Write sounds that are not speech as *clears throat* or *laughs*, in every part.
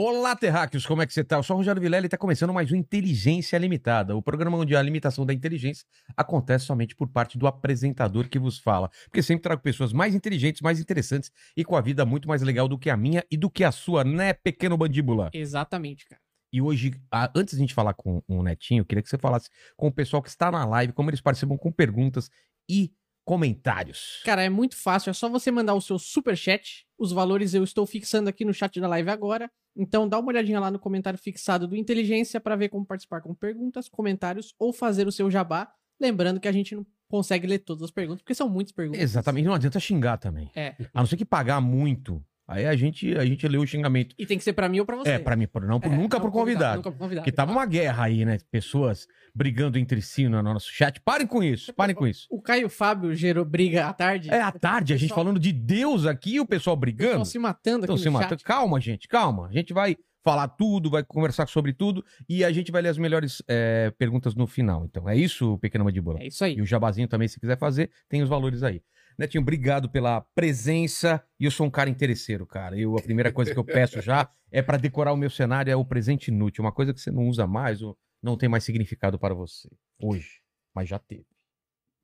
Olá, terráqueos, como é que você tá? Eu sou o Rogério Vilela e está começando mais um Inteligência Limitada, o programa onde a limitação da inteligência acontece somente por parte do apresentador que vos fala. Porque sempre trago pessoas mais inteligentes, mais interessantes e com a vida muito mais legal do que a minha e do que a sua, né, pequeno bandíbula? Exatamente, cara. E hoje, antes de a gente falar com o Netinho, eu queria que você falasse com o pessoal que está na live, como eles participam com perguntas e comentários. Cara, é muito fácil, é só você mandar o seu super chat. Os valores eu estou fixando aqui no chat da live agora. Então dá uma olhadinha lá no comentário fixado do Inteligência para ver como participar com perguntas, comentários ou fazer o seu jabá. Lembrando que a gente não consegue ler todas as perguntas, porque são muitas perguntas. Exatamente, não adianta xingar também. É. A não ser que pagar muito. Aí a gente, a gente lê o xingamento. E tem que ser pra mim ou pra você. É, pra mim, não, por- É, nunca não pro convidado. Nunca pro convidado. Que tava uma guerra aí, né? Pessoas brigando entre si no nosso chat. Parem com isso, parem com isso. O Caio Fábio gerou briga à tarde. É à tarde, a gente Pessoal- falando de Deus aqui e o pessoal Estão brigando. se matando aqui Estão se chat. matando. Calma, gente, calma. A gente vai falar tudo, vai conversar sobre tudo e a gente vai ler as melhores é, perguntas no final. Então, é isso, pequeno Mandíbula? É isso aí. E o jabazinho também, se quiser fazer, tem os valores aí. Netinho, obrigado pela presença. E eu sou um cara interesseiro, cara. Eu, a primeira coisa que eu peço já *laughs* é pra decorar o meu cenário é o presente inútil. Uma coisa que você não usa mais ou não tem mais significado para você hoje. Mas já teve.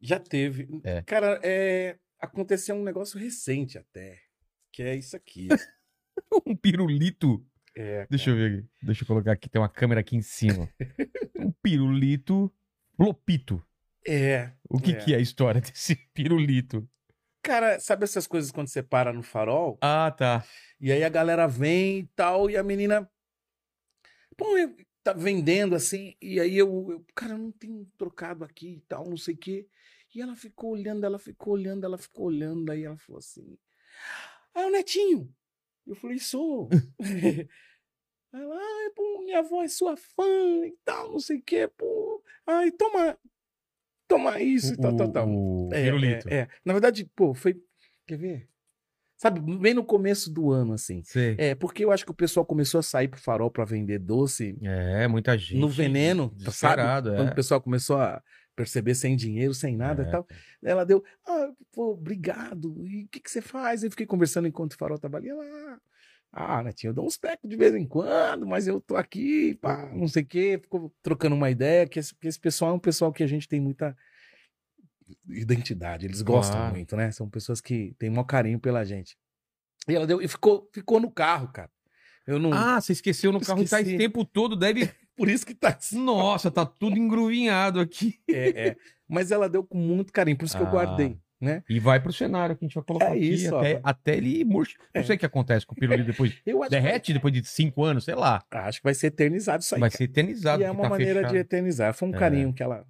Já teve. É. Cara, é... aconteceu um negócio recente até. Que é isso aqui. *laughs* Um pirulito. É, Deixa eu ver aqui. Deixa eu colocar aqui. Tem uma câmera aqui em cima. *laughs* Um pirulito. Flopito. é. O que, É. que é a história desse pirulito? Cara, sabe essas coisas quando você para no farol? Ah, tá. E aí a galera vem e tal, e a menina. Pô, eu- tá vendendo assim, e aí eu, eu, cara, não tenho trocado aqui e tal, não sei o quê. E ela ficou olhando, ela ficou olhando, ela ficou olhando, aí ela falou assim: Ah, é o netinho. Eu falei, sou. *laughs* ela, ai, pô, minha avó é sua fã e tal, não sei o quê, pô. Ai, toma, toma isso e tal, tal, tal. O É, pirulito. É, é. Na verdade, pô, foi. Quer ver? Sabe, bem no começo do ano, assim. Sei. É, porque eu acho que o pessoal começou a sair pro farol pra vender doce É, muita gente. no veneno, sabe? Desesperado, é. Quando o pessoal começou a perceber sem dinheiro, sem nada É. e tal. Ela deu, ah, pô, obrigado. E o que, que você faz? Eu fiquei conversando enquanto o farol tava ali. Ela, ah, Netinho, eu dou uns tecos de vez em quando, mas eu tô aqui, pá, não sei o quê. Ficou trocando uma ideia, que esse, que esse pessoal é um pessoal que a gente tem muita identidade. Eles gostam Claro. muito, né? São pessoas que têm maior carinho pela gente. E ela deu, e ficou, ficou no carro, cara. Eu não. Ah, você esqueceu no carro e tá esse Esqueci. tempo todo, deve. *laughs* por isso que tá. Nossa, tá tudo engruvinhado aqui. É, é. Mas ela deu com muito carinho, por isso que eu Ah. guardei, né? E vai pro cenário que a gente vai colocar É aqui isso, até, ó. até ele murcha. Não É. sei o que acontece com o pirulito depois. *laughs* Derrete depois de cinco anos, sei lá. Que, acho que vai ser eternizado isso aí. Vai ser eternizado. e é uma tá maneira de fechado. eternizar. Foi um É. carinho que ela,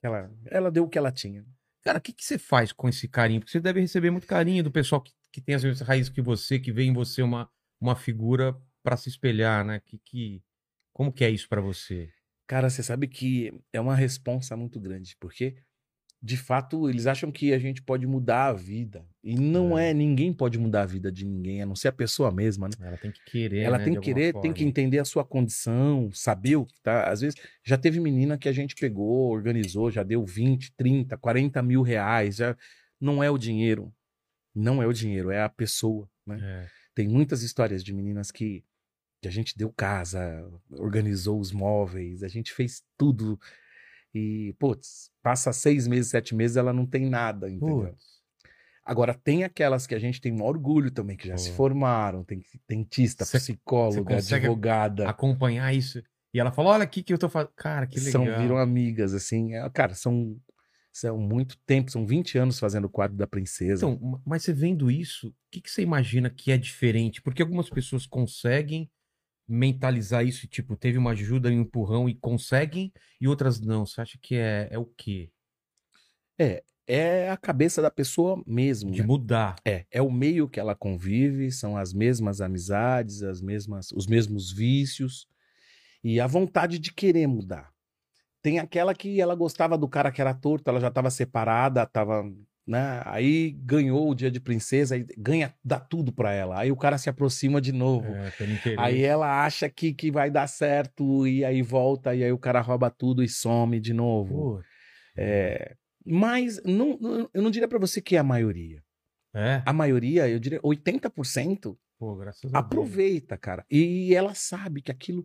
que ela. Ela deu o que ela tinha. Cara, o que, que você faz com esse carinho? Porque você deve receber muito carinho do pessoal que, que tem as mesmas raízes que você, que vê em você uma, uma figura pra se espelhar, né? Que, que, como que é isso pra você? Cara, você sabe que é uma responsa muito grande, porque de fato eles acham que a gente pode mudar a vida. E não É. é, ninguém pode mudar a vida de ninguém, a não ser a pessoa mesma, né? Ela tem que querer. Ela né, tem que querer, tem que forma. entender a sua condição, saber o que tá. Às vezes, já teve menina que a gente pegou, organizou, já deu 20, 30, 40 mil reais. Já... Não é o dinheiro. Não é o dinheiro, é a pessoa, né? É. Tem muitas histórias de meninas que, que a gente deu casa, organizou os móveis, a gente fez tudo. E, putz, passa seis meses, sete meses, ela não tem nada, entendeu? Putz. Agora, tem aquelas que a gente tem um orgulho também, que já se Pô. formaram, tem dentista, Cê- psicóloga, cê advogada. acompanhar isso. E ela falou: olha aqui que eu tô fazendo. Cara, que legal. São, viram amigas, assim. é, Cara, são, são muito tempo, são 20 anos fazendo o quadro da princesa. Então, ma- mas você vendo isso, o que, que você imagina que é diferente? Porque algumas pessoas conseguem mentalizar isso, tipo, teve uma ajuda e um empurrão e conseguem, e outras não. Você acha que é, é o quê? é a cabeça da pessoa mesmo. De né? mudar. É, é o meio que ela convive, são as mesmas amizades, as mesmas, os mesmos vícios e a vontade de querer mudar. Tem aquela que ela gostava do cara que era torto, ela já estava separada, estava né? Aí ganhou o dia de princesa, aí ganha, dá tudo pra ela. Aí o cara se aproxima de novo. É. Aí ela acha que, que vai dar certo, e aí volta, e aí o cara rouba tudo e some de novo. É, mas não, não- eu não diria pra você que é a maioria. é? A maioria, eu diria 80%, Pô, aproveita, cara. E ela sabe que aquilo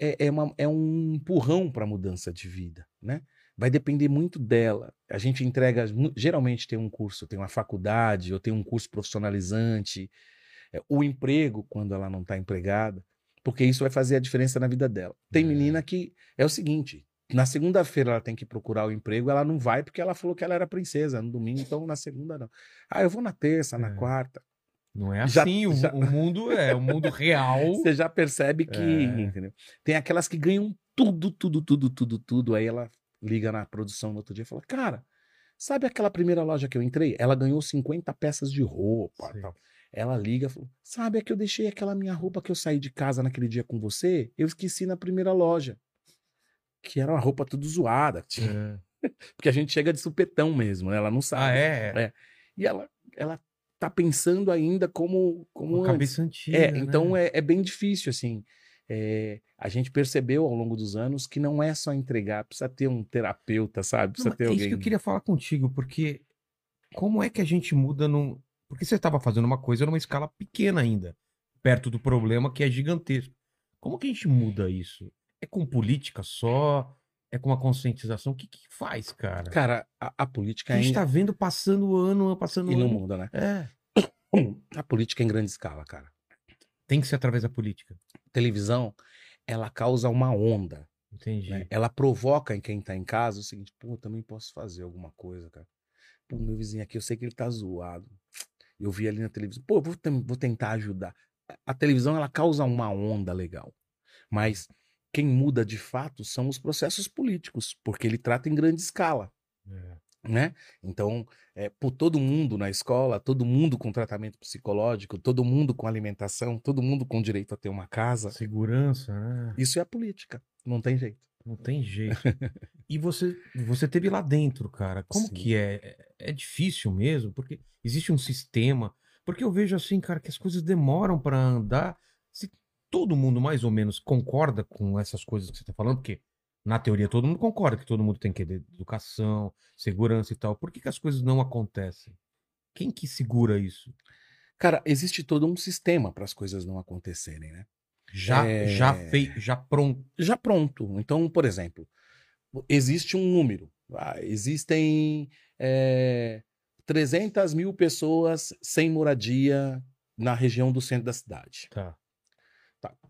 é, é, uma- é um empurrão para mudança de vida, né? Vai depender muito dela. A gente entrega, geralmente tem um curso, tem uma faculdade, ou tem um curso profissionalizante, é, o emprego quando ela não está empregada, porque isso vai fazer a diferença na vida dela. Tem É. menina que é o seguinte. Na segunda-feira ela tem que procurar o emprego, ela não vai porque ela falou que ela era princesa no domingo, então na segunda não. Ah, eu vou na terça, na É. quarta. Não é Já- assim, o- já- O, mundo é, o mundo real. *laughs* Você já percebe que, É. entendeu? Tem aquelas que ganham tudo, tudo, tudo, tudo, tudo. Aí ela liga na produção no outro dia e fala: Cara, sabe aquela primeira loja que eu entrei? Ela ganhou 50 peças de roupa. Tal. Ela liga e falou: Sabe, é que eu deixei aquela minha roupa que eu saí de casa naquele dia com você? Eu esqueci na primeira loja. Que era uma roupa tudo zoada. É. *laughs* Porque a gente chega de supetão mesmo, né? Ela não sabe. Ah, é? É. E ela, ela tá pensando ainda como, como cabeça antiga. É, né? então é, é bem difícil, assim. É, a gente percebeu ao longo dos anos que não é só entregar, precisa ter um terapeuta, sabe? Não, Precisa mas ter é alguém. isso que eu queria falar contigo, porque como é que a gente muda num. Porque você estava fazendo uma coisa numa escala pequena ainda, perto do problema que é gigantesco. Como que a gente muda isso? É com política só? É com uma conscientização? O que, que faz, cara? Cara, a, a política a gente ainda. tá vendo passando o ano, passando E o no ano. mundo, né? É. A política é em grande escala, cara. Tem que ser através da política. Televisão, ela causa uma onda. Entendi. né? Ela provoca em quem tá em casa o seguinte: pô, eu também posso fazer alguma coisa, cara. Pô, meu vizinho aqui, eu sei que ele tá zoado. Eu vi ali na televisão. Pô, vou, vou tentar ajudar. A televisão, ela causa uma onda legal. Mas quem muda de fato são os processos políticos, porque ele trata em grande escala É. né? Então, é, por todo mundo na escola, todo mundo com tratamento psicológico, todo mundo com alimentação, todo mundo com direito a ter uma casa. Segurança, né? Isso é a política, não tem jeito. Não tem jeito. e você, você teve lá dentro, cara. Como Sim. que é? É- difícil mesmo? Porque existe um sistema. Porque eu vejo assim, cara, que as coisas demoram pra andar. Se todo mundo mais ou menos concorda com essas coisas que você tá falando, porque na teoria todo mundo concorda que todo mundo tem que ter educação, segurança e tal. Por que, que as coisas não acontecem? Quem que segura isso? Cara, existe todo um sistema para as coisas não acontecerem, né? Já, É. já fei, já pronto. Já pronto. Então, por exemplo, existe um número. Ah, existem é, 300 mil pessoas sem moradia na região do centro da cidade. Tá.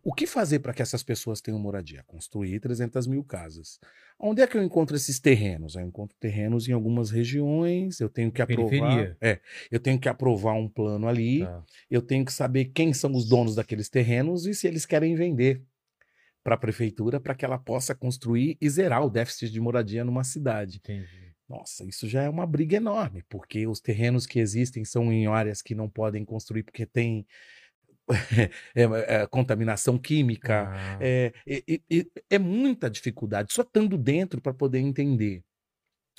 O que fazer para que essas pessoas tenham moradia? Construir 300 mil casas. Onde é que eu encontro esses terrenos? Eu encontro terrenos em algumas regiões, eu tenho que aprovar. Periferia. É, eu tenho que aprovar um plano ali, tá. eu tenho que saber quem são os donos daqueles terrenos e se eles querem vender para a prefeitura para que ela possa construir e zerar o déficit de moradia numa cidade. Entendi. Nossa, isso já é uma briga enorme, porque os terrenos que existem são em áreas que não podem construir porque tem *laughs* é, é, contaminação química. Ah, É, é muita dificuldade, só estando dentro para poder entender.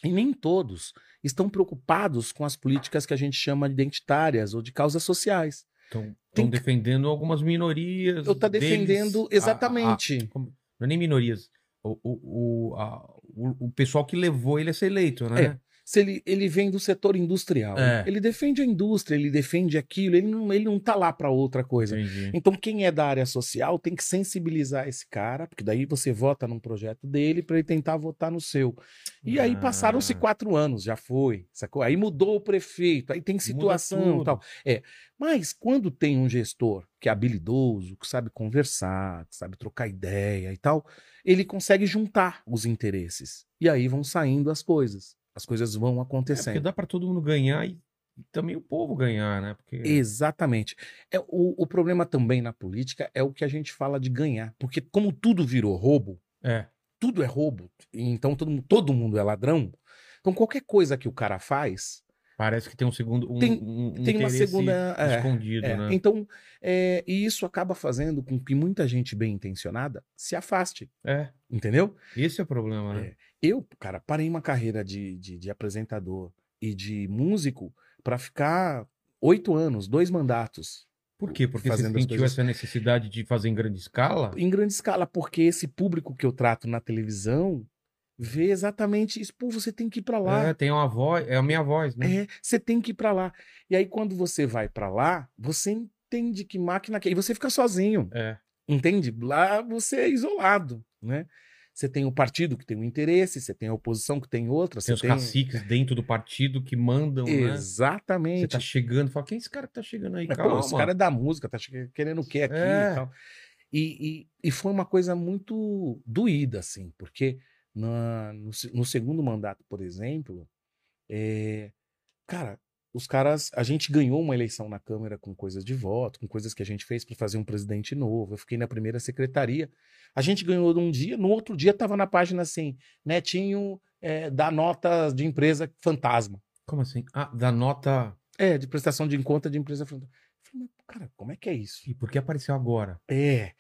E nem todos estão preocupados com as políticas que a gente chama de identitárias ou de causas sociais. Estão Tem defendendo algumas minorias. Eu tá deles, defendendo a- a- exatamente. como- não é nem minorias. O, o, o, a- o- o pessoal que levou ele a ser eleito, né? Se ele, ele vem do setor industrial, É. ele defende a indústria, ele defende aquilo, ele não, ele não tá lá para outra coisa. Entendi. Então, quem é da área social tem que sensibilizar esse cara, porque daí você vota num projeto dele para ele tentar votar no seu. E aí Ah. passaram-se quatro anos, já foi, sacou? Aí mudou o prefeito, aí tem situação e tal. É, mas quando tem um gestor que é habilidoso, que sabe conversar, que sabe trocar ideia e tal, ele consegue juntar os interesses. E aí vão saindo as coisas. As coisas vão É, porque acontecendo. dá pra todo mundo ganhar e, e também o povo ganhar, né? Porque Exatamente. É, o, o problema também na política é o que a gente fala de ganhar. Porque como tudo virou roubo, é, tudo é roubo, então todo, mundo- todo mundo é ladrão. Então qualquer coisa que o cara faz, parece que tem um segundo. Um, Tem- um- tem uma segunda. é, escondido, é. né? Então, é, e isso acaba fazendo com que muita gente bem intencionada se afaste, É, entendeu? esse é o problema, né? Eu, cara, parei uma carreira de, de, de apresentador. e de músico pra ficar oito anos, dois mandatos. Por quê? Porque Fazendo você sentiu coisas- essa necessidade de fazer em grande escala? Em grande escala, porque esse público que eu trato na televisão vê exatamente isso. Pô, você tem que ir pra lá. É, tem uma voz, é a minha voz, né? É, você tem que ir pra lá. E aí, quando você vai pra lá, você entende que máquina que. E você fica sozinho. É. Entende? Lá você é isolado, né? Você tem o partido que tem um interesse, você tem a oposição que tem outra, Tem os tem. caciques dentro do partido que mandam, né? Você Exatamente. tá chegando, fala, quem é esse cara que tá chegando aí? Mas, pô, Calma. esse cara é da música, tá querendo o quê aqui É. e tal. E, e, e foi uma coisa muito doída, assim, porque na, no, no segundo mandato, por exemplo, é, cara, os caras. A gente ganhou uma eleição na Câmara com coisas de voto, com coisas que a gente fez para fazer um presidente novo. Eu fiquei na primeira secretaria. A gente ganhou num dia, no outro dia tava na página assim: Netinho é, dá nota de empresa fantasma. Como assim? Ah, da nota. É, de prestação de conta de empresa fantasma. Eu falei, mas, cara, como é que é isso? E por que apareceu agora? É.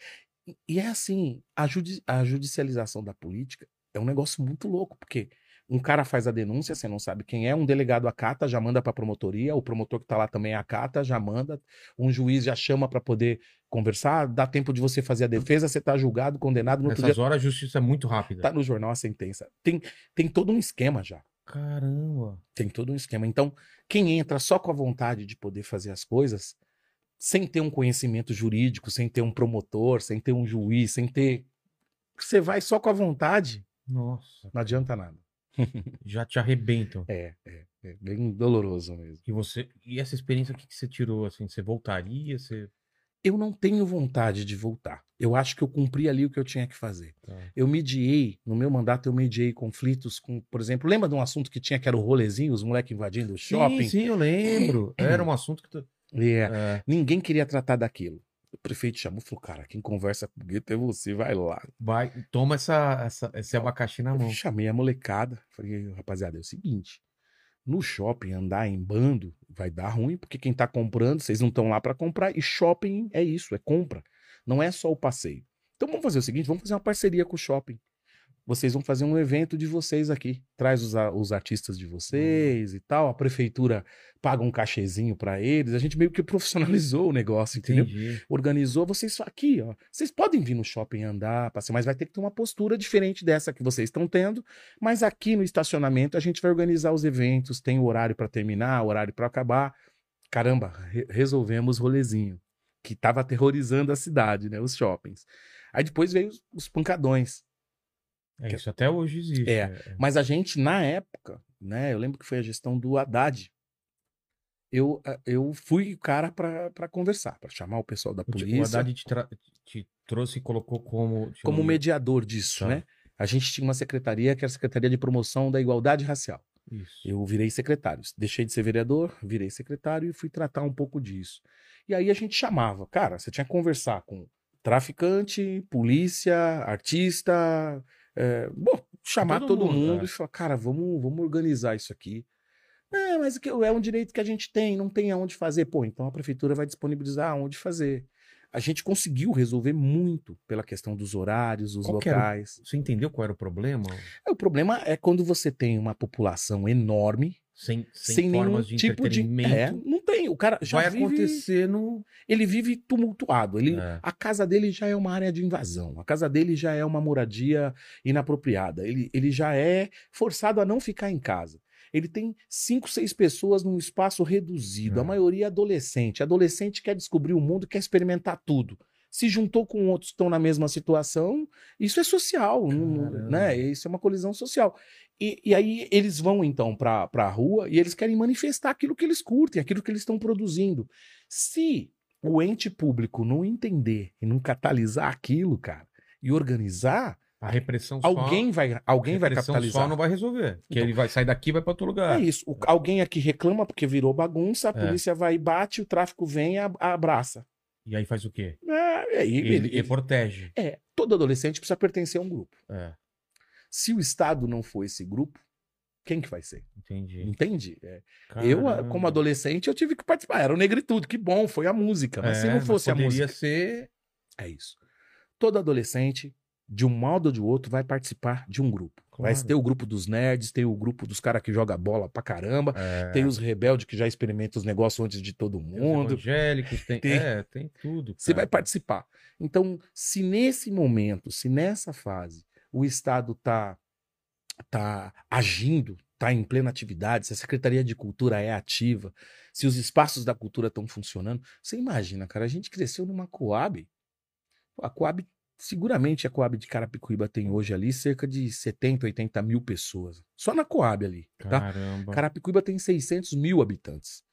E- E é assim, a, judi- a judicialização da política é um negócio muito louco, porque um cara faz a denúncia, você não sabe quem é, um delegado acata, já manda pra promotoria, o promotor que tá lá também acata, já manda, um juiz já chama pra poder conversar, dá tempo de você fazer a defesa, você tá julgado, condenado, no Nessas dia horas a justiça é muito rápida. tá no jornal a sentença. Tem, tem todo um esquema já. Caramba. Tem todo um esquema. Então, quem entra só com a vontade de poder fazer as coisas, sem ter um conhecimento jurídico, sem ter um promotor, sem ter um juiz, sem ter. Você vai só com a vontade, Nossa. não adianta nada. *laughs* Já te arrebentam. É, é, é bem doloroso mesmo. E você. E essa experiência, o que, que você tirou? Assim, você voltaria? Você. Eu não tenho vontade de voltar. Eu acho que eu cumpri ali o que eu tinha que fazer. Tá. Eu mediei, no meu mandato, eu mediei conflitos com, por exemplo, lembra de um assunto que tinha que era o rolezinho, os moleques invadindo o shopping? Sim, sim, eu lembro. *clears throat* Era um assunto que tu. É. É, Ninguém queria tratar daquilo. O prefeito chamou e falou: cara, quem conversa com o Gueto é você, vai lá. vai, toma essa, essa, esse abacaxi na Eu mão. chamei a molecada. Falei, rapaziada, é o seguinte: no shopping andar em bando vai dar ruim, porque quem tá comprando, vocês não estão lá para comprar. E shopping é isso, é compra. Não é só o passeio. Então vamos fazer o seguinte: vamos fazer uma parceria com o shopping. Vocês vão fazer um evento de vocês aqui. Traz os, os artistas de vocês e tal. A prefeitura paga um cachezinho para eles. A gente meio que profissionalizou o negócio, entendeu? Entendi. organizou, vocês aqui, ó. Vocês podem vir no shopping andar, passear, mas vai ter que ter uma postura diferente dessa que vocês estão tendo. Mas aqui no estacionamento a gente vai organizar os eventos, tem o horário para terminar, o horário para acabar. Caramba, re- resolvemos o rolezinho que tava aterrorizando a cidade, né, os shoppings. Aí depois veio os, os pancadões. É, isso até hoje existe. É. Mas a gente na época, né, eu lembro que foi a gestão do Haddad. Eu, eh, eu fui o cara para conversar, para chamar o pessoal da polícia. o Haddad te, te trouxe e colocou como. como mediador disso, Tá. né? A gente tinha uma secretaria que era a Secretaria de Promoção da Igualdade Racial. Isso. Eu virei secretário. Deixei de ser vereador, virei secretário e fui tratar um pouco disso. E aí a gente chamava, cara, você tinha que conversar com traficante, polícia, artista, é, bom, chamar Todo todo, mundo, mundo, é. e falar, cara, vamos, vamos organizar isso aqui. É, mas é um direito que a gente tem, não tem aonde fazer. Pô, então a prefeitura vai disponibilizar aonde fazer. A gente conseguiu resolver muito pela questão dos horários, os Qual que era locais. Você entendeu qual era o problema? É, O problema é quando você tem uma população enorme, Sem, sem, sem, nenhum de tipo de. É, não tem. O cara já vai vive, acontecer no. Ele vive tumultuado. Ele, É. A casa dele já é uma área de invasão. A casa dele já é uma moradia inapropriada. Ele, ele já é forçado a não ficar em casa. Ele tem cinco, seis pessoas num espaço reduzido. É. A maioria é adolescente. Adolescente quer descobrir o mundo, quer experimentar tudo. Se juntou com outros que estão na mesma situação, isso é social, não- Caramba. né? Isso é uma colisão social. E, e aí eles vão então para a rua e eles querem manifestar aquilo que eles curtem, aquilo que eles estão produzindo. Se o ente público não entender e não catalisar aquilo, cara, e organizar, A repressão só. alguém vai, alguém vai repressão capitalizar. só não vai resolver. Porque Então- ele vai sair daqui e vai pra outro lugar. É isso. O- alguém aqui reclama porque virou bagunça, a É. polícia vai e bate, o tráfico vem e abraça. E aí faz o quê? É, e aí Ele, ele- ele ele- protege. é, todo adolescente precisa pertencer a um grupo. É, Se o Estado não for esse grupo, quem que vai ser? entendi. Entende? É, Eu, ah, como adolescente, eu tive que participar. Era o Negritude, que bom, foi a música. Mas se É, não fosse a música. ser. É isso. Todo adolescente de um modo ou de outro, vai participar de um grupo. Vai Claro. ter o grupo dos nerds, tem o grupo dos caras que joga bola pra caramba, É, tem os rebeldes que já experimentam os negócios antes de todo tem os mundo. evangélicos, tem, *laughs* Tem- é, tem tudo. Você cara. vai participar. Então, se nesse momento, se nessa fase, o Estado está tá agindo, está em plena atividade, se a Secretaria de Cultura é ativa, se os espaços da cultura estão funcionando, você imagina, cara, a gente cresceu numa Coab. A Coab, seguramente a Coab de Carapicuíba tem hoje ali cerca de 70, 80 mil pessoas. Só na Coab ali, tá? Caramba. Carapicuíba tem 600 mil habitantes.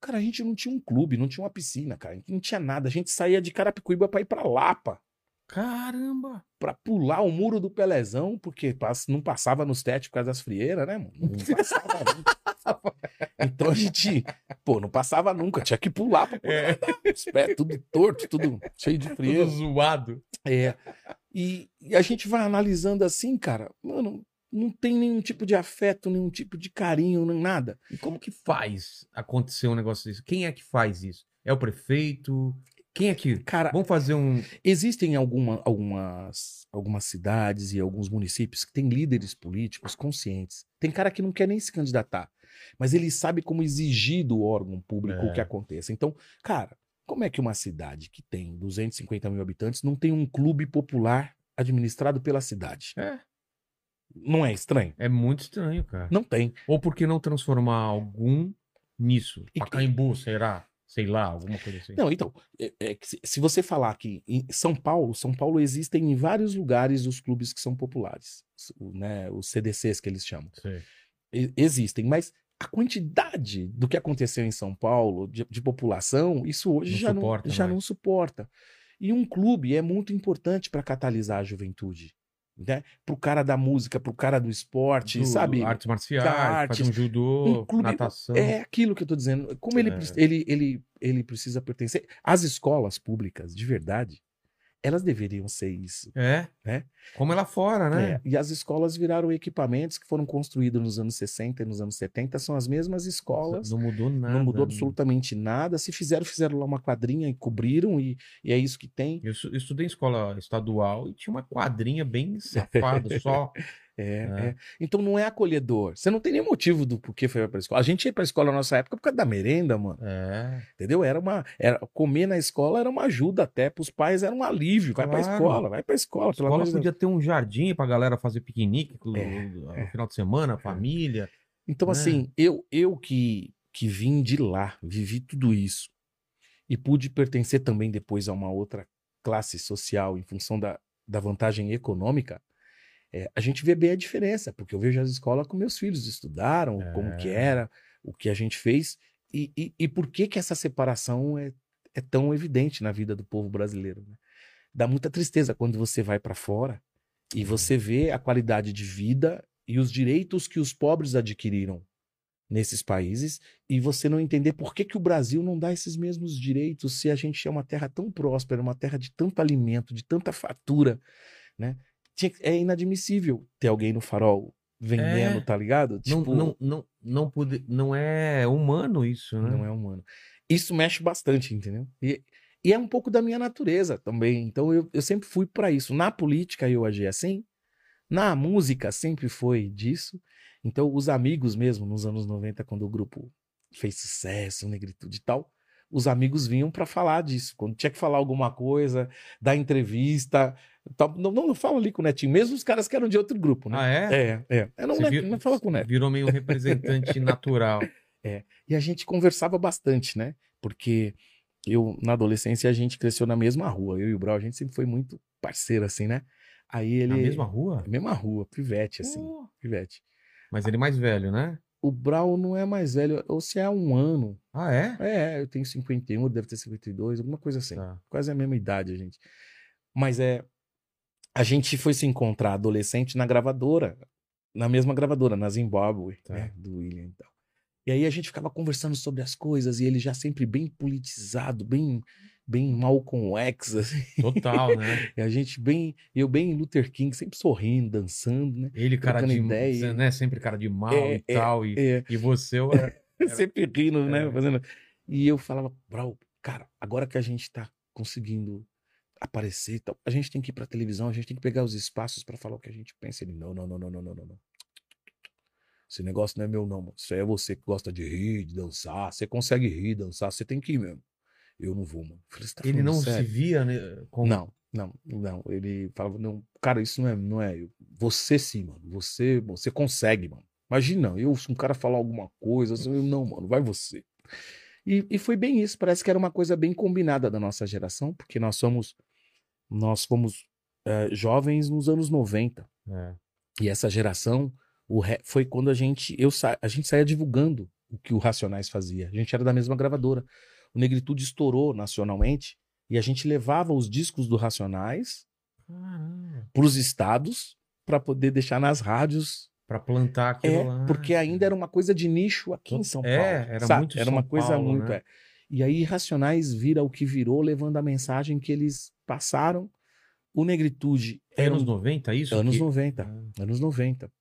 Cara, a gente não tinha um clube, não tinha uma piscina, cara. Não tinha nada. A gente saía de Carapicuíba pra ir pra Lapa. Caramba. Pra pular o muro do Pelezão, porque não passava nos tetos por causa das frieiras, né, mano? Não passava nunca. *laughs* Então a gente, pô, não passava nunca. Tinha que pular pra poder andar. Os pés tudo torto, tudo cheio de frieira. Tudo zoado. É. E, e a gente vai analisando assim, cara, mano, não tem nenhum tipo de afeto, nenhum tipo de carinho, nem nada. E como que faz acontecer um negócio desse? Quem é que faz isso? É o prefeito? Quem é que. Cara, Vamos fazer um. Existem alguma, algumas, algumas cidades e alguns municípios que têm líderes políticos conscientes. Tem cara que não quer nem se candidatar, mas ele sabe como exigir do órgão público É. o que aconteça. Então, cara, como é que uma cidade que tem 250 mil habitantes não tem um clube popular administrado pela cidade? É. Não é estranho? É muito estranho, cara. Não tem. Ou por que não transformar algum nisso? E- Pacaembu, será? Sei lá, alguma coisa assim. Não, então, é- é se, se você falar que em São Paulo, São Paulo existem em vários lugares os clubes que são populares, o- né, os CDCs que eles chamam. E- existem, mas a quantidade do que aconteceu em São Paulo de, de população, isso hoje Não já, suporta não, já mais. não suporta. E um clube é muito importante para catalisar a juventude. Né? Pro cara da música, pro cara do esporte, Do- sabe? Artes marciais, Artes, fazer um judô, um clube- natação. É aquilo que eu tô dizendo. Como ele, É. ele, ele, ele precisa pertencer. As escolas públicas, de verdade, elas deveriam ser isso. É. Né? Como lá fora, né? É, E as escolas viraram equipamentos que foram construídos nos anos 60 e nos anos 70, são as mesmas escolas. Não mudou nada. Não mudou né? absolutamente nada. Se fizeram, fizeram lá uma quadrinha e cobriram, e, e é isso que tem. Eu eu estudei em escola estadual e tinha uma quadrinha bem safada, só. *laughs* É, É. é. Então não é acolhedor. Você não tem nem motivo do porquê foi pra escola. A gente ia pra escola na nossa época por causa da merenda, mano. É. Entendeu? Era uma. Era, comer na escola era uma ajuda até. Pros pais era um alívio. Vai pra Claro. escola, vai pra escola. A escola Deus. podia ter um jardim pra galera fazer piquenique no, É, no é. final de semana, a família. Então, né? assim, eu, eu que, que vim de lá, vivi tudo isso, e pude pertencer também depois a uma outra classe social em função da, da vantagem econômica, é, a gente vê bem a diferença, porque eu vejo as escolas com meus filhos estudaram, como que É. era, o que a gente fez, e, e, e por que que essa separação é, é tão evidente na vida do povo brasileiro. Né? Dá muita tristeza quando você vai para fora e você vê a qualidade de vida e os direitos que os pobres adquiriram nesses países e você não entender por que, que o Brasil não dá esses mesmos direitos se a gente é uma terra tão próspera, uma terra de tanto alimento, de tanta fatura, né? Tinha é inadmissível ter alguém no farol vendendo, É. tá ligado? Não, Tipo, não, não, não, pude, não é humano isso, né? não é humano. Isso mexe bastante, entendeu? E, e é um pouco da minha natureza também. Então eu, eu sempre fui para isso. Na política eu agi assim, na música sempre foi disso. Então os amigos mesmo, nos anos 90, quando o grupo fez sucesso, negritude e tal, os amigos vinham para falar disso. Quando tinha que falar alguma coisa, dar entrevista. Tal. Não, não, não fala ali com o Netinho, mesmo os caras que eram de outro grupo, né? Ah, é? É, é. Eu não, Você não, vir- não fala com o Neto. Virou meio um representante natural. *laughs* E a gente conversava bastante, né? Porque eu, na adolescência, a gente cresceu na mesma rua. Eu e o Brau, a gente sempre foi muito parceiro, assim, né? Aí ele. Na mesma rua? Na mesma rua, pivete, assim. Pô. Pivete. Mas ele é mais velho, né? O Brau não é mais velho, ou se é um ano. Ah, é? É, eu tenho 51, ele deve ter 52, alguma coisa assim. Tá. Quase a mesma idade, a gente. Mas é. A gente foi se encontrar adolescente na gravadora, na mesma gravadora, na Zimbábue, Tá. né, do William e tal. E aí a gente ficava conversando sobre as coisas, e ele já sempre bem politizado, bem, bem Malcolm X, assim. Total, né? *laughs* e a gente bem, eu bem Luther King, sempre sorrindo, dançando, né? Ele, cara de ideia. né? Sempre cara de mal é, e é, tal. E, é. e você *laughs* era, era... sempre rindo, né? É. Fazendo... E eu falava, Brau, cara, agora que a gente tá conseguindo aparecer, tal, a gente tem que ir pra televisão, a gente tem que pegar os espaços para falar o que a gente pensa. Ele, não, não, não, não, não, não, não. Esse negócio não é meu, não. Isso aí é você que gosta de rir, de dançar. Você consegue rir, dançar. Você tem que ir mesmo. Eu não vou, mano. Falei, "Você tá Ele não sério?" se via, né? Não, não, não. Ele falava, não, cara, isso não é, não é. Você sim, mano. Você, você consegue, mano. Imagina, eu, se um cara falar alguma coisa, assim, eu, não, mano, vai você. E, e foi bem isso. Parece que era uma coisa bem combinada da nossa geração, porque nós somos, nós fomos eh, jovens nos anos 90. É. E essa geração, o foi quando a gente, eu sa, a gente saía divulgando o que o Racionais fazia. A gente era da mesma gravadora. O Negritude estourou nacionalmente e a gente levava os discos do Racionais para os estados para poder deixar nas rádios. Pra plantar aquilo É, lá. porque ainda era uma coisa de nicho aqui em São É, Paulo. era sabe? muito Era São uma coisa Paulo, muito. né? é. E aí Racionais vira o que virou, levando a mensagem que eles passaram. O Negritude era Anos um- 90, isso? anos que... 90. Ah. Anos 90.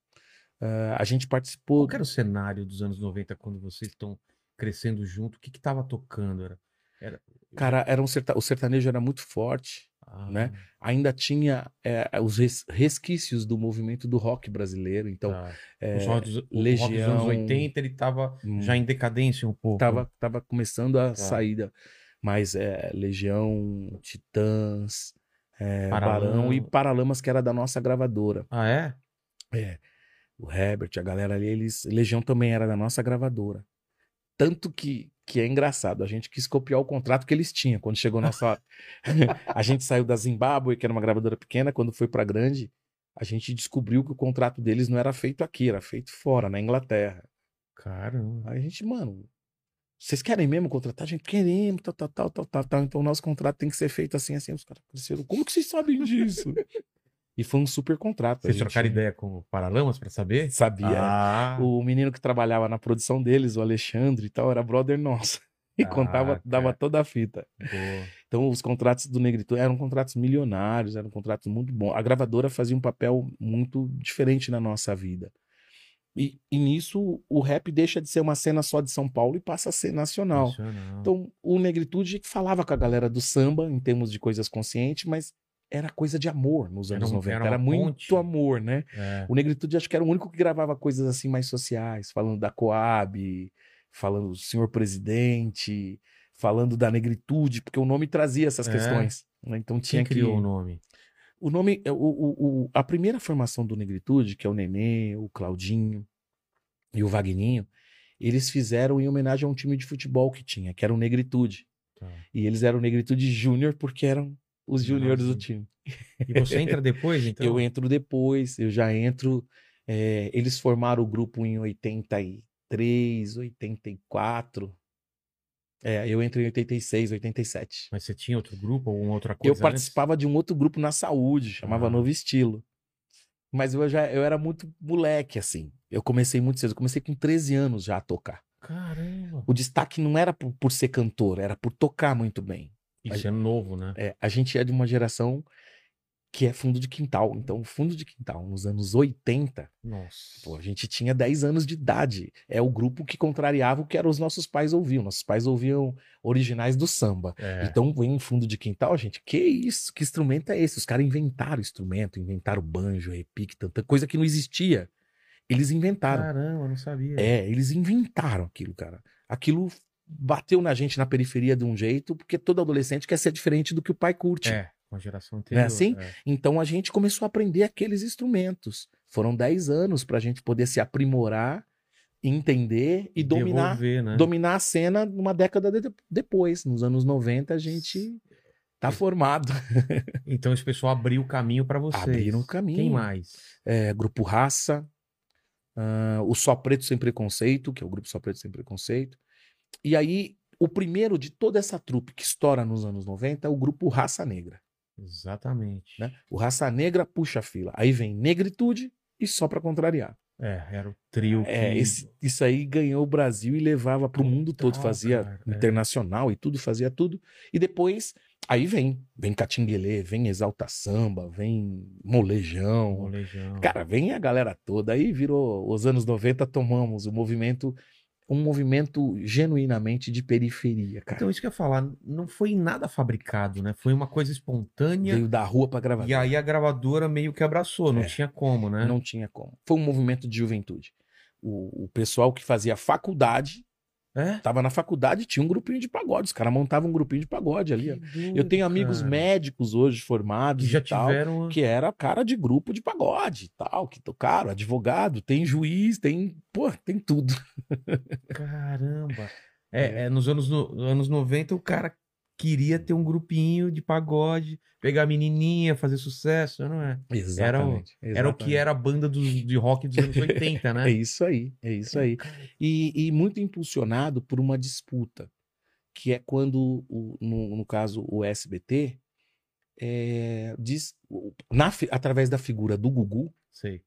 Ah, a gente participou. Qual era o cenário dos anos 90 quando vocês estão crescendo junto? O que que tava tocando? Era... era... Cara, era um serta... o sertanejo era muito forte. Ah, né? Ainda tinha é, os res- resquícios do movimento do rock brasileiro. Então, tá. é, Os rock dos- o rock dos Legião- anos 80, ele tava hum, já em decadência um pouco. tava, tava começando a Tá. saída. Mas é, Legião, Titãs, é, Paralama- Barão e Paralamas, que era da nossa gravadora. Ah, é? É, o Herbert, a galera ali, eles. Legião também era da nossa gravadora. Tanto que, que é engraçado, a gente quis copiar o contrato que eles tinham quando chegou nossa *laughs* *laughs* a gente saiu da Zimbábue, que era uma gravadora pequena, quando foi pra grande, a gente descobriu que o contrato deles não era feito aqui, era feito fora, na Inglaterra. Caramba. Aí a gente, mano, vocês querem mesmo contratar? A gente queremos, tal, tal, tal, tal, tal, tal. Então o nosso contrato tem que ser feito assim, assim. Os caras cresceram. Como que vocês sabem disso? E foi um super contrato. Vocês gente trocaram ideia com o Paralamas pra saber? Sabia. Ah, O menino que trabalhava na produção deles, o Alexandre e tal, era brother nosso. *laughs* E Ah, contava, dava cara. toda a fita. boa. Então, os contratos do Negrito eram contratos milionários, eram contratos muito bons. A gravadora fazia um papel muito diferente na nossa vida. E, e nisso, o rap deixa de ser uma cena só de São Paulo e passa a ser nacional. Nacional. Então, o Negritude falava com a galera do samba, em termos de coisas conscientes, mas era coisa de amor nos Era anos um- 90. era Era, muito ponte. amor, né? É. O Negritude acho que era o único que gravava coisas assim mais sociais, falando da Coab, falando do senhor presidente, falando da negritude, porque o nome trazia essas É. questões. né? Então tinha Quem que. criou o nome? O nome, o, o, o- a primeira formação do Negritude, que é o Nenê, o Claudinho e o Vagninho, eles fizeram em homenagem a um time de futebol que tinha, que era o Negritude. Tá. E eles eram o Negritude Júnior porque eram os júniores do time. E você entra *laughs* depois, então? Eu entro depois, eu já entro. é, eles formaram o grupo em 83, 84. É, eu entro em 86, 87. Mas você tinha outro grupo ou outra coisa Eu participava de um outro grupo na saúde, chamava Ah. Novo Estilo. Mas eu já eu era muito moleque, assim. Eu comecei muito cedo, eu comecei com 13 anos já a tocar. antes? Caramba. O destaque não era por, por ser cantor, era por tocar muito bem. Isso é novo, né? É, a gente é de uma geração que é fundo de quintal. Então, fundo de quintal, nos anos 80, Nossa. Pô, a gente tinha 10 anos de idade. É o grupo que contrariava o que eram os nossos pais ouviam. Nossos pais ouviam originais do samba. É. Então vem em fundo de quintal, gente. Que isso? Que instrumento é esse? Os caras inventaram instrumento, inventaram banjo, repique, tanta coisa que não existia. Eles inventaram. Caramba, eu não sabia. É, eles inventaram aquilo, cara. Aquilo bateu na gente na periferia de um jeito, porque todo adolescente quer ser diferente do que o pai curte. É, com a geração anterior. assim? é. Então a gente começou a aprender aqueles instrumentos. Foram 10 anos para a gente poder se aprimorar, entender e dominar, Devolver, né? dominar a cena numa década de- depois. Nos anos 90 a gente tá formado. *laughs* Então esse pessoal abriu o caminho pra vocês. Abriram o caminho. Quem mais? É, grupo Raça, ah, o Só Preto Sem Preconceito, que é o grupo Só Preto Sem Preconceito. E aí, o primeiro de toda essa trupe que estoura nos anos 90 é o grupo Raça Negra. Exatamente. Né? O Raça Negra puxa a fila. Aí vem Negritude e Só Pra Contrariar. É, era o trio que... É, esse- isso aí ganhou o Brasil e levava pro mundo todo, Total, fazia cara, é. internacional e tudo, fazia tudo. E depois, aí vem, vem Catinguelê, vem Exalta Samba, vem Molejão. Molejão. Cara, vem a galera toda. Aí virou, os anos 90 tomamos, o movimento um movimento genuinamente de periferia, cara. Então, isso que eu ia falar, não foi nada fabricado, né? Foi uma coisa espontânea. Veio da rua pra gravar. E aí a gravadora meio que abraçou, não É. tinha como, né? Não tinha como. Foi um movimento de juventude. O, o pessoal que fazia faculdade, É? tava na faculdade, tinha um grupinho de pagode. Os caras montavam um grupinho de pagode ali. Eu tenho amigos cara. médicos hoje formados que já e tal, tiveram. que era cara de grupo de pagode e tal, que tocaram, advogado, tem juiz, tem, pô, tem tudo. *laughs* Caramba. É, é, nos anos, no- anos 90 o cara queria ter um grupinho de pagode, pegar a menininha, fazer sucesso, não é? Exatamente. Era o que era a banda dos, de rock dos anos 80, *laughs* É né? isso aí, é isso aí. E, e muito impulsionado por uma disputa, que é quando, o- no, no caso, o SBT, é, diz, o- na através da figura do Gugu, Sei.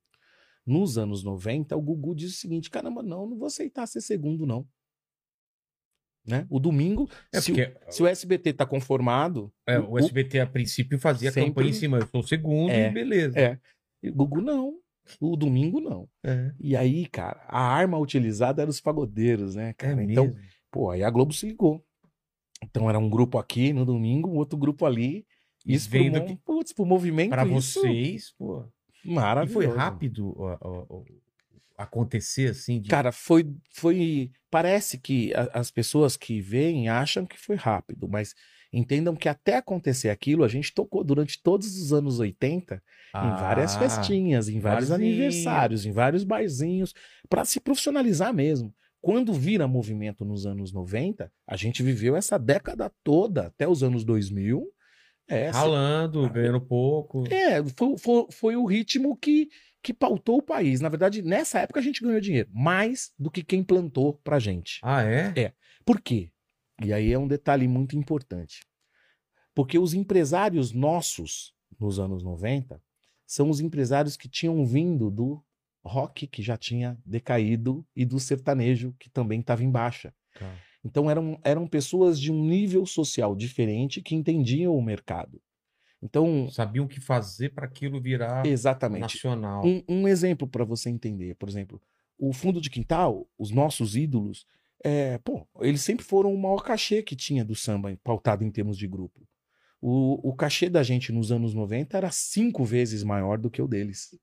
nos anos 90, o Gugu diz o seguinte: caramba, não, não vou aceitar ser segundo, não. Né? O domingo, É se, o, porque se o SBT tá conformado, é, o- o SBT a princípio fazia Sempre- campanha em cima, eu sou o segundo É, e beleza. é. o Gugu não. O domingo não. É, E aí, cara, a arma utilizada era os pagodeiros, né, é cara? então, mesmo. Pô, aí a Globo se ligou. Então era um grupo aqui no domingo, um outro grupo ali. E Isso veio pro, daqui- mo- putz, pro movimento. Isso vocês, pô. E Maravilhoso. foi rápido ó, acontecer assim? De... Cara, foi, foi. Parece que a- as pessoas que veem acham que foi rápido, mas entendam que até acontecer aquilo, a gente tocou durante todos os anos 80 em várias Ah, festinhas, em vários barzinho. aniversários, em vários barzinhos, para se profissionalizar mesmo. Quando vira movimento nos anos 90, a gente viveu essa década toda, até os anos 2000. É, Ralando, ganhando pouco. é foi, foi, foi o ritmo que, que pautou o país. Na verdade, nessa época a gente ganhou dinheiro, mais do que quem plantou pra gente. Ah, é? É. Por quê? E aí é um detalhe muito importante. Porque os empresários nossos, nos anos 90, são os empresários que tinham vindo do rock, que já tinha decaído, e do sertanejo, que também estava em baixa. Tá. Então eram, eram pessoas de um nível social diferente que entendiam o mercado. Então, Sabiam o que fazer para aquilo virar exatamente. nacional. Um, um exemplo para você entender, por exemplo, o fundo de quintal, os nossos ídolos, é, pô, eles sempre foram o maior cachê que tinha do samba, pautado em termos de grupo. O, o cachê da gente nos anos 90 era cinco vezes maior do que o deles.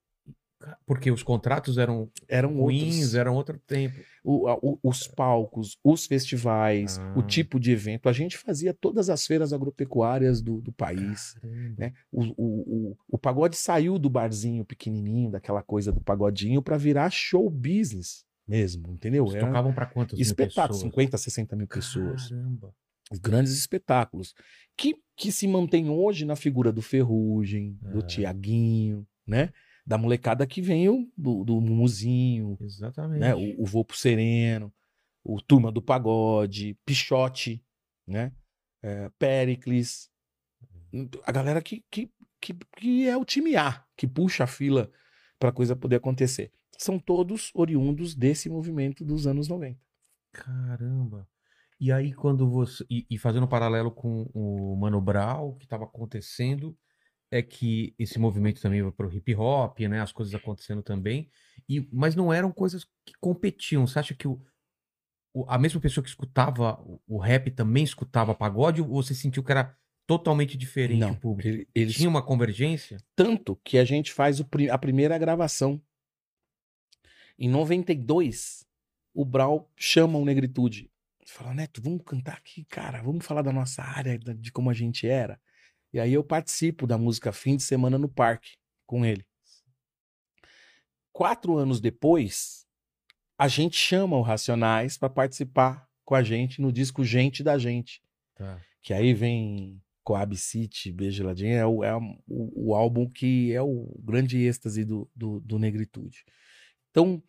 Porque os contratos eram Eram ruins, outros. eram outro tempo. O- o- os palcos, os festivais, Ah. o tipo de evento. A gente fazia todas as feiras agropecuárias do, do país. Caramba. né? O, o, o, pagode saiu do barzinho pequenininho, daquela coisa do pagodinho, para virar show business mesmo, entendeu? Eles tocavam para quantas mil espetáculos, pessoas? 50, 60 mil pessoas. Caramba. Grandes espetáculos. Que, que se mantém hoje na figura do Ferrugem, do É. Tiaguinho, né? Da molecada que vem o- do, do Mumuzinho, Exatamente. né? O, o pro Sereno, o Turma do Pagode, Pichote, né? É, Pericles. A galera que, que, que, que é o time A, que puxa a fila para a coisa poder acontecer. São todos oriundos desse movimento dos anos 90. Caramba. E aí, quando você. E, e fazendo um paralelo com o Mano Brown, o que estava acontecendo é que esse movimento também vai para o hip hop, né? As coisas acontecendo também. E, mas não eram coisas que competiam. Você acha que o, o- a mesma pessoa que escutava o, o rap também escutava pagode? Ou você sentiu que era totalmente diferente Não, o público? ele- eles Tinha uma convergência? Tanto que a gente faz o a primeira gravação. Em 92, o Brau chama o Negritude. Fala, Neto, vamos cantar aqui, cara. Vamos falar da nossa área, de como a gente era. E aí eu participo da música Fim de Semana no Parque com ele. Quatro anos depois, a gente chama o Racionais para participar com a gente no disco Gente da Gente. Tá. Que aí vem Coab City, Beijo Ladinho, é, o, é o, o álbum que é o grande êxtase do, do, do Negritude. Então,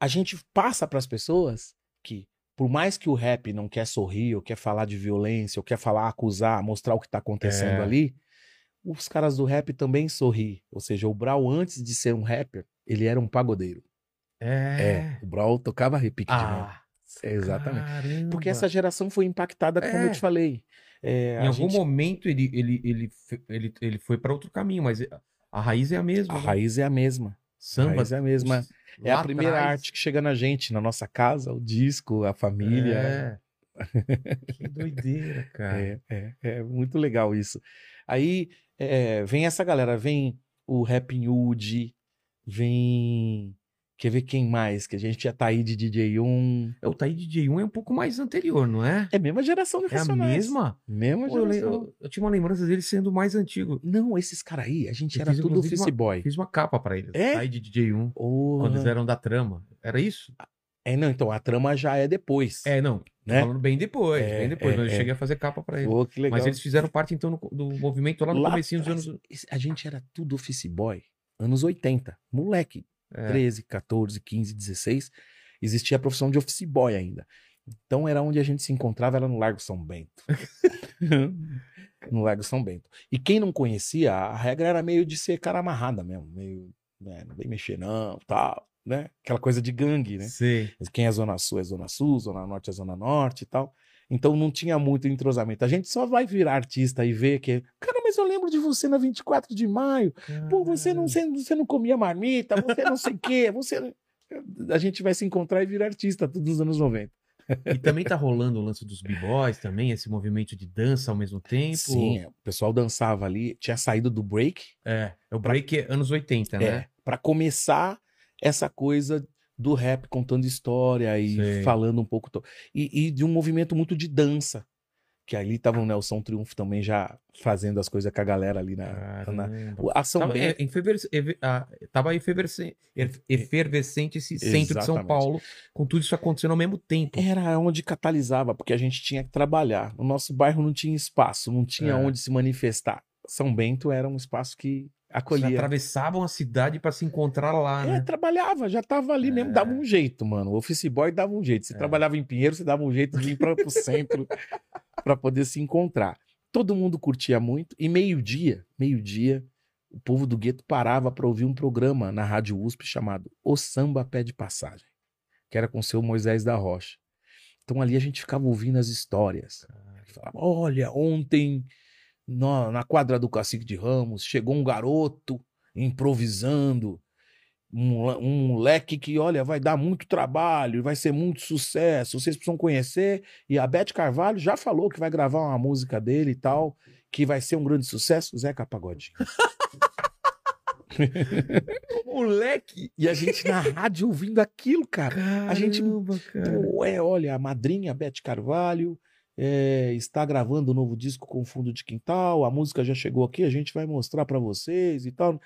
a gente passa para as pessoas que, por mais que o rap não quer sorrir, ou quer falar de violência, ou quer falar, acusar, mostrar o que está acontecendo É. ali, os caras do rap também sorri. Ou seja, o Brau, antes de ser um rapper, ele era um pagodeiro. É. o Brau tocava repique de mão. Ah, Exatamente. caramba. Porque essa geração foi impactada, como eu É. te falei. É, Em algum gente- momento ele, ele, ele, ele, ele foi para outro caminho, mas a raiz é a mesma. A né? raiz é a mesma. Samba. É a mesma. É a primeira atrás. arte que chega na gente, na nossa casa, o disco, a família. É. *laughs* que doideira, cara. É, é, é muito legal isso. Aí é, vem essa galera, vem o Rap Hood, vem. Quer ver quem mais? Que a gente já tá aí de DJ1. É, O Taí DJ1 é um pouco mais anterior, não é? É a mesma geração do É a mesma? Mesma Pô, eu, geração. lembro- eu tinha uma lembrança dele sendo mais antigo. Não, esses caras aí, a gente Eu era fiz, tudo office uma- boy. Fiz uma capa pra eles. É? Taí de DJ1. Porra. Quando eles eram da trama. Era isso? É, não, então a trama já é depois. É, não. Né? falando bem depois. É, bem depois. é, mas eu é. cheguei a fazer capa pra eles. Pô, que legal. Mas eles fizeram parte, então, do movimento lá no Lá comecinho dos anos... A gente era tudo office boy. Anos 80. Moleque. É. 13, 14, 15, 16. Existia a profissão de office boy ainda. Então era onde a gente se encontrava, era no Largo São Bento. *laughs* no Largo São Bento. E quem não conhecia, a regra era meio de ser cara amarrada mesmo. Meio, né, não vem mexer não, tal. Né? Aquela coisa de gangue, né? Sei. Quem é Zona Sul é Zona Sul, Zona Norte é Zona Norte e tal. Então não tinha muito entrosamento. A gente só vai virar artista e ver que. Cara, mas eu lembro de você na 24 de maio. Pô, você não, você, você não comia marmita, você não sei o quê. Você... A gente vai se encontrar e virar artista tudo nos anos 90. E também tá rolando o lance dos b-boys também, esse movimento de dança ao mesmo tempo. Sim, é, o pessoal dançava ali, tinha saído do break. É, é o break é anos 80, né? É, para começar essa coisa do rap contando história e Sei. falando um pouco. E, e de um movimento muito de dança. Que ali tava o Nelson Triunfo também já fazendo as coisas com a galera ali na. na São Tava, efe- ah, tava efervescente, efervescente esse centro de São Exatamente. Paulo, com tudo isso acontecendo ao mesmo tempo. Era onde catalisava, porque a gente tinha que trabalhar. No nosso bairro não tinha espaço, não tinha É. onde se manifestar. São Bento era um espaço que Eles acolhia. atravessavam a cidade pra se encontrar lá, É, né? trabalhava, já tava ali mesmo, É. dava um jeito, mano. O office boy dava um jeito. Você É. trabalhava em Pinheiro, você dava um jeito de ir para o *laughs* centro para poder se encontrar. Todo mundo curtia muito e meio-dia, meio-dia, o povo do gueto parava para ouvir um programa na Rádio USP chamado O Samba Pede Passagem, que era com o seu Moisés da Rocha. Então ali a gente ficava ouvindo as histórias. Falava, olha, ontem na, na quadra do Cacique de Ramos chegou um garoto improvisando, um, um moleque que, olha, vai dar muito trabalho, vai ser muito sucesso, vocês precisam conhecer. E a Beth Carvalho já falou que vai gravar uma música dele e tal, que vai ser um grande sucesso, Zeca Pagodinho. *laughs* Moleque! E a gente na rádio ouvindo aquilo, cara. A gente- Caramba, cara. Pô, é, olha, a madrinha Beth Carvalho é, está gravando um novo disco com fundo de quintal, a música já chegou aqui, a gente vai mostrar pra vocês e tal.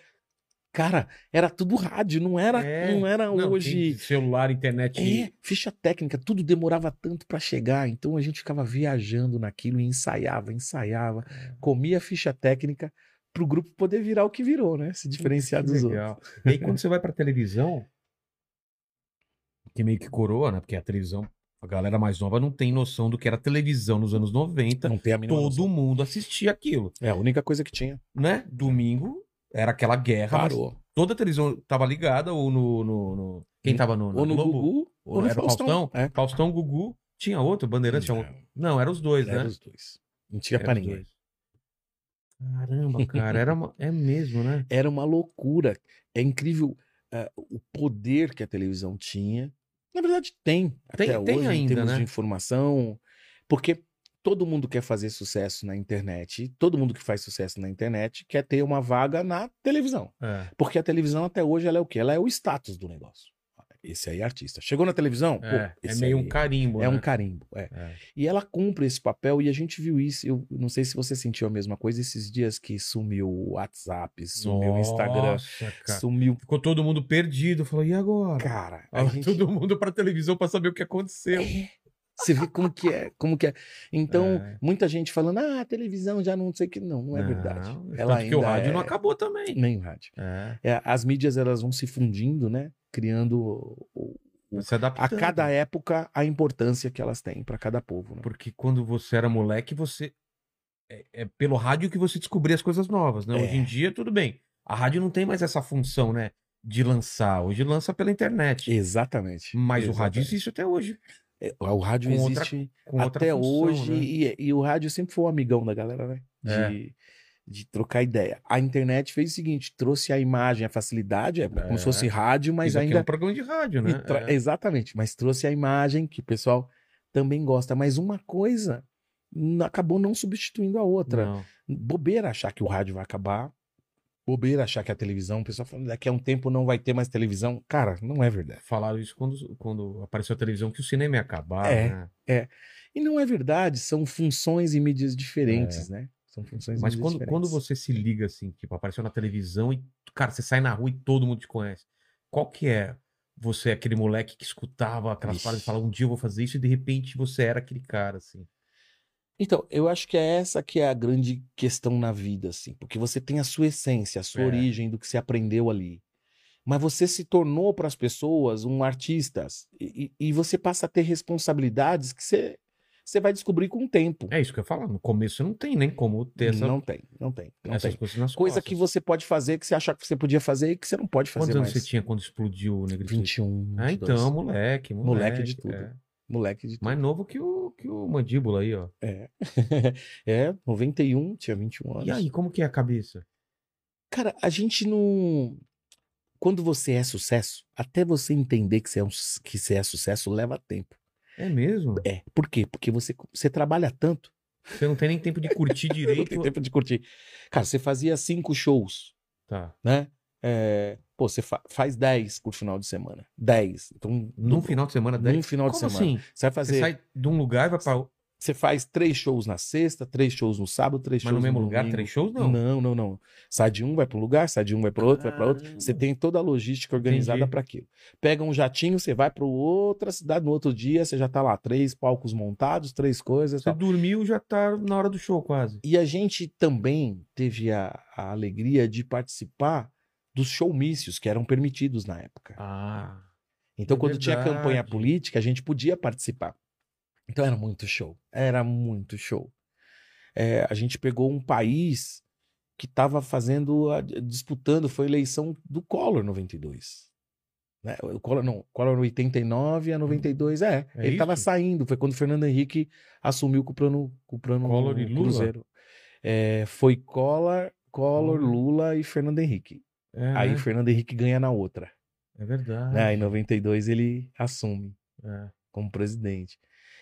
Cara, era tudo rádio, não era, É. não era Não, hoje. celular, internet. É, ficha técnica, tudo demorava tanto pra chegar, então a gente ficava viajando naquilo e ensaiava, ensaiava, É. comia ficha técnica pro grupo poder virar o que virou, né? Se diferenciar dos outros. legal. E aí, quando você vai pra televisão, que meio que coroa, né? Porque a televisão, a galera mais nova não tem noção do que era televisão nos anos 90. Não tem a Todo noção. mundo assistia aquilo, É a única coisa que tinha. né? Domingo era aquela guerra. Parou. Toda a televisão tava ligada, ou no. no- no- Quem tava no. Ou no Globo? Gugu, Ou ou no era o Faustão. Faustão? É. Faustão, Gugu. Tinha outro? Bandeirante? Tinha outro. Não, eram os dois, Era né? os dois. Não tinha Eram pra ninguém. dois. Caramba, cara, era uma... é mesmo, né? *laughs* Era uma loucura. É incrível eh, o poder que a televisão tinha. Na verdade, tem. Tem- até tem hoje, em ainda, termos né? de informação. Porque todo mundo quer fazer sucesso na internet. Todo mundo que faz sucesso na internet quer ter uma vaga na televisão. É. Porque a televisão, até hoje, ela é o quê? Ela é o status do negócio. Esse aí é artista. Chegou na televisão? Pô, É, é esse meio aí um carimbo, É né? um carimbo. É. É. E ela cumpre esse papel e a gente viu isso. Eu não sei se você sentiu a mesma coisa esses dias que sumiu o WhatsApp, sumiu o Instagram, cara. sumiu. Ficou todo mundo perdido. Falou, e agora? Cara, a Fala gente... Todo mundo pra televisão pra saber o que aconteceu. É. Você vê como que é, como que é. Então, É. muita gente falando, ah, a televisão já não sei o que. Não, não é verdade. Não, Ela tanto que o ainda rádio é- não acabou também. Nem o rádio. É. É, as mídias elas vão se fundindo, né? Criando o- o- a cada época a importância que elas têm para cada povo. Né? Porque quando você era moleque, você. É, é pelo rádio que você descobria as coisas novas, né? É. Hoje em dia, tudo bem. A rádio não tem mais essa função, né? De lançar. Hoje lança pela internet. Exatamente. Mas o Exatamente. rádio existe até hoje. É, O rádio com existe outra até função, hoje né? e, e o rádio sempre foi um amigão da galera, né? De, de trocar ideia. A internet fez o seguinte, trouxe a imagem, a facilidade, é como É. se fosse rádio, mas Isso ainda é um programa de rádio, né? É. Exatamente, mas trouxe a imagem que o pessoal também gosta. Mas uma coisa acabou não substituindo a outra. Não. Bobeira achar que o rádio vai acabar. Bobeira achar que a televisão, o pessoal falando daqui a um tempo não vai ter mais televisão. Cara, não é verdade. Falaram isso quando, quando apareceu a televisão, que o cinema ia acabar, É. né? E não é verdade, são funções e mídias diferentes, né? São funções e Mas quando, diferentes. quando você se liga assim, tipo, apareceu na televisão e, cara, você sai na rua e todo mundo te conhece. Qual que é você, aquele moleque que escutava aquelas Ixi. paradas e falava, um dia eu vou fazer isso, e de repente você era aquele cara, assim. Então, eu acho que é essa que é a grande questão na vida, assim, porque você tem a sua essência, a sua É. origem do que você aprendeu ali. Mas você se tornou para as pessoas um artista e, e- você passa a ter responsabilidades que você, você vai descobrir com o tempo. É isso que eu ia falar. No começo não tem nem como ter essa, Não tem, não tem, não essas tem. coisas nas Coisa costas. que você pode fazer que você achava que você podia fazer e que você não pode fazer Quantos anos mais. você tinha quando explodiu o Negritude? 21, Ah, 22. então, moleque, moleque. Moleque de tudo. é. Moleque de. Mais novo que o, que o Mandíbula aí, ó. É. *laughs* é, 91, tinha 21 anos. E aí, como que é a cabeça? Cara, a gente não. Quando você é sucesso, até você entender que você é, um, que você é sucesso leva tempo. É mesmo? É. Por quê? Porque você, você trabalha tanto, Você não tem nem tempo de curtir *laughs* não direito. tem tempo de curtir. Cara, você fazia cinco shows, Tá. né? É, pô, você fa- faz 10 por final de semana. 10. Então, Num do- final de semana, num dez- final de Como semana. assim? Você vai Você fazer. sai de um lugar e vai pra. Você faz três shows na sexta, três shows no sábado, três Mas shows no mesmo no lugar, domingo. três shows? Não. Não, não, não. Sai de um, vai para um lugar, sai de um, vai para outro, vai para outro. Você tem toda a logística organizada para aquilo. Pega um jatinho, você vai para outra cidade no outro dia, você já tá lá, três palcos montados, três coisas. Você Tal. dormiu já tá na hora do show quase. E a gente também teve a, a alegria de participar dos showmícios que eram permitidos na época. Ah. Então, é quando tinha campanha verdade. política, a gente podia participar. Então, era muito show. Era muito show. É, a gente pegou um país que estava fazendo, a- disputando, foi a eleição do Collor 92. Né? O Collor, não, Collor 89 a 92, é. É ele estava saindo, foi quando o Fernando Henrique assumiu com o plano, com o plano Collor e Lula? Cruzeiro. É, foi Collor, Collor, Hum. Lula e Fernando Henrique. É, Aí né? o Fernando Henrique ganha na outra. É verdade. Né? Em 92 ele assume É. como presidente.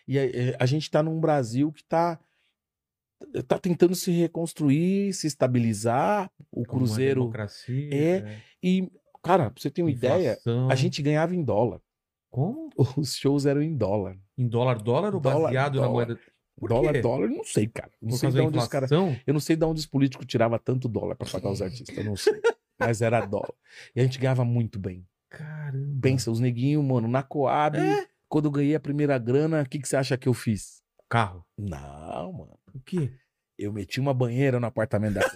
E a, eh, a gente está num Brasil que está tá tentando se reconstruir, se estabilizar. O Como Cruzeiro. democracia, é- E, cara, pra você ter uma ideia, inflação. a gente ganhava em dólar. Como? *laughs* Os shows eram em dólar. Em dólar, dólar ou Dólar, baseado na dólar. moeda? Por dólar, quê? dólar, eu não sei, cara. Não Por sei de onde os inflação? Eu não sei de onde os políticos tiravam tanto dólar para pagar os artistas. Eu não sei. *laughs* Mas era dólar. E a gente ganhava muito bem. Caramba. Pensa, os neguinhos, mano, na Coab, É? quando eu ganhei a primeira grana, o que, que você acha que eu fiz? Carro. Não, mano. O quê? Eu meti uma banheira no apartamento da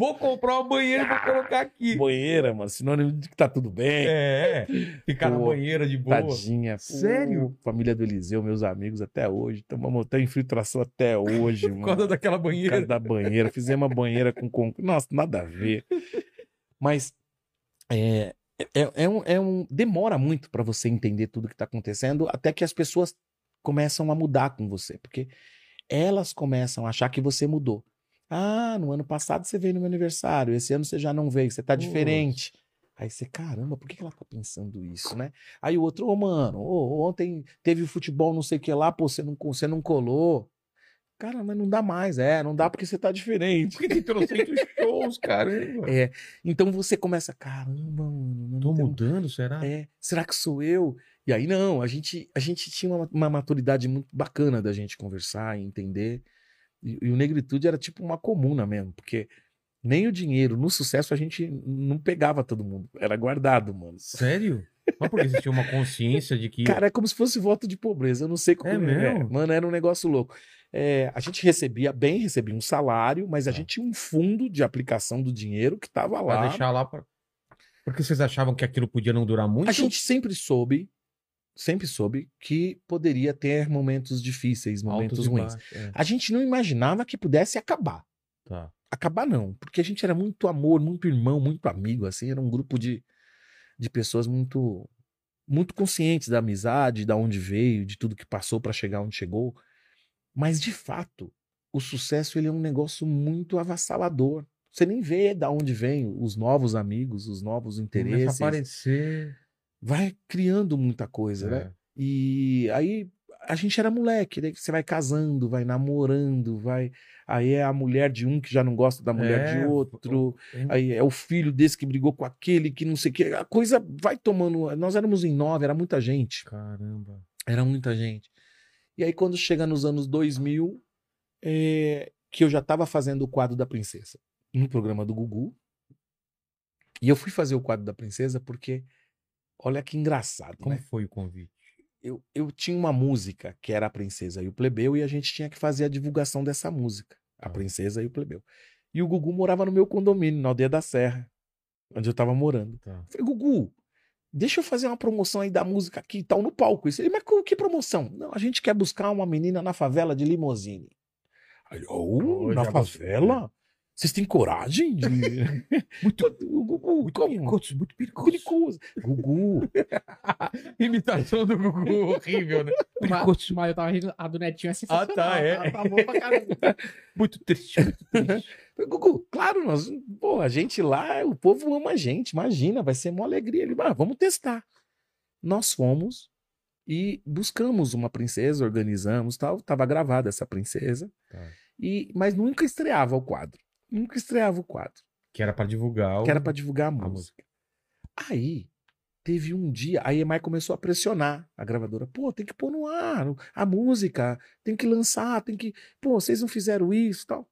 Vou comprar uma banheira pra colocar aqui. banheira, mano. Sinônimo de que tá tudo bem. É, ficar na Pô, banheira de boa. Tadinha. Pô, Sério? família do Eliseu, meus amigos até hoje. Estamos tem infiltração até hoje, *laughs* Por mano. causa daquela Por causa banheira. da banheira. Fizemos uma banheira com. com... Nossa, nada a ver. Mas é, é, é um, é um. Demora muito para você entender tudo que tá acontecendo, até que as pessoas começam a mudar com você. Porque elas começam a achar que você mudou. Ah, no ano passado você veio no meu aniversário, esse ano você já não veio, você tá Nossa. diferente. Aí você, caramba, por que ela tá pensando isso, né? Aí o outro, ô mano, ô, ontem teve o futebol não sei o que lá, pô, você não, você não colou. Cara, mas não dá mais, é, não dá porque você tá diferente. Porque tem trocentos *laughs* shows, caramba. É, então você começa, caramba, mano, Tô tenho- mudando, será? é, será que sou eu? E aí não, a gente, a gente tinha uma, uma maturidade muito bacana da gente conversar e entender. E, e o Negritude era tipo uma comuna mesmo, porque nem o dinheiro, no sucesso a gente não pegava todo mundo, era guardado, mano. Sério? Mas porque você tinha uma consciência de que. Cara, é como se fosse voto de pobreza, eu não sei como É mesmo? Mano, era um negócio louco. É, a gente recebia bem, recebia um salário, mas a Tá. gente tinha um fundo de aplicação do dinheiro que tava pra lá. deixar lá pra. Porque vocês achavam que aquilo podia não durar muito? A gente sempre soube, sempre soube que poderia ter momentos difíceis, momentos ruins. baixos, é. A gente não imaginava que pudesse acabar. Tá. Acabar não, porque a gente era muito amor, muito irmão, muito amigo, assim, era um grupo de, de pessoas muito muito conscientes da amizade, da onde veio, de tudo que passou para chegar onde chegou. Mas de fato, o sucesso ele é um negócio muito avassalador. Você nem vê da onde vem os novos amigos, os novos Começa a interesses. aparecer. Vai criando muita coisa, né? É. E aí a gente era moleque, daí você vai casando, vai namorando, vai. Aí é a mulher de um que já não gosta da mulher É, de outro. É. Aí é o filho desse que brigou com aquele que não sei o que. A coisa vai tomando. Nós éramos em nove, era muita gente. Caramba. Era muita gente. E aí, quando chega nos anos 2000, é, que eu já estava fazendo o quadro da princesa no programa do Gugu. E eu fui fazer o quadro da princesa porque, olha que engraçado, Como né? foi o convite? Eu, eu tinha uma música que era a princesa e o plebeu e a gente tinha que fazer a divulgação dessa música, a Ah. princesa e o plebeu. E o Gugu morava no meu condomínio, na aldeia da Serra, onde eu estava morando. Tá. Eu falei, Gugu, deixa eu fazer uma promoção aí da música aqui e tal, no palco. Isso. Ele, mas que- promoção? Não, a gente quer buscar uma menina na favela de limousine. Aí, oh, na gostei. Vocês têm coragem de... *laughs* muito, o Gugu, Muito como? perigoso, muito perigoso. Perigoso. Gugu, *laughs* Imitação do Gugu horrível, né? *laughs* Mas, mas eu tava rindo, a do Netinho é sensacional. tá, é. Tá, tá bom pra caramba. Muito triste, muito triste. Gugu, claro, nós, pô, a gente lá, o povo ama a gente, imagina, vai ser uma alegria. Ele, ah, vamos testar. Nós fomos e buscamos uma princesa, organizamos tal, tava gravada essa princesa, Tá. e mas nunca estreava o quadro. Nunca estreava o quadro, Que era pra divulgar o... que era para divulgar a a música. Aí teve um dia, a EMI começou a pressionar a gravadora, pô, tem que pôr no ar a música, tem que lançar, tem que, pô, vocês não fizeram isso, tal.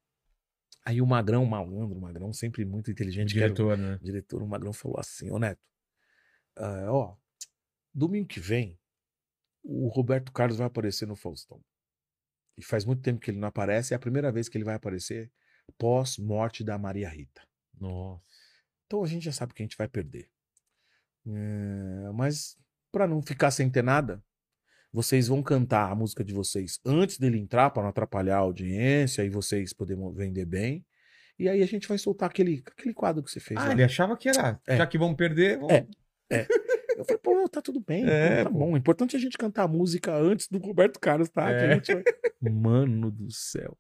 Aí o Magrão, malandro, o Magrão sempre muito inteligente, que era o diretor, né? diretor, o Magrão falou assim, ô Neto, ah, ó, domingo que vem, o Roberto Carlos vai aparecer no Faustão. E faz muito tempo que ele não aparece, é a primeira vez que ele vai aparecer pós-morte da Maria Rita. Nossa. Então a gente já sabe que a gente vai perder. É, mas para não ficar sem ter nada, vocês vão cantar a música de vocês antes dele entrar para não atrapalhar a audiência e vocês poderem vender bem. E aí a gente vai soltar aquele, aquele quadro que você fez. Ah, lá. ele achava que era. É. Já que vão perder, vamos... É. Eu falei, pô, tá tudo bem, É, tá pô. bom. O importante é a gente cantar a música antes do Roberto Carlos, tá? É. vai- *laughs* Mano do céu.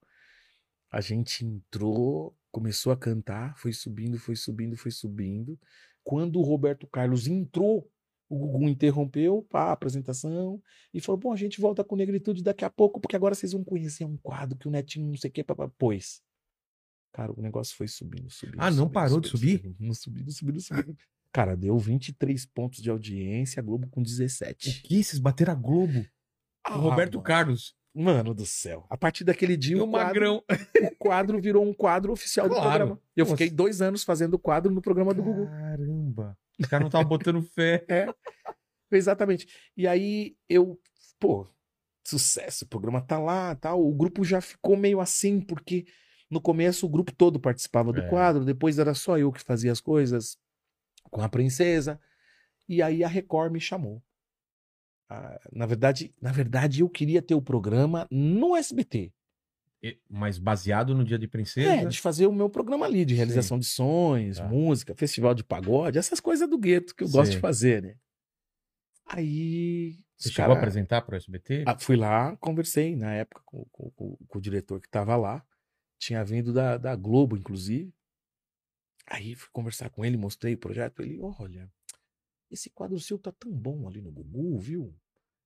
A gente entrou, começou a cantar, foi subindo, foi subindo, foi subindo. Quando o Roberto Carlos entrou, o Gugu interrompeu pá, a apresentação e falou: Bom, a gente volta com Negritude daqui a pouco, porque agora vocês vão conhecer um quadro que o Netinho não sei o que, papá, pôs. Cara, o negócio foi subindo, subindo. Ah, não subindo, parou de subindo, subir? Subindo, subindo, subindo, subindo. Cara, deu 23 pontos de audiência, a Globo com O 17. que? Vocês bateram a Globo? Ah, o Roberto mano. Carlos. Mano do céu. A partir daquele dia, o o quadro, Magrão. *laughs* o quadro virou um quadro oficial do Claro. programa. Eu Nossa. fiquei dois anos fazendo o quadro no programa do Gugu. Caramba. Os caras não estavam *laughs* botando fé. Exatamente. E aí eu, pô, sucesso, o programa tá lá, tal. O grupo já ficou meio assim, porque no começo o grupo todo participava do É. quadro, depois era só eu que fazia as coisas com a princesa. E aí a Record me chamou. Ah, na verdade, na verdade eu queria ter o programa no SBT. Mas baseado no Dia de Princesa? É, de fazer o meu programa ali, de realização de sonhos, Tá. música, festival de pagode, essas coisas do gueto que eu gosto Sei. de fazer, né? Aí. Você chegou a cara- apresentar para o SBT? Ah, fui lá, conversei na época com, com- com- com o diretor que estava lá. Tinha vindo da, da Globo, inclusive. Aí fui conversar com ele, mostrei o projeto. Ele, olha, esse quadro seu tá tão bom ali no Gugu, viu?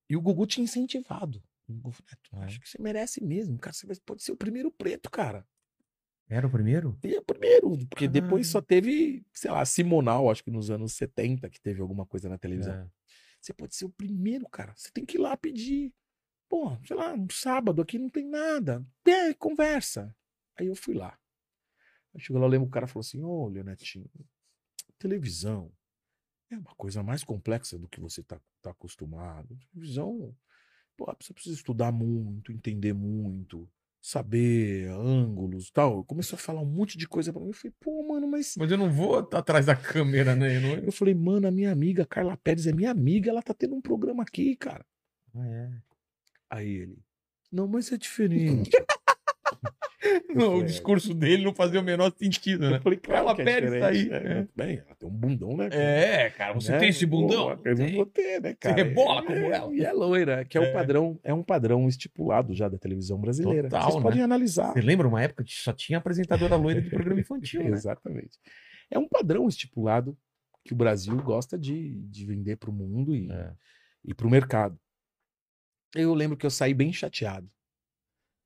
E o Gugu tinha incentivado. "Neto, É. acho que você merece mesmo, cara. Você pode ser o primeiro preto, cara. Era o primeiro? E é o primeiro, porque depois Caralho. só teve, sei lá, Simonal, acho que nos anos 70, que teve alguma coisa na televisão. É. Você pode ser o primeiro, cara. Você tem que ir lá pedir. Pô, sei lá, um sábado aqui não tem nada. É, conversa. Aí eu fui lá. Aí chegou lá, eu lembro o cara falou assim: Olha, Netinho, televisão é uma coisa mais complexa do que você tá, tá acostumado. Televisão, pô, você precisa estudar muito, entender muito, saber ângulos tal. Começou a falar um monte de coisa pra mim. Eu falei, pô, mano, mas Mas eu não vou tá atrás da câmera, né? Eu não- eu falei, mano, a minha amiga Carla Pérez é minha amiga, ela tá tendo um programa aqui, cara. Ah, é. Aí ele, não, mas é *laughs* diferente. *laughs* Não, o É. discurso dele não fazia o menor sentido, né? Eu falei, claro Ela é perde isso aí. diferente, né? Bem, ela tem um bundão, né? cara? É, cara, você Né? tem esse bundão? Pô, eu não vou ter, né, cara? rebola É, como ela. E é loira, que é, É. um padrão, é um padrão estipulado já da televisão brasileira. Total, Vocês né? podem analisar. Você lembra uma época que só tinha apresentadora loira de programa *laughs* infantil, né? Exatamente. É um padrão estipulado que o Brasil gosta de, de vender para o mundo e, É. e para o mercado. Eu lembro que eu saí bem chateado.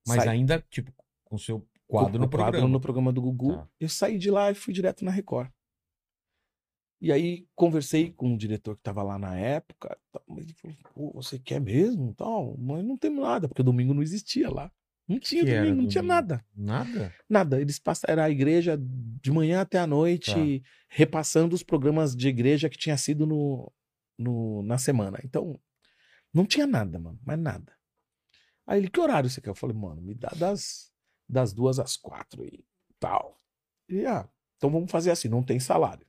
Mas Saí- ainda, tipo, com seu quadro com no quadro programa. no programa do Gugu. Tá. Eu saí de lá e fui direto na Record. E aí conversei com o diretor que estava lá na época. Mas ele falou: Pô, você quer mesmo? Tal, mas não temos nada, porque domingo não existia lá. Não tinha que domingo, não tinha nada. Nada? Nada. Eles passaram era a igreja de manhã até a noite, Tá. repassando os programas de igreja que tinha sido no, no, na semana. Então, não tinha nada, mano, mais nada. Aí ele, que horário você quer? Eu falei, mano, me dá das, das duas às quatro e tal. E, ah, então vamos fazer assim, não tem salário.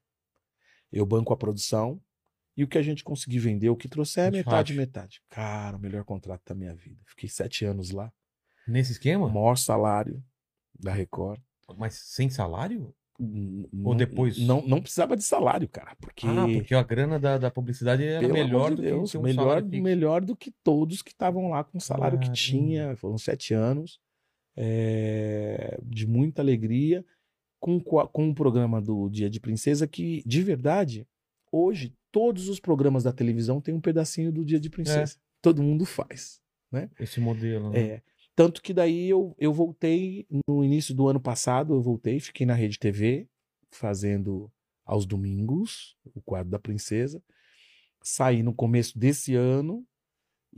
Eu banco a produção e o que a gente conseguir vender, o que trouxer é metade, racha. metade. Cara, o melhor contrato da minha vida. Fiquei sete anos lá, Nesse o esquema? maior salário da Record. Mas sem salário? N- Ou depois? Não, não precisava de salário, cara. Porque, Ah, porque a grana da, da publicidade era pelo melhor do de Deus, que um melhor, melhor do que todos que estavam lá com o salário que tinha. Foram sete anos é, de muita alegria. Com, com o programa do Dia de Princesa, que, de verdade, hoje, todos os programas da televisão têm um pedacinho do Dia de Princesa. Todo mundo faz. Esse modelo, né? É. Tanto que daí eu, eu voltei no início do ano passado, eu voltei, fiquei na Rede TV, fazendo aos domingos o quadro da princesa. Saí no começo desse ano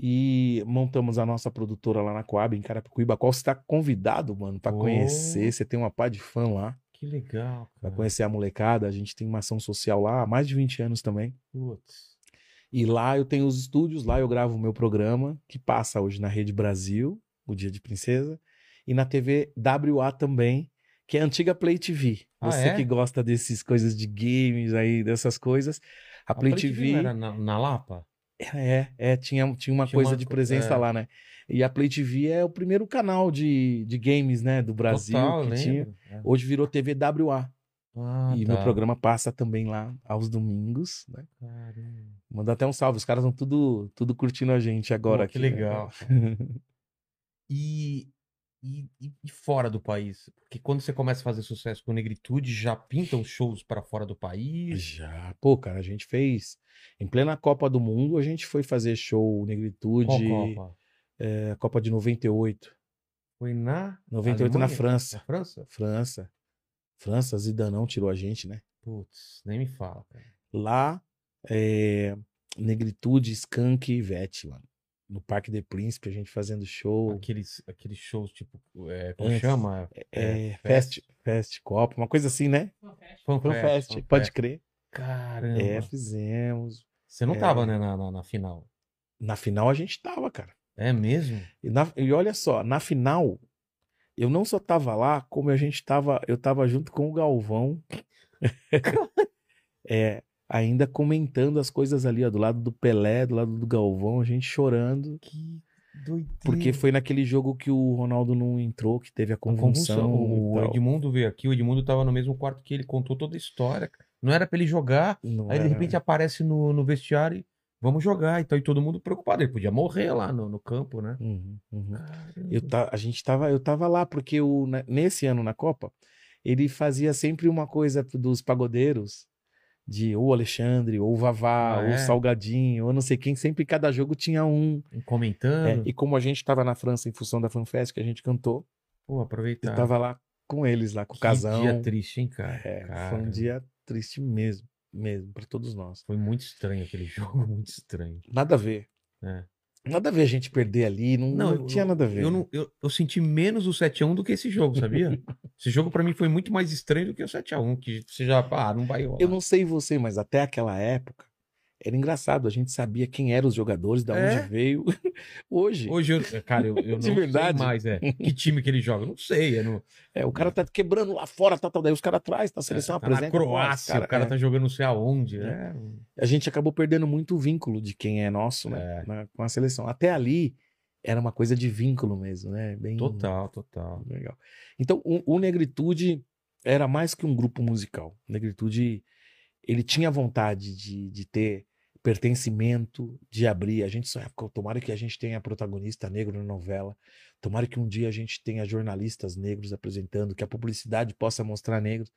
e montamos a nossa produtora lá na Coab, em Carapicuíba, a qual você está convidado, mano, para Oh. conhecer. Você tem uma pá de fã lá, Que legal, para cara. conhecer a molecada. A gente tem uma ação social lá há mais de 20 anos também. Putz. E lá eu tenho os estúdios, lá eu gravo o meu programa, que passa hoje na Rede Brasil, o Dia de Princesa, e na TV WA também, que é a antiga Play TV. Ah, Você é? que gosta dessas coisas de games aí, dessas coisas. A, Play, TV, não era na, na Lapa? É, é, tinha, tinha uma Tinha coisa uma de presença é. lá, né? E a Play TV é o primeiro canal de, de games, né, do Brasil Total, que tinha. É. Hoje virou TV WA. Ah, e tá. meu programa passa também lá aos domingos, né? Caramba. Mandar até um salve, os caras estão tudo, tudo curtindo a gente agora Pô, que aqui. né? legal. *laughs* E, e, e- e fora do país? Porque quando você começa a fazer sucesso com negritude, já pintam shows para fora do país? Já, pô, cara, a gente fez. Em plena Copa do Mundo, a gente foi fazer show Negritude, Qual Copa? é, Copa de 98. Foi na 98 na Alemanha? França. Na França? França. França, Zidanão tirou a gente, né? Putz, nem me fala, cara. Lá, é, Negritude, Skank e Ivete, mano. No Parque de Príncipe, a gente fazendo show. Aqueles, aqueles shows, tipo, é, como Antes, chama? É, Fest, Fest Copa, uma coisa assim, né? Fan Fan Fest, pode crer. Caramba. É, fizemos. Você não é. tava, né, na, na, na final? Na final a gente tava, cara. É mesmo? E, na- e olha só, na final, eu não só tava lá, como a gente tava, eu tava junto com o Galvão. *laughs* *laughs* é, ainda comentando as coisas ali, ó, do lado do Pelé, do lado do Galvão, a gente chorando. Que doideira. Porque foi naquele jogo que o Ronaldo não entrou, que teve a A convulsão. convulsão. O tal. Edmundo veio aqui, o Edmundo tava no mesmo quarto que ele, contou toda a história. cara. Não era pra ele jogar, Não aí de era- repente aparece no, no vestiário e vamos jogar. Então, e todo mundo preocupado. Ele podia morrer lá no, no campo, né? Uhum, uhum. Eu ta- a gente tava, eu tava lá porque o, né, nesse ano na Copa, ele fazia sempre uma coisa dos pagodeiros, de ou Alexandre, ou Vavá, Ah, ou é? Salgadinho, ou não sei quem, sempre cada jogo tinha um. É, Comentando. e como a gente tava na França em função da FanFest que a gente cantou, Pô, aproveitar. eu tava lá com eles, lá com o Que casão. dia triste, hein, cara? É, foi Cara, um dia triste mesmo, mesmo, para todos nós. Foi muito estranho aquele *laughs* jogo, muito estranho. Nada a ver. É. Nada a ver a gente perder ali, não, não eu- tinha nada a ver. Eu, não- eu, eu senti menos o 7x1 do que esse jogo, sabia? *laughs* esse jogo pra mim foi muito mais estranho do que o 7x1, que você já, ah, não vai rolar. Eu não sei você, mas até aquela época era engraçado. A gente sabia quem eram os jogadores, da É? onde veio. *laughs* Hoje, Hoje, eu, cara, eu, eu *laughs* não De verdade? sei mais, é. *laughs* Que time que ele joga? Não sei. É é, o cara tá quebrando lá fora, tá, tá, daí os caras atrás, tá a seleção tá na apresenta. Croácia, Nossa, o cara é. tá jogando não sei aonde. É. A gente acabou perdendo muito o vínculo de quem é nosso, né, É. na- com a seleção. Até ali, era uma coisa de vínculo mesmo, né? Bem Total, total. legal. Então, o, o Negritude era mais que um grupo musical. O Negritude, ele tinha vontade de, de ter pertencimento, de abrir. A gente sonhava, tomara que a gente tenha protagonista negro na novela. Tomara que um dia a gente tenha jornalistas negros apresentando, que a publicidade possa mostrar negros.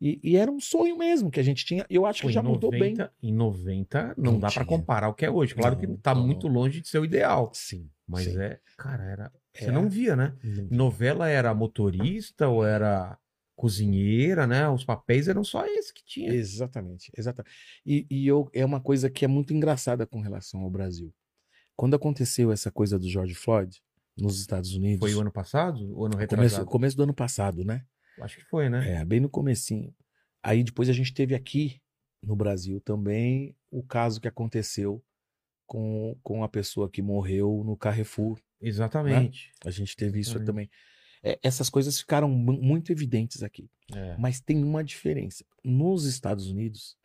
E, e era um sonho mesmo que a gente tinha. Eu acho que já em mudou bem. 90 Em 90, não, Não dá pra tinha. comparar o que é hoje. Claro que Não, tá não, muito longe de ser o ideal. Sim. Mas sim. é, cara, era. Você É. não via, né? Novela era motorista ou era cozinheira, né? Os papéis eram só esses que tinha. Exatamente, exatamente. E, e eu, é uma coisa que é muito engraçada com relação ao Brasil. Quando aconteceu essa coisa do George Floyd nos Estados Unidos, Foi o ano passado? O ano no retrasado? começo, começo do ano passado, né? Acho que foi, né? É, bem no comecinho. Aí depois a gente teve aqui no Brasil também o caso que aconteceu com, com a pessoa que morreu no Carrefour. Exatamente. A gente teve isso Exatamente. também. É, essas coisas ficaram mu- muito evidentes aqui. É. Mas tem uma diferença. Nos Estados Unidos,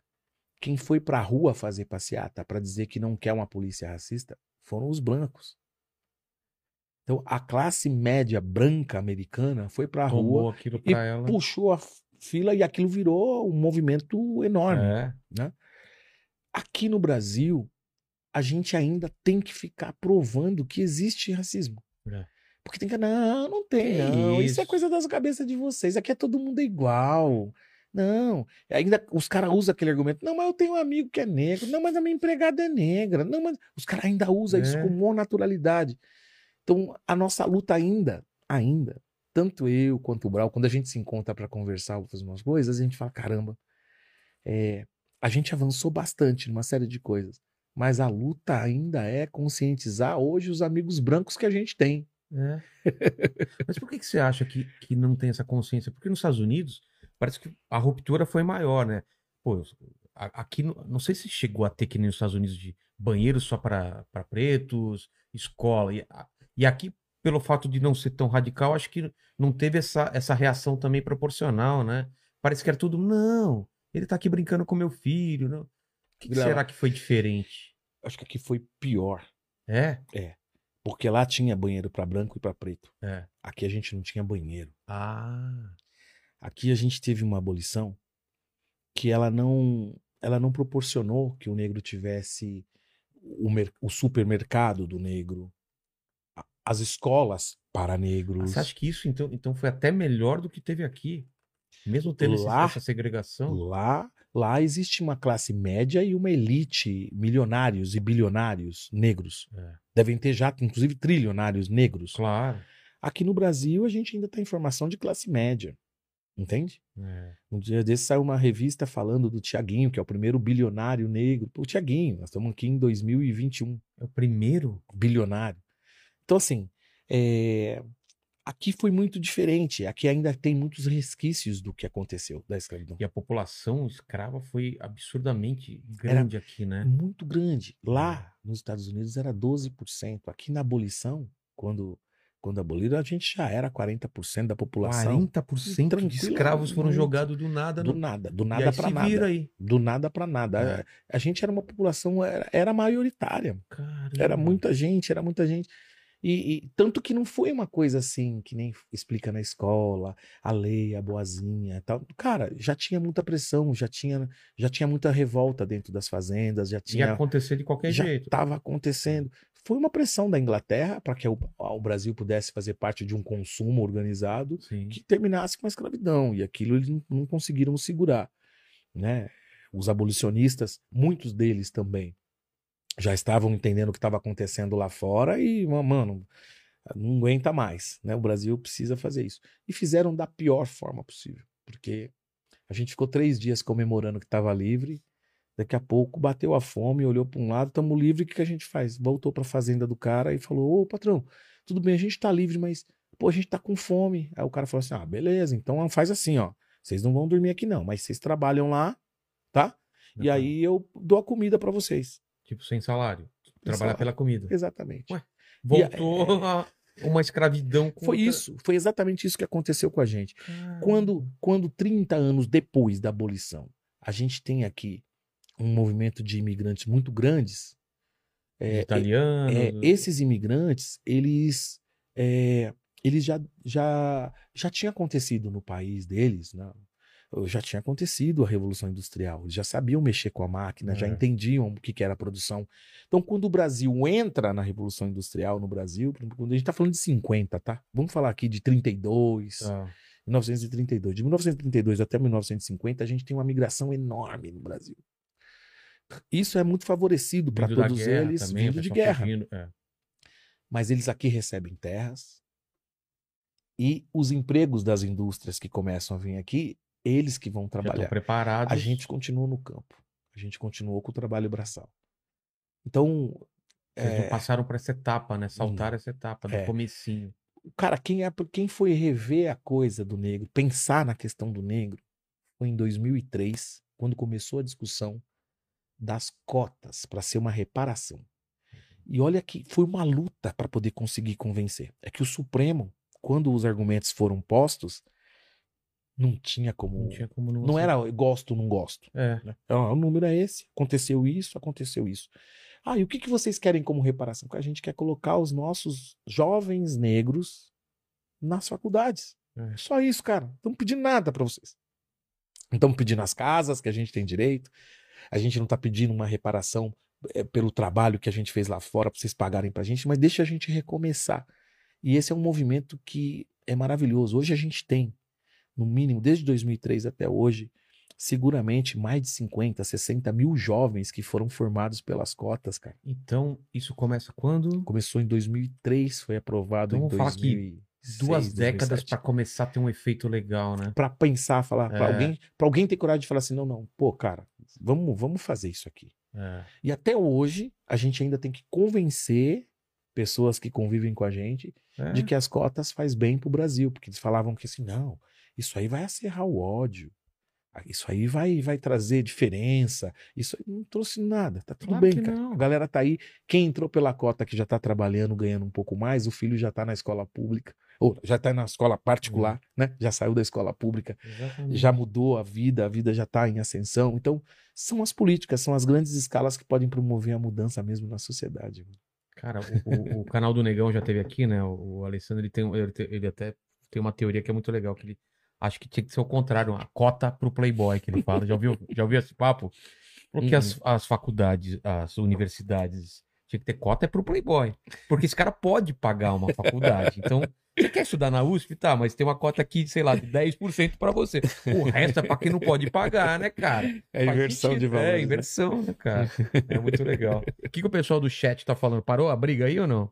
quem foi pra rua fazer passeata para dizer que não quer uma polícia racista foram os brancos. Então, a classe média branca americana foi pra Tomou rua e ela. puxou a fila e aquilo virou um movimento enorme. É. Aqui no Brasil, a gente ainda tem que ficar provando que existe racismo. É. Porque tem que. Não, não tem, Que não. Isso. é isso? coisa das cabeças de vocês. Aqui é todo mundo igual. Não. Ainda os caras usam aquele argumento. Não, mas eu tenho um amigo que é negro. Não, mas a minha empregada é negra. Não, mas os caras ainda usam isso É. com maior naturalidade. Então, a nossa luta ainda, ainda, tanto eu quanto o Brau, quando a gente se encontra para conversar ou fazer umas coisas, a gente fala: caramba, é, a gente avançou bastante numa série de coisas. Mas a luta ainda é conscientizar hoje os amigos brancos que a gente tem. É. *laughs* Mas por que, que você acha que, que não tem essa consciência? Porque nos Estados Unidos parece que a ruptura foi maior, né? Pô, aqui não sei se chegou a ter que nem nos Estados Unidos de banheiro só para pretos, escola. E, e aqui, pelo fato de não ser tão radical, acho que não teve essa, essa reação também proporcional, né? Parece que era tudo, não, ele tá aqui brincando com meu filho. Não. O que, que será que foi diferente? Acho que aqui foi pior, É? Porque lá tinha banheiro para branco e para preto. É. Aqui a gente não tinha banheiro. Ah, Aqui a gente teve uma abolição que ela não, ela não proporcionou que o negro tivesse o, o supermercado do negro, as escolas para negros. Você acha que isso então, então foi até melhor do que teve aqui? Mesmo tendo Lá- essa segregação? Lá, lá existe uma classe média e uma elite, milionários e bilionários negros. É. Devem ter já, inclusive, trilionários negros. Claro. Aqui no Brasil, a gente ainda tem formação de classe média. Entende? É. Um dia desse saiu uma revista falando do Tiaguinho, que é o primeiro bilionário negro. O Tiaguinho, nós estamos aqui em 2021, É o primeiro? bilionário. Então, assim, é, aqui foi muito diferente. Aqui ainda tem muitos resquícios do que aconteceu da escravidão. E a população escrava foi absurdamente grande aqui, né? Muito grande. Lá nos Estados Unidos era 12%. Aqui na abolição, quando, quando aboliram, a gente já era 40% da população. 40% de escravos foram jogados do nada. Do no... nada, do nada para nada. aí. Do nada para nada. É. A, a gente era uma população, era, era maioritária. Caramba. Era muita gente, era muita gente. E, e tanto que não foi uma coisa assim, que nem explica na escola, a lei, a boazinha tal. Cara, já tinha muita pressão, já tinha, já tinha muita revolta dentro das fazendas, já Ia tinha. acontecer de qualquer já jeito. estava acontecendo. Foi uma pressão da Inglaterra para que o, o Brasil pudesse fazer parte de um consumo organizado Sim. que terminasse com a escravidão. E aquilo eles não, não conseguiram segurar. Né? Os abolicionistas, muitos deles também, já estavam entendendo o que estava acontecendo lá fora e, mano, não aguenta mais. Né? O Brasil precisa fazer isso. E fizeram da pior forma possível. Porque a gente ficou três dias comemorando que estava livre. Daqui a pouco bateu a fome, olhou para um lado, estamos livres, o que, que a gente faz? Voltou para a fazenda do cara e falou: Ô patrão, tudo bem, a gente está livre, mas pô, a gente tá com fome. Aí o cara falou assim: ah, beleza, então faz assim, ó. Vocês não vão dormir aqui não, mas vocês trabalham lá, tá? E Uhum. aí eu dou a comida para vocês. Tipo, sem salário. Trabalhar salário. pela comida. Exatamente. Ué, Voltou a uma escravidão. é, Foi contra- isso, foi exatamente isso que aconteceu com a gente. Caramba. Quando, quando 30 anos depois da abolição, a gente tem aqui um movimento de imigrantes muito grandes, É, Italiano. é, esses imigrantes, eles, é, eles já, já, já tinha acontecido no país deles, né? Já tinha acontecido a Revolução Industrial, eles já sabiam mexer com a máquina, já É. entendiam o que, que era a produção. Então, quando o Brasil entra na Revolução Industrial no Brasil, quando a gente está falando de 50, tá? Vamos falar aqui de 32, Tá. 1932. De 1932 até 1950, a gente tem uma migração enorme no Brasil. Isso é muito favorecido para todos guerra eles, também, vindo de guerra. é. Mas eles aqui recebem terras e os empregos das indústrias que começam a vir aqui, eles que vão trabalhar. preparados. A gente continua no campo. A gente continuou com o trabalho braçal. Então, Vocês é, não passaram por essa etapa, né? Saltaram essa etapa do É. comecinho. cara, quem, é, quem foi rever a coisa do negro, pensar na questão do negro, foi em 2003, quando começou a discussão das cotas para ser uma reparação. E olha que foi uma luta para poder conseguir convencer. É que o Supremo, quando os argumentos foram postos, não tinha como. Não tinha como não. Não era gosto ou não gosto. É. né? Ah, o número é esse, aconteceu isso, aconteceu isso. Ah, e o que, que vocês querem como reparação? Que a gente quer colocar os nossos jovens negros nas faculdades. É. Só isso, cara. Não estamos pedindo nada para vocês. Não estamos pedindo as casas que a gente tem direito. A gente não está pedindo uma reparação eh, pelo trabalho que a gente fez lá fora para vocês pagarem para a gente, mas deixa a gente recomeçar. E esse é um movimento que é maravilhoso. Hoje a gente tem, no mínimo, desde 2003 até hoje, seguramente mais de 50, 60 mil jovens que foram formados pelas cotas, cara. Então, isso começa quando? Começou em 2003, foi aprovado Então, em vamos falar que 2006, Duas décadas 2007. para começar a ter um efeito legal, né? Pra pensar, falar, É. alguém, para alguém ter coragem de falar assim, não, não, pô, cara, vamos, vamos fazer isso aqui. É. E até hoje, a gente ainda tem que convencer pessoas que convivem com a gente É. de que as cotas faz bem pro Brasil, porque eles falavam que assim, não, isso aí vai acerrar o ódio. Ah, Isso aí vai, vai trazer diferença. Isso aí não trouxe nada. Tá tudo Claro bem, cara. não. A galera tá aí. Quem entrou pela cota que já tá trabalhando, ganhando um pouco mais, o filho já tá na escola pública, ou já tá na escola particular, né? Já saiu da escola pública Exatamente. já mudou a vida, a vida já está em ascensão. Então, são as políticas, são as grandes escalas que podem promover a mudança mesmo na sociedade. Cara, o, o- o canal do Negão já teve aqui, né? O, o Alessandro, ele, tem, ele, ele até tem uma teoria que é muito legal, que ele acha que tinha que ser o contrário, uma cota pro Playboy, que ele fala. Já ouviu, já ouviu esse papo? Porque Uhum. as, as faculdades, as universidades, tinha que ter cota é pro Playboy. Porque esse cara pode pagar uma faculdade. Então, você quer estudar na USP? Tá, mas tem uma cota aqui, sei lá, de 10% pra você. O resto é pra quem não pode pagar, né, cara? É Faz inversão de valores. É, né? inversão, né, cara? É muito legal. O que, que o pessoal do chat tá falando? Parou a briga aí ou não?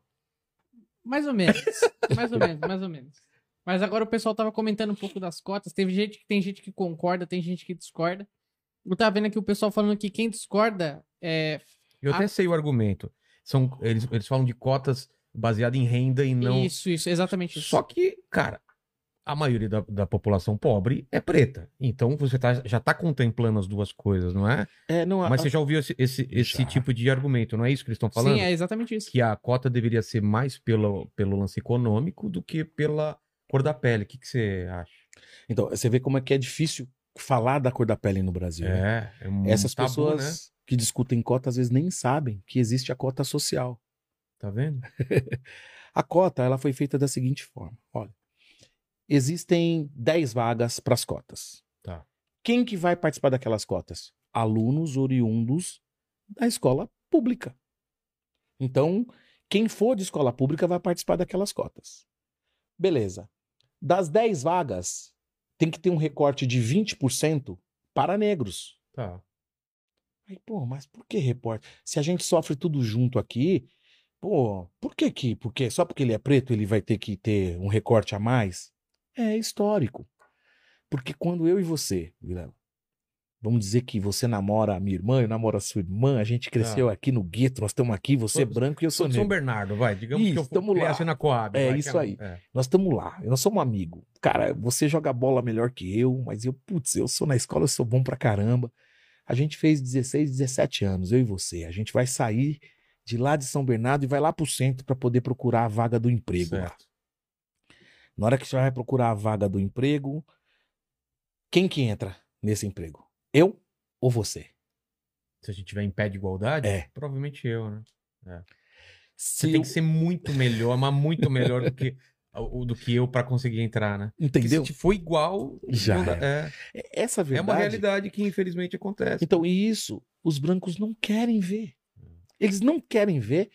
Mais ou menos. mais ou menos, mais ou menos. Mas agora o pessoal tava comentando um pouco das cotas. Teve gente que tem gente que concorda, tem gente que discorda. Eu tava vendo aqui o pessoal falando que quem discorda é. Eu até Ah. sei o argumento. São, eles, eles falam de cotas baseadas em renda e não. Isso, isso, exatamente isso. Só que, cara, a maioria da, da população pobre é preta. Então você tá, já tá contemplando as duas coisas, não é? É, não, a- Mas você já ouviu esse, esse, esse Já. tipo de argumento, não é isso que eles estão falando? Sim, é exatamente isso. Que a cota deveria ser mais pelo, pelo lance econômico do que pela cor da pele. O que, que você acha? Então, você vê como é que é difícil falar da cor da pele no Brasil. né? É, é um Essas tabu, pessoas né? que discutem cota às vezes nem sabem que existe a cota social. Tá vendo? *laughs* A cota ela foi feita da seguinte forma: olha, existem 10 vagas para as cotas. Tá. Quem que vai participar daquelas cotas? Alunos oriundos da escola pública. Então, quem for de escola pública vai participar daquelas cotas. Beleza. Das 10 vagas, tem que ter um recorte de 20% para negros. Tá. Aí, pô, mas por que reporte? Se a gente sofre tudo junto aqui, pô, por que que? Porque só porque ele é preto ele vai ter que ter um recorte a mais? É histórico. Porque quando eu e você, Vilela, vamos dizer que você namora a minha irmã, eu namoro a sua irmã, a gente cresceu aqui no gueto, nós estamos aqui, você é Todos- branco e eu sou de São negro. Bernardo, vai. Digamos Isso, que eu tamo lá. na Coab. É vai, isso que aí. É. Nós estamos lá, nós somos amigos. Cara, você joga bola melhor que eu, mas eu, putz, eu sou na escola, eu sou bom pra caramba. A gente fez 16, 17 anos, eu e você. A gente vai sair de lá de São Bernardo e vai lá pro centro para poder procurar a vaga do emprego lá. Certo. Na hora que você vai procurar a vaga do emprego, quem que entra nesse emprego? Eu ou você? Se a gente tiver em pé de igualdade, É. provavelmente eu, né? Você Se tem eu- que ser muito melhor, mas muito melhor do que, do que eu pra conseguir entrar, né? Porque Entendeu? Se for igual, Já não era. é. Essa É verdade. uma realidade que infelizmente acontece. Então, e isso os brancos não querem ver. Eles não querem ver.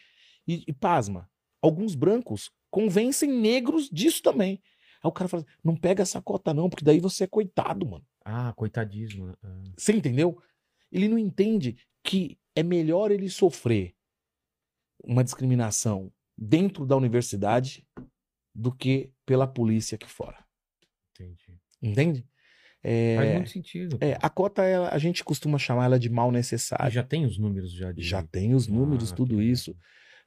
E, e pasma, alguns brancos convencem negros disso também. Aí o cara fala: não pega essa cota, não, porque daí você é coitado, mano. Ah, coitadismo. né? Ah. Você entendeu? Ele não entende que é melhor ele sofrer uma discriminação dentro da universidade do que pela polícia aqui fora. Entendi. Entende? É, Faz muito sentido. é, a cota, a gente costuma chamar ela de mal E necessário. já tem os números já de... Já tem os números, Ah, tudo que isso.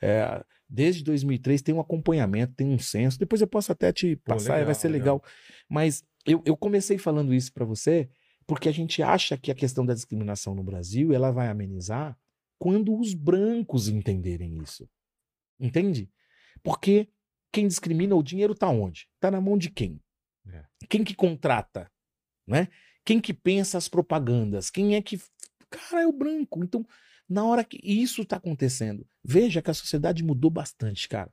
É, desde 2003 tem um acompanhamento, tem um censo. Depois eu posso até te Pô, passar, legal, vai ser legal. legal. Mas eu, eu comecei falando isso para você porque a gente acha que a questão da discriminação no Brasil ela vai amenizar quando os brancos entenderem isso. Entende? Porque quem discrimina o dinheiro tá onde? Tá na mão de quem? É. Quem que contrata? Né? Quem que pensa as propagandas? Quem é que. Cara, é o branco. Então, na hora que isso tá acontecendo, veja que a sociedade mudou bastante, cara.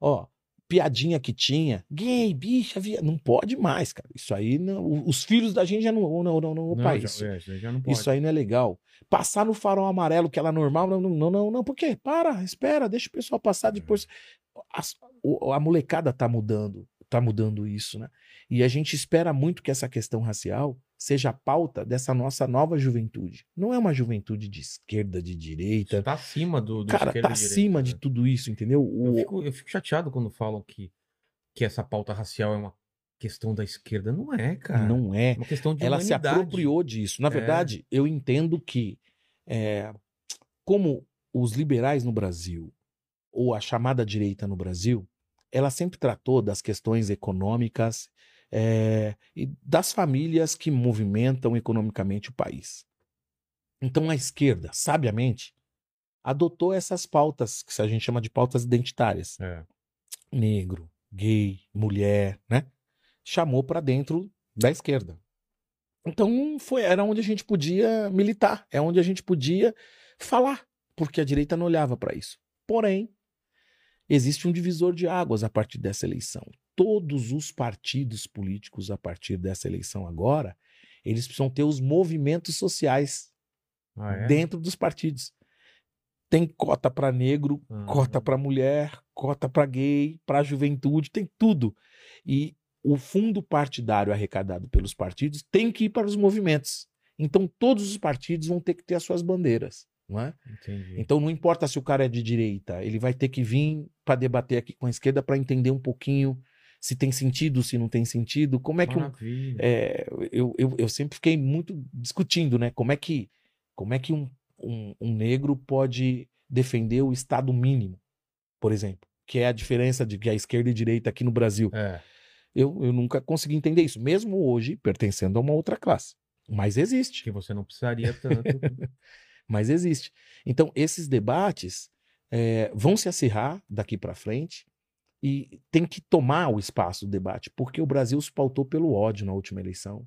Ó, piadinha que tinha, gay, bicha, via... não pode mais, cara. Isso aí, não, os filhos da gente já não. Não, não, não, opa, Não, isso, já, é, já- não isso aí não é legal. Passar no farol amarelo, que ela é normal, não, não, não, não, não. Por quê? Para, espera, deixa o pessoal passar depois. As- o- a molecada tá mudando, tá mudando isso, né? E a gente espera muito que essa questão racial seja a pauta dessa nossa nova juventude. Não é uma juventude de esquerda, de direita. Isso tá acima do, do Cara, tá e direita, acima né? de tudo isso, entendeu? Eu O- fico, eu fico chateado quando falam que, que essa pauta racial é uma questão da esquerda. Não é, cara. não é. É uma questão de ela se humanidade. apropriou disso. Na É. verdade, eu entendo que, é, como os liberais no Brasil, ou a chamada direita no Brasil, ela sempre tratou das questões econômicas é, e das famílias que movimentam economicamente o país. Então a esquerda, sabiamente, adotou essas pautas, que a gente chama de pautas identitárias É. negro, gay, mulher, né? Chamou para dentro da esquerda. Então foi era onde a gente podia militar, é onde a gente podia falar, porque a direita não olhava para isso. Porém, existe um divisor de águas a partir dessa eleição. Todos os partidos políticos a partir dessa eleição agora, eles precisam ter os movimentos sociais Ah, é? dentro dos partidos. Tem cota para negro, Ah. cota para mulher, cota para gay, para juventude, tem tudo. E o fundo partidário arrecadado pelos partidos tem que ir para os movimentos. Então todos os partidos vão ter que ter as suas bandeiras, não é? Então não importa se o cara é de direita, ele vai ter que vir para debater aqui com a esquerda para entender um pouquinho se tem sentido, se não tem sentido, como é que um, é, eu, eu, eu sempre fiquei muito discutindo, né? Como é que, como é que um, um, um negro pode defender o Estado mínimo, por exemplo, que é a diferença de que a esquerda e a direita aqui no Brasil. É. Eu, eu nunca consegui entender isso, mesmo hoje pertencendo a uma outra classe. Mas existe, Que você não precisaria tanto. *laughs* mas existe. Então, esses debates é, vão se acirrar daqui para frente e tem que tomar o espaço do debate, porque o Brasil se pautou pelo ódio na última eleição.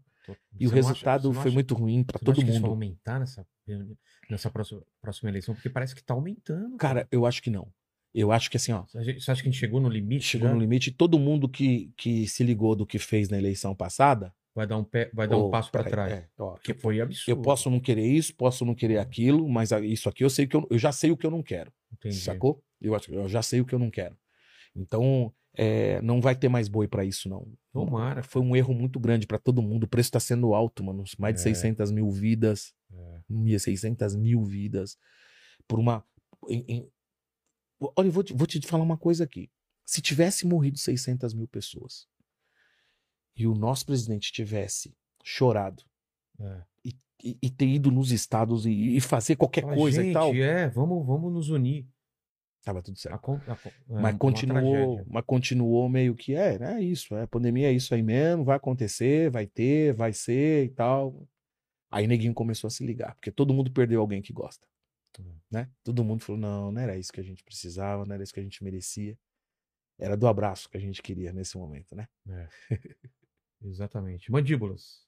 E o acha- resultado não foi acha- muito ruim para todo acha que isso vai mundo. aumentar nessa, nessa próxima, próxima eleição? Porque parece que tá aumentando. Cara, eu acho que não. Eu acho que assim, ó, Você acha- acha que a gente chegou no limite? chegou no limite. Todo mundo que, que se ligou do que fez na eleição passada. Vai dar um, pé, vai dar um "Ô, passo pra peraí, trás. é, ó, Porque foi absurdo. eu posso não querer isso, posso não querer aquilo, mas isso aqui eu sei que eu, eu já sei o que eu não quero. Entendi. Sacou? Eu, eu já sei o que eu não quero. Então, é, não vai ter mais boi pra isso, não. Tomara. Foi um erro muito grande pra todo mundo. O preço tá sendo alto, mano. Mais de É. 600 mil vidas. É. Mia, 600 mil vidas. Por uma. em- em- Olha, eu vou te, vou te falar uma coisa aqui. Se tivesse morrido 600 mil pessoas e o nosso presidente tivesse chorado É. e, e ter ido nos estados e, e fazer qualquer Fala, coisa e tal, é, vamos, vamos nos unir. Tava tudo certo. Acon- acon- é, mas continuou, mas continuou meio que é, né? Isso, é, a pandemia é isso aí mesmo, vai acontecer, vai ter, vai ser e tal. Aí neguinho começou a se ligar, porque todo mundo perdeu alguém que gosta, Hum. né? Todo mundo falou, não, não era isso que a gente precisava, não era isso que a gente merecia. Era do abraço que a gente queria nesse momento, né? É. *laughs* Exatamente. Mandíbulas.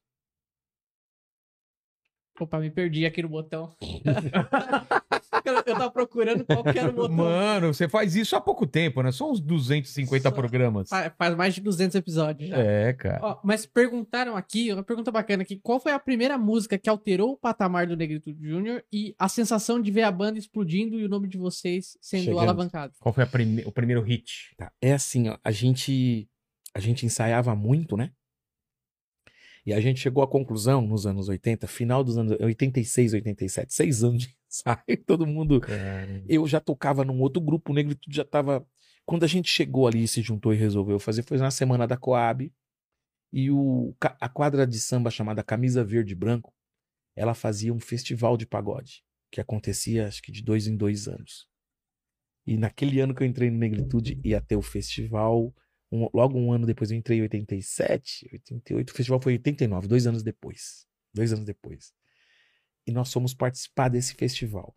Opa, me perdi aqui no botão. *laughs* eu, tava procurando qual que era o botão. Mano, você faz isso há pouco tempo, né? Só uns 250 Só- programas. Fa- Faz mais de 200 episódios já. É, cara. Ó, mas perguntaram aqui, uma pergunta bacana aqui, qual foi a primeira música que alterou o patamar do Negritude Júnior e a sensação de ver a banda explodindo e o nome de vocês sendo Chegando. alavancado? Qual foi a prime- o primeiro hit? Tá, É assim, ó, a gente a gente ensaiava muito, né? E a gente chegou à conclusão nos anos 80, final dos anos 86, 87, seis anos de ensaio, *laughs* todo mundo. Cara. Eu já tocava num outro grupo, o Negritude já tava. Quando a gente chegou ali, se juntou e resolveu fazer, foi na semana da Coab. E o, a quadra de samba chamada Camisa Verde e Branco, ela fazia um festival de pagode, que acontecia acho que de dois em dois anos. E naquele ano que eu entrei no Negritude, ia ter o festival. Um- logo um ano depois, eu entrei em 87, 88. O festival foi em 89, dois anos depois. Dois anos depois. E nós fomos participar desse festival.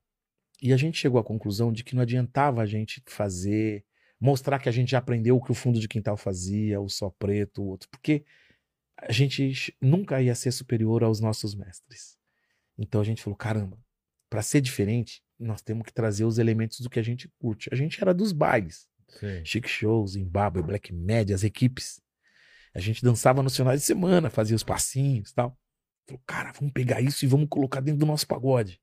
E a gente chegou à conclusão de que não adiantava a gente fazer, mostrar que a gente já aprendeu o que o fundo de quintal fazia, o só preto, o outro, porque a gente nunca ia ser superior aos nossos mestres. Então a gente falou: caramba, para ser diferente, nós temos que trazer os elementos do que a gente curte. A gente era dos bailes, Sei. Chic Shows, Zimbabwe, Black Media, as equipes. A gente dançava nos finais de semana, fazia os passinhos e tal. Falou, cara, vamos pegar isso e vamos colocar dentro do nosso pagode.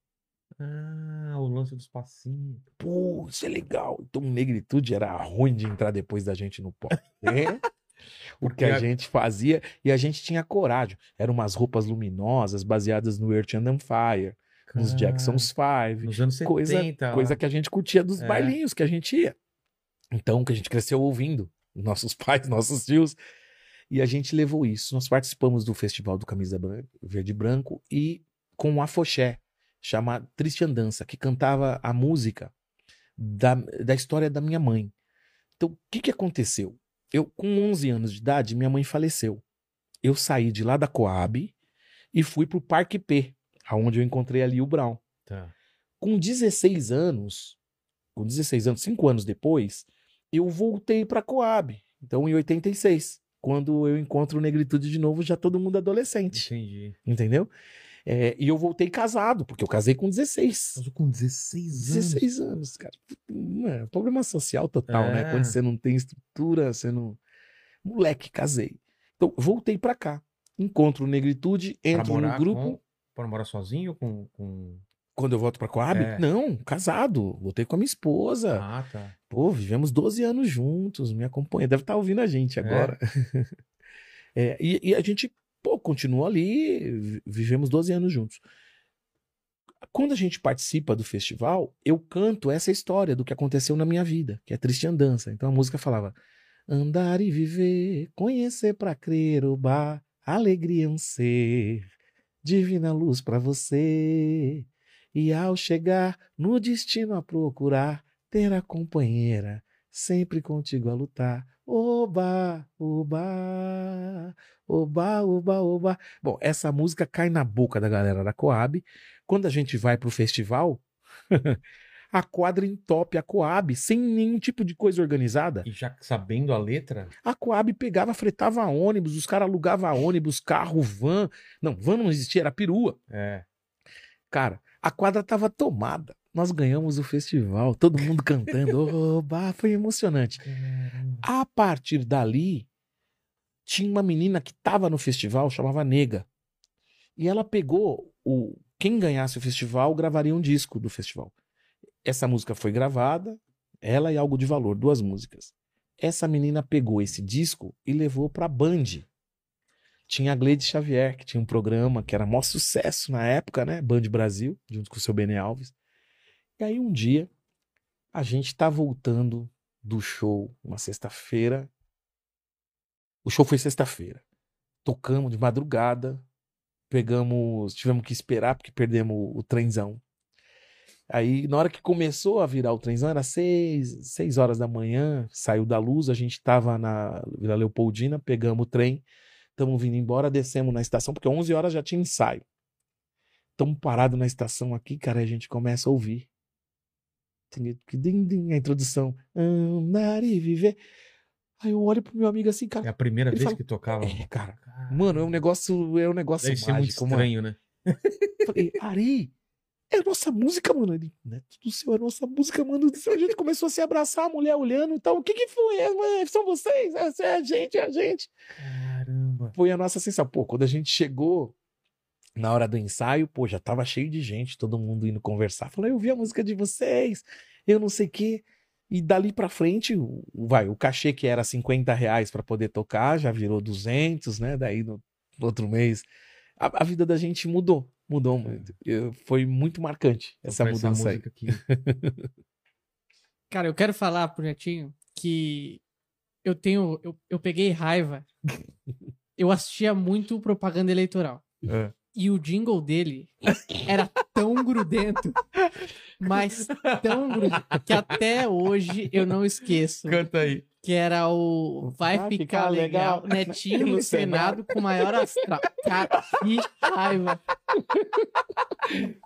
Ah, o lance dos passinhos. Pô, isso é legal. Então, negritude era ruim de entrar depois da gente no pop. *laughs* É? Porque a a- gente fazia e a gente tinha coragem. Eram umas roupas luminosas baseadas no Earth and Fire, nos Cara, Jackson's Five. Nos anos 70. Coisa, coisa que a gente curtia dos É. bailinhos que a gente ia. Então, que a gente cresceu ouvindo. *laughs* Nossos pais, nossos tios. E a gente levou isso. Nós participamos do Festival do Camisa Verde e Branco e com um afoxé, chamado Triste Andança, que cantava a música da, da história da minha mãe. Então, o que, que aconteceu? Eu, com 11 anos de idade, minha mãe faleceu. Eu saí de lá da Coab e fui pro Parque P, aonde eu encontrei ali o Brown. Tá. Com 16 anos, com 16 anos, 5 anos depois, eu voltei pra Coab. Então, em 86, quando eu encontro Negritude de novo, já todo mundo adolescente, Entendi. entendeu? É, e eu voltei casado, porque eu casei com 16. Mas com 16 anos. 16 anos, cara. É, problema social total, É. né? Quando você não tem estrutura, você não. Moleque, casei. Então, voltei pra cá. Encontro Negritude, entro no grupo. com- Pra morar sozinho com. com... Quando eu volto pra Coab? É. Não, casado. Voltei com a minha esposa. Ah, tá. Pô, vivemos 12 anos juntos, me acompanha. Deve estar ouvindo a gente agora. *laughs* É, e, e a gente, pô, continua ali, vi- vivemos 12 anos juntos. Quando a gente participa do festival, eu canto essa história do que aconteceu na minha vida, que é Triste Andança. Então a música falava: Andar e viver, conhecer pra crer, o bar, alegria é um ser, divina luz pra você. E ao chegar no destino a procurar, ter a companheira, sempre contigo a lutar. Oba, oba, oba, oba, oba. Bom, essa música cai na boca da galera da Coab. Quando a gente vai pro festival, *laughs* a quadra entope a Coab sem nenhum tipo de coisa organizada. E já sabendo a letra, A Coab pegava, fretava ônibus, os caras alugavam ônibus, carro, van. Não, van não existia, era perua. é. Cara, a quadra tava tomada. Nós ganhamos o festival, todo mundo cantando. Oba, foi emocionante. A partir dali, tinha uma menina que estava no festival, chamava Nega. E ela pegou o. Quem ganhasse o festival gravaria um disco do festival. Essa música foi gravada, ela e algo de valor, duas músicas. Essa menina pegou esse disco e levou pra Band. Tinha a Gleide Xavier, que tinha um programa que era maior sucesso na época, né? Band Brasil, junto com o seu Bene Alves. E aí um dia, a gente tá voltando do show, uma sexta-feira. O show foi sexta-feira. Tocamos de madrugada, pegamos, tivemos que esperar porque perdemos o, trenzão. Aí, na hora que começou a virar o trenzão, era seis, seis horas da manhã, saiu da luz, a gente tava na Vila Leopoldina, pegamos o trem, estamos vindo embora, descemos na estação, porque 11 horas já tinha ensaio. Estamos parados na estação aqui, cara, a gente começa a ouvir. A introdução. Andar e viver. Aí eu olho pro meu amigo assim, É cara. a primeira vez fala- que tocava. É, cara. Mano, é um negócio, é um negócio Deve ser muito mágico, mano. estranho, né? Falei, Ari, é a nossa música, mano. Ele, Neto do céu, é a nossa música, mano. A gente começou a se abraçar, a mulher olhando e tal. O que que foi? É, é, são vocês? É, é a gente, é a gente. Caramba. Foi a nossa sensação. Pô, quando a gente chegou na hora do ensaio, pô, já tava cheio de gente, todo mundo indo conversar. Falou, eu vi a música de vocês, eu não sei o quê. E dali pra frente, vai, o cachê que era 50 reais pra poder tocar já virou 200, né? Daí no, no outro mês, a, a vida da gente mudou. Mudou muito. Eu- foi muito marcante essa mudança aí. aqui. Cara, eu quero falar pro Netinho que eu tenho. Eu, eu peguei raiva. *laughs* Eu assistia muito propaganda eleitoral. É. E o jingle dele era tão grudento, mas tão grudento, que até hoje eu não esqueço. Canta aí. Que era o Vai, Vai ficar, ficar legal, legal. *laughs* Netinho No no Senado com maior astral. Cara, que raiva.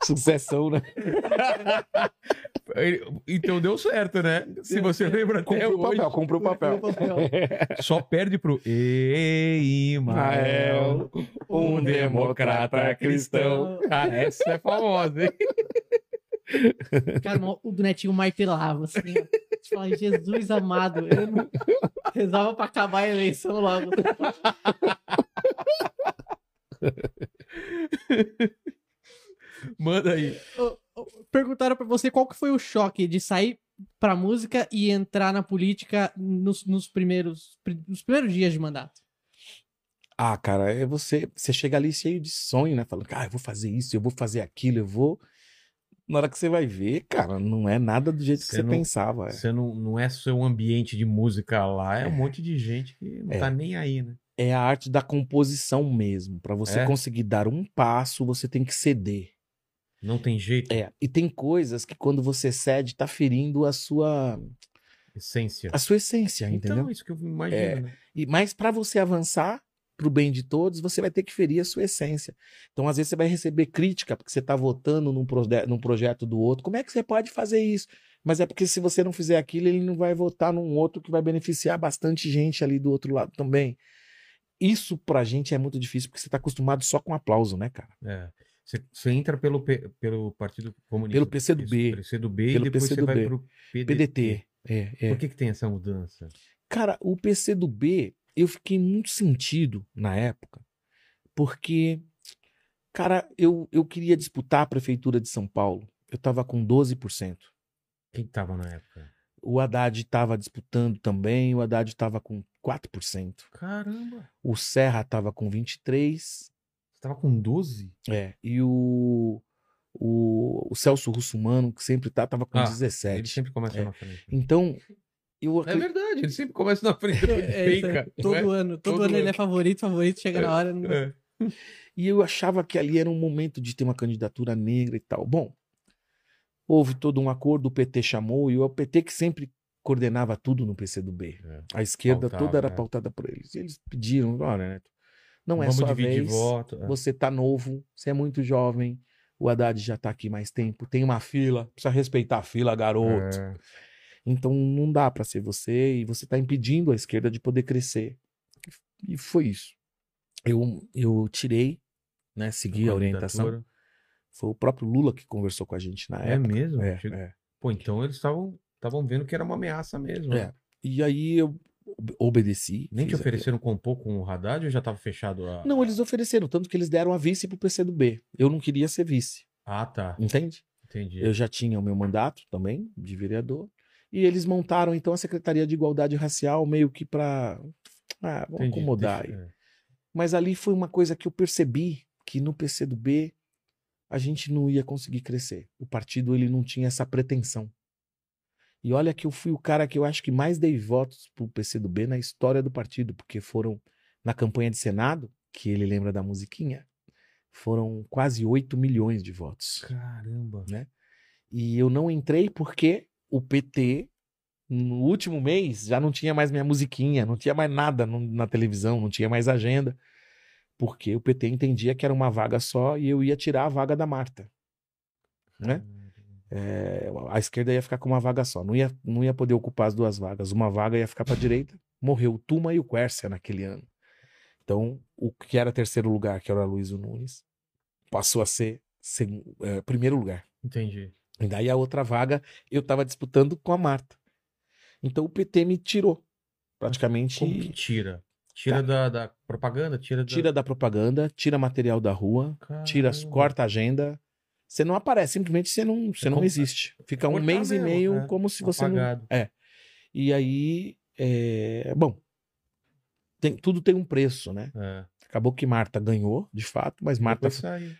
Sucessão, né? *laughs* Então deu certo, né? Se você lembra até Comprou o hoje, papel, comprou o papel. *laughs* só perde pro Ei, Imael, um democrata cristão. Cara, essa é famosa, hein? Cara, o do Netinho martelava, assim, ó. Fala, Jesus amado, eu não rezava pra acabar a eleição logo. Manda aí. Perguntaram pra você qual que foi o choque de sair pra música e entrar na política nos, nos primeiros, pri- nos primeiros dias de mandato. Ah, cara, é você, você chega ali cheio de sonho, né? Falando, ah, eu vou fazer isso, eu vou fazer aquilo, eu vou. Na hora que você vai ver, cara, não é nada do jeito que Você não- pensava. é. Você não, não é seu ambiente de música lá, é um É. monte de gente que não É. tá nem aí, né? É a arte da composição mesmo. Pra você É? conseguir dar um passo, você tem que ceder. Não tem jeito. É. E tem coisas que quando você cede, tá ferindo a sua, Essência. a sua essência, Então, entendeu? isso que eu imagino, É. né? E, mas para você avançar pro bem de todos, você vai ter que ferir a sua essência. Então, às vezes, você vai receber crítica porque você está votando num, proje- num projeto do outro. Como é que você pode fazer isso? Mas é porque se você não fizer aquilo, ele não vai votar num outro que vai beneficiar bastante gente ali do outro lado também. Isso pra gente é muito difícil, porque você tá acostumado só com aplauso, né, cara? É. Você, você entra pelo, pelo Partido Comunista. Pelo PCdoB. Isso, PCdoB Pelo e depois você vai PCdoB. pro PDT. PDT. É, é. Por que, que tem essa mudança? Cara, o PCdoB, eu fiquei muito sentido na época, porque, cara, eu, eu queria disputar a prefeitura de São Paulo. Eu tava com 12%. Quem tava na época? O Haddad estava disputando também, o Haddad estava com 4%. Caramba! O Serra estava com 23%. Você tava com 12? É, e o, o, o Celso Russumano, que sempre tá, tava com Ah, 17%. Ele sempre começa É. na frente. Então, eu É acre- verdade, ele sempre começa na frente. *laughs* É, isso aí. Peca, não todo é? ano, todo, Todo ano ele ano. é favorito, favorito, chega na hora. Não... É. *laughs* E eu achava que ali era um momento de ter uma candidatura negra e tal. Bom, houve todo um acordo, o PT chamou, e o PT que sempre coordenava tudo no PCdoB. É. A esquerda Pautava, toda era é. pautada por eles. E eles pediram, olha, Neto, não é sua vez, voto. é. você tá novo, você é muito jovem, o Haddad já tá aqui mais tempo, tem uma fila, precisa respeitar a fila, garoto. É. Então não dá pra ser você e você tá impedindo a esquerda de poder crescer. E foi isso. Eu, eu tirei, né, segui a orientação. Foi o próprio Lula que conversou com a gente na É época. mesmo? É, Chega- é. Pô, então eles estavam estavam vendo que era uma ameaça mesmo. É. né? E aí eu ob- obedeci. Nem te ofereceram compor com o Haddad ou já tava fechado a. Não, eles ofereceram, tanto que eles deram a vice pro PCdoB. Eu não queria ser vice, Ah, tá. entende? Entendi. Eu já tinha o meu mandato também, de vereador. E eles montaram então a Secretaria de Igualdade Racial meio que pra. Ah, vamos Entendi. acomodar aí. Deixa- é. Mas ali foi uma coisa que eu percebi que no PCdoB a gente não ia conseguir crescer. O partido ele não tinha essa pretensão. E olha que eu fui o cara que eu acho que mais dei votos pro PCdoB na história do partido, porque foram na campanha de Senado, que ele lembra da musiquinha, foram quase 8 milhões de votos. Caramba. Né? E eu não entrei porque o PT, no último mês, já não tinha mais minha musiquinha, não tinha mais nada na televisão, não tinha mais agenda. Porque o PT entendia que era uma vaga só e eu ia tirar a vaga da Marta. Né? É, a esquerda ia ficar com uma vaga só, não ia, não ia poder ocupar as duas vagas. Uma vaga ia ficar para a direita. Morreu o Tuma e o Quércia naquele ano. Então, o que era terceiro lugar, que era o Luiz Nunes, passou a ser é, primeiro lugar. Entendi. E daí a outra vaga eu tava disputando com a Marta. Então o PT me tirou. Praticamente Como que tira? Tira da, da propaganda? Tira da... tira da propaganda, tira material da rua, tira, Caramba. corta a agenda. Você não aparece, simplesmente você não, você É não como- existe. Fica um cortar mês e mesmo, meio é. como se você não. Apagado. E aí, é, bom, tem- tudo tem um preço, né? É. Acabou que Marta ganhou, de fato, mas Marta.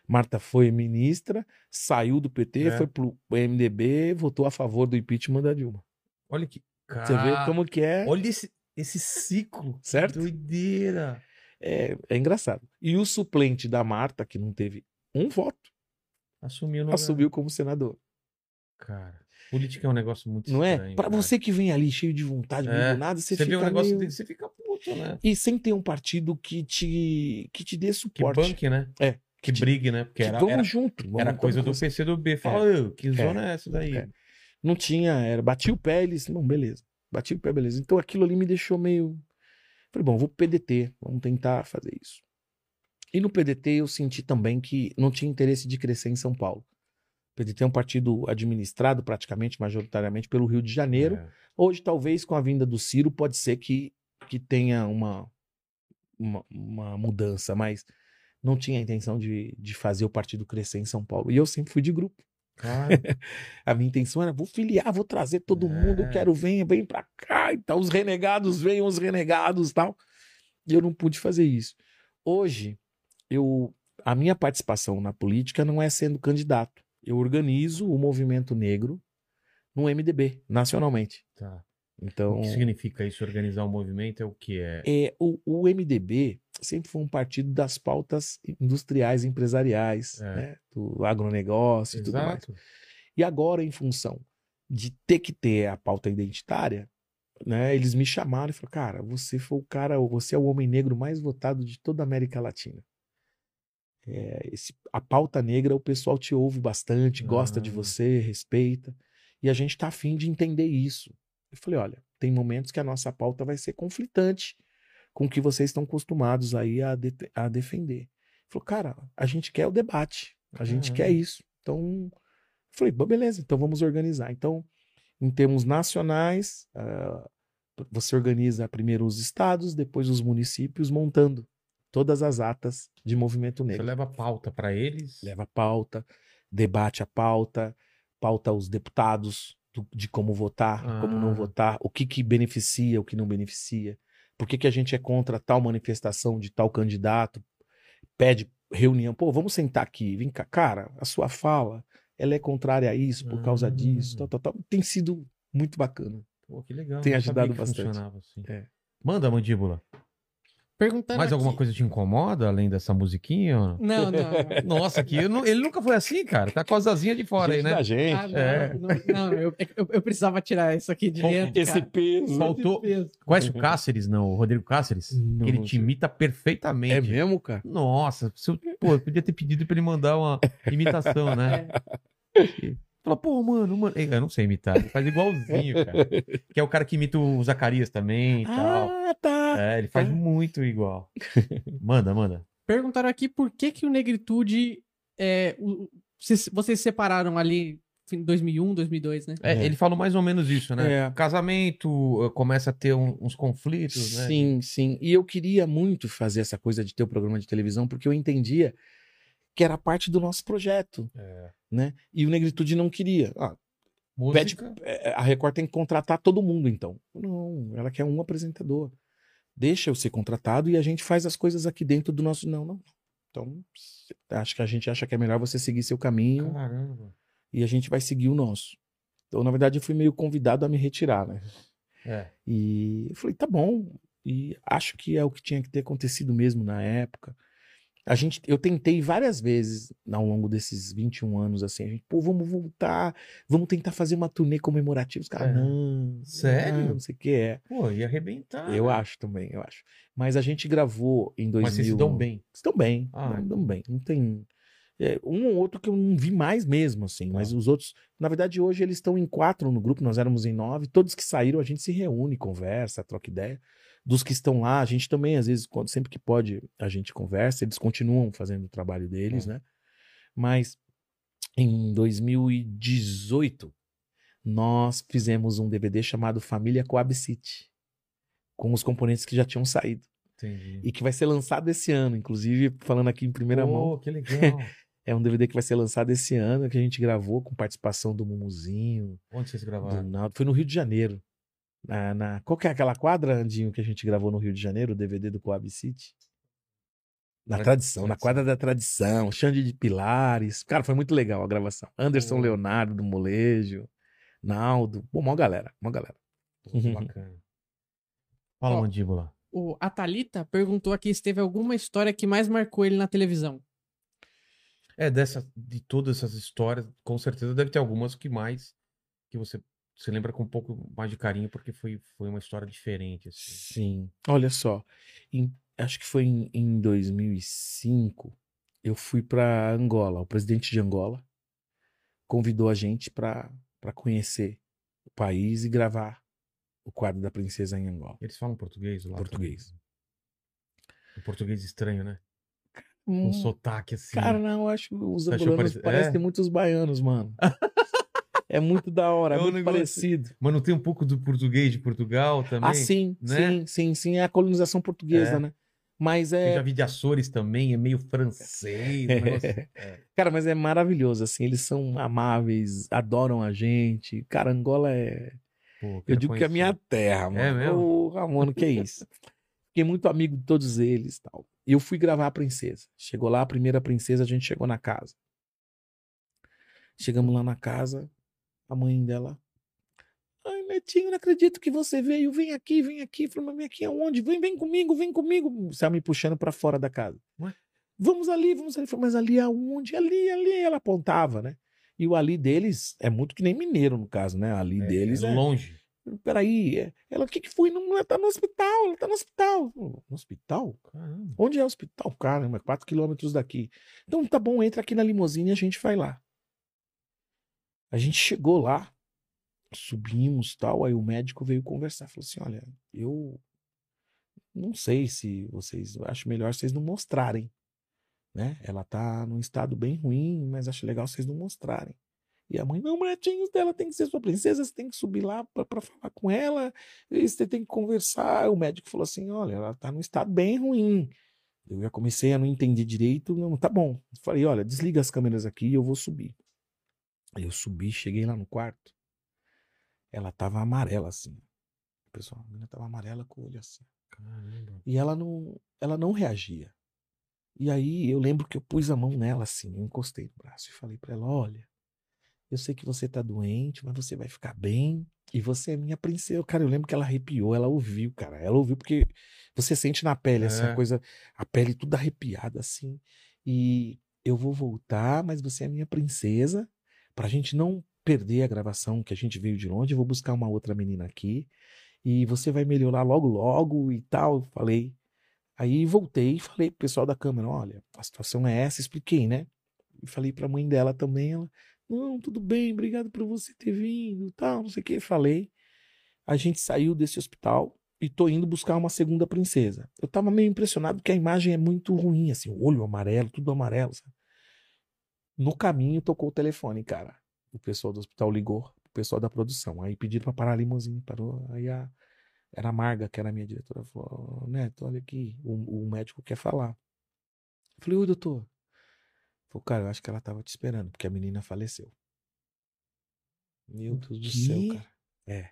Marta foi ministra, saiu do PT, É. foi pro MDB, votou a favor do impeachment da Dilma. Olha que. Você vê Cara, como que é, Olha esse, esse ciclo. certo? Doideira. É, é engraçado. E o suplente da Marta, que não teve um voto, Assumiu assumiu como senador. Cara, política é um negócio muito Não é? estranho. Pra cara. você que vem ali cheio de vontade, É, do nada, você, Você fica vê um negócio meio... desse, você fica né? E sem ter um partido que te, que te dê Que suporte. banque, né? É. Que brigue, né? Porque Que era, vamos era, junto. vamos- era coisa do conseguir. PCdoB. Fala, "Ô, que zona é essa daí? É. Não tinha, era, bati o pé, eles, não, beleza. Bati o pé, beleza. Então aquilo ali me deixou meio. Falei, bom, vou pro PDT, vamos tentar fazer isso. E no PDT eu senti também que não tinha interesse de crescer em São Paulo. O PDT é um partido administrado praticamente, majoritariamente, pelo Rio de Janeiro. É. Hoje, talvez, com a vinda do Ciro, pode ser que, que tenha uma, uma, uma mudança, mas não tinha a intenção de, de fazer o partido crescer em São Paulo. E eu sempre fui de grupo. *laughs* A minha intenção era, vou filiar, vou trazer todo É. mundo, quero, venha, vem pra cá e tal. Os renegados, venham os renegados e tal. E eu não pude fazer isso. Hoje, eu, a minha participação na política não é sendo candidato. Eu organizo o movimento negro no MDB, nacionalmente. tá. Então, O que significa isso? Organizar o movimento é o que é? é, o, o MDB sempre foi um partido das pautas industriais, empresariais, É. né? do agronegócio e tudo mais. E agora, em função de ter que ter a pauta identitária, né, eles me chamaram e falaram: cara, você foi o cara, você é o homem negro mais votado de toda a América Latina. É, esse- a pauta negra, o pessoal te ouve bastante, gosta de Ah. você, respeita. E a gente está afim de entender isso. Eu falei: olha, tem momentos que a nossa pauta vai ser conflitante com o que vocês estão acostumados aí a, de- a defender. Ele falou: cara, a gente quer o debate, a gente quer isso. Então, eu falei: "Bom, beleza, então vamos organizar. Então, em termos nacionais, ah, você organiza primeiro os estados, depois os municípios, montando todas as atas de movimento Você negro. leva pauta pra eles. Leva pauta, debate a pauta, pauta os deputados do- de como votar, como Ah. não votar, o que, que beneficia, o que não beneficia. Por que, que a gente é contra tal manifestação de tal candidato? Pede reunião. Pô, vamos sentar aqui. Vem cá. Cara, a sua fala, ela é contrária a isso, por causa disso. Tal, tal, tal. Tem sido muito bacana. Pô, que legal. Tem ajudado bastante. assim. É. Manda, mandíbula. Perguntando Mais alguma aqui- coisa te incomoda além dessa musiquinha? Não, não? *laughs* Nossa, aqui eu não- ele nunca foi assim, cara. Tá com as asinhas de fora aí, Gente né? da gente. Ah, não, É. não, não, eu, eu, eu precisava tirar isso aqui de dentro. Esse cara. peso. Faltou- Esse peso. Conhece o Cáceres, não? O Rodrigo Cáceres? Não, que ele te imita perfeitamente. É mesmo, cara? Nossa, se eu, pô, eu podia ter pedido pra ele mandar uma imitação, né? É. Fala, pô, mano, mano. Eu não sei imitar, ele faz igualzinho, cara. *laughs* Que é o cara que imita o Zacarias também e tal. Ah, tá. É, ele faz Ah. muito igual. *laughs* Manda, manda. Perguntaram aqui por que que o Negritude... É, o- vocês, vocês se separaram ali em 2001, 2002, né? É, É. Ele falou mais ou menos isso, né? É. Casamento, eh, começa a ter um- uns conflitos, né? Sim, sim. E eu queria muito fazer essa coisa de ter o programa de televisão, porque eu entendia que era parte do nosso projeto, É. né? E o Negritude não queria. Ah, Música. é, a Record tem que contratar todo mundo, então. Não, ela quer um apresentador. Deixa eu ser contratado e a gente faz as coisas aqui dentro do nosso. Não, não. Então, acho que a gente acha que é melhor você seguir seu caminho Caramba. e a gente vai seguir o nosso. Então, na verdade, eu fui meio convidado a me retirar, né? É. E eu falei, tá bom. E acho que é o que tinha que ter acontecido mesmo na época. A gente, eu tentei várias vezes ao longo desses 21 anos, assim, a gente, pô, vamos voltar, vamos tentar fazer uma turnê comemorativa. Os caras, É. não. Sério? Não, não sei o que é. Pô, ia arrebentar. Eu né? acho também, eu acho. Mas a gente gravou em 2000. Mas vocês se dão bem. Estão bem, Ah, dão bem. Não tem. é, um ou outro que eu não vi mais mesmo, assim. Mas Tá. os outros, na verdade, hoje eles estão em quatro no grupo, nós éramos em nove. Todos que saíram, a gente se reúne, conversa, troca ideia. Dos que estão lá, a gente também, às vezes, quando, sempre que pode, a gente conversa. Eles continuam fazendo o trabalho deles, Tá. né? Mas em 2018, nós fizemos um DVD chamado Família Coab City, com os componentes que já tinham saído. Entendi. E que vai ser lançado esse ano, inclusive, falando aqui em primeira Pô, mão. que legal. *laughs* É um DVD que vai ser lançado esse ano, que a gente gravou com participação do Mumuzinho, Onde vocês do gravaram? Naldo. Foi no Rio de Janeiro. Na, na- Qual que é aquela quadra, Andinho, que a gente gravou no Rio de Janeiro, o DVD do Coab City? Na Tra- tradição, na quadra da tradição, Xande de Pilares. Cara, foi muito legal a gravação. Anderson. Leonardo do Molejo, Naldo. Pô, mó galera, mó galera. Que bacana. Fala, Ó, mandíbula. O, a Thalita perguntou aqui se teve alguma história que mais marcou ele na televisão. É, dessa, de todas essas histórias, com certeza deve ter algumas que mais, que você se lembra com um pouco mais de carinho, porque foi, foi uma história diferente, assim. Sim. Olha só, em- acho que foi em, em 2005, eu fui para Angola. O presidente de Angola convidou a gente para conhecer o país e gravar o quadro da princesa em Angola. Eles falam português lá? Português. também? Um português estranho, né? Hum, Um sotaque assim. Cara, não, eu acho que os Você angolanos parecem É? muitos baianos, mano. *laughs* é muito da hora, é, É um muito negócio- parecido. Mas não tem um pouco do português de Portugal também? Ah, sim, né? sim, sim, sim. É a colonização portuguesa, É. né? Mas Eu é. já vi de Açores também, é meio francês. *laughs* é. Cara, mas é maravilhoso, assim. Eles são amáveis, adoram a gente. Cara, Angola é. Pô, Eu digo que é a minha conhecer. terra, mano. É mesmo? Mano, que é isso. Fiquei muito amigo de todos eles tal. E eu fui gravar a princesa. Chegou lá, a primeira princesa, a gente chegou na casa. Chegamos lá na casa, a mãe dela. Ai, Netinho, não acredito que você veio. Vem aqui, vem aqui. Falei, mas vem aqui aonde? Vem, vem comigo, vem comigo. Estava me puxando pra fora da casa. Ué? Vamos ali, vamos ali. Falei, mas ali aonde? Ali, ali. Ela apontava, né? E o ali deles é muito que nem mineiro, no caso, né? Ali É, deles é é, longe. Peraí, é- ela, o que que foi? Não, ela tá no hospital, ela tá no hospital. No hospital? Caramba. Onde é o hospital? Caramba, 4 quilômetros daqui. Então tá bom, entra aqui na limusine e a gente vai lá. A gente chegou lá, subimos tal, aí o médico veio conversar, falou assim, olha, eu não sei se vocês, acho melhor vocês não mostrarem, né? Ela tá num estado bem ruim, mas acho legal vocês não mostrarem. E a mãe, não, Martinhos dela tem que ser sua princesa, você tem que subir lá pra falar com ela, você tem que conversar. O médico falou assim: olha, ela tá num estado bem ruim. Eu já comecei a não entender direito. Não, tá bom. Falei, olha, desliga as câmeras aqui e eu vou subir. Aí eu subi, cheguei lá no quarto. Ela tava amarela assim. Pessoal, a menina tava amarela com o olho assim. Caramba. E ela não, ela não reagia. E aí eu lembro que eu pus a mão nela assim, eu encostei no braço e falei pra ela: olha, eu sei que você tá doente, mas você vai ficar bem. E você é minha princesa. Cara, eu lembro que ela arrepiou, ela ouviu, cara. Ela ouviu porque você sente na pele, assim, É. a coisa, a pele tudo arrepiada, assim. E eu vou voltar, mas você é minha princesa. Pra gente não perder a gravação que a gente veio de longe, vou buscar uma outra menina aqui. E você vai melhorar logo, logo e tal. Eu falei. Aí voltei e falei pro pessoal da câmera: olha, a situação é essa, expliquei, né? E falei pra mãe dela também. Ela, não, tudo bem, obrigado por você ter vindo, tal, não sei o que. Falei. A gente saiu desse hospital e tô indo buscar uma segunda princesa. Eu tava meio impressionado porque a imagem é muito ruim, assim, o olho amarelo, tudo amarelo, sabe? No caminho tocou o telefone, cara. O pessoal do hospital ligou, o pessoal da produção. Aí pediram pra parar a limusine, parou. Aí a, era a Marga, que era a minha diretora, falou: Neto, olha aqui, o, o médico quer falar. Eu falei: Oi, doutor. Falei, cara, eu acho que ela tava te esperando, porque a menina faleceu. Meu O Deus do céu, cara. É.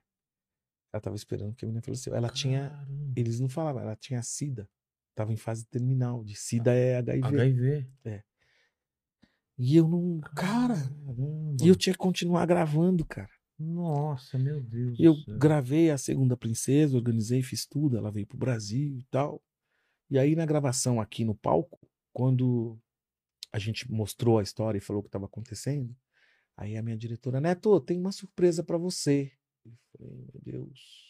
Ela tava esperando porque a menina faleceu. Ela tinha. Caramba. Eles não falavam, ela tinha SIDA. Tava em fase terminal. De SIDA é HIV. HIV. E eu não. Cara. Caramba. E eu tinha que continuar gravando, cara. Nossa, meu Deus. Eu gravei a segunda princesa, organizei, fiz tudo. Ela veio pro Brasil e tal. E aí na gravação aqui no palco, quando a gente mostrou a história e falou o que estava acontecendo, aí a minha diretora, Neto, tem uma surpresa para você. Eu falei, meu Deus.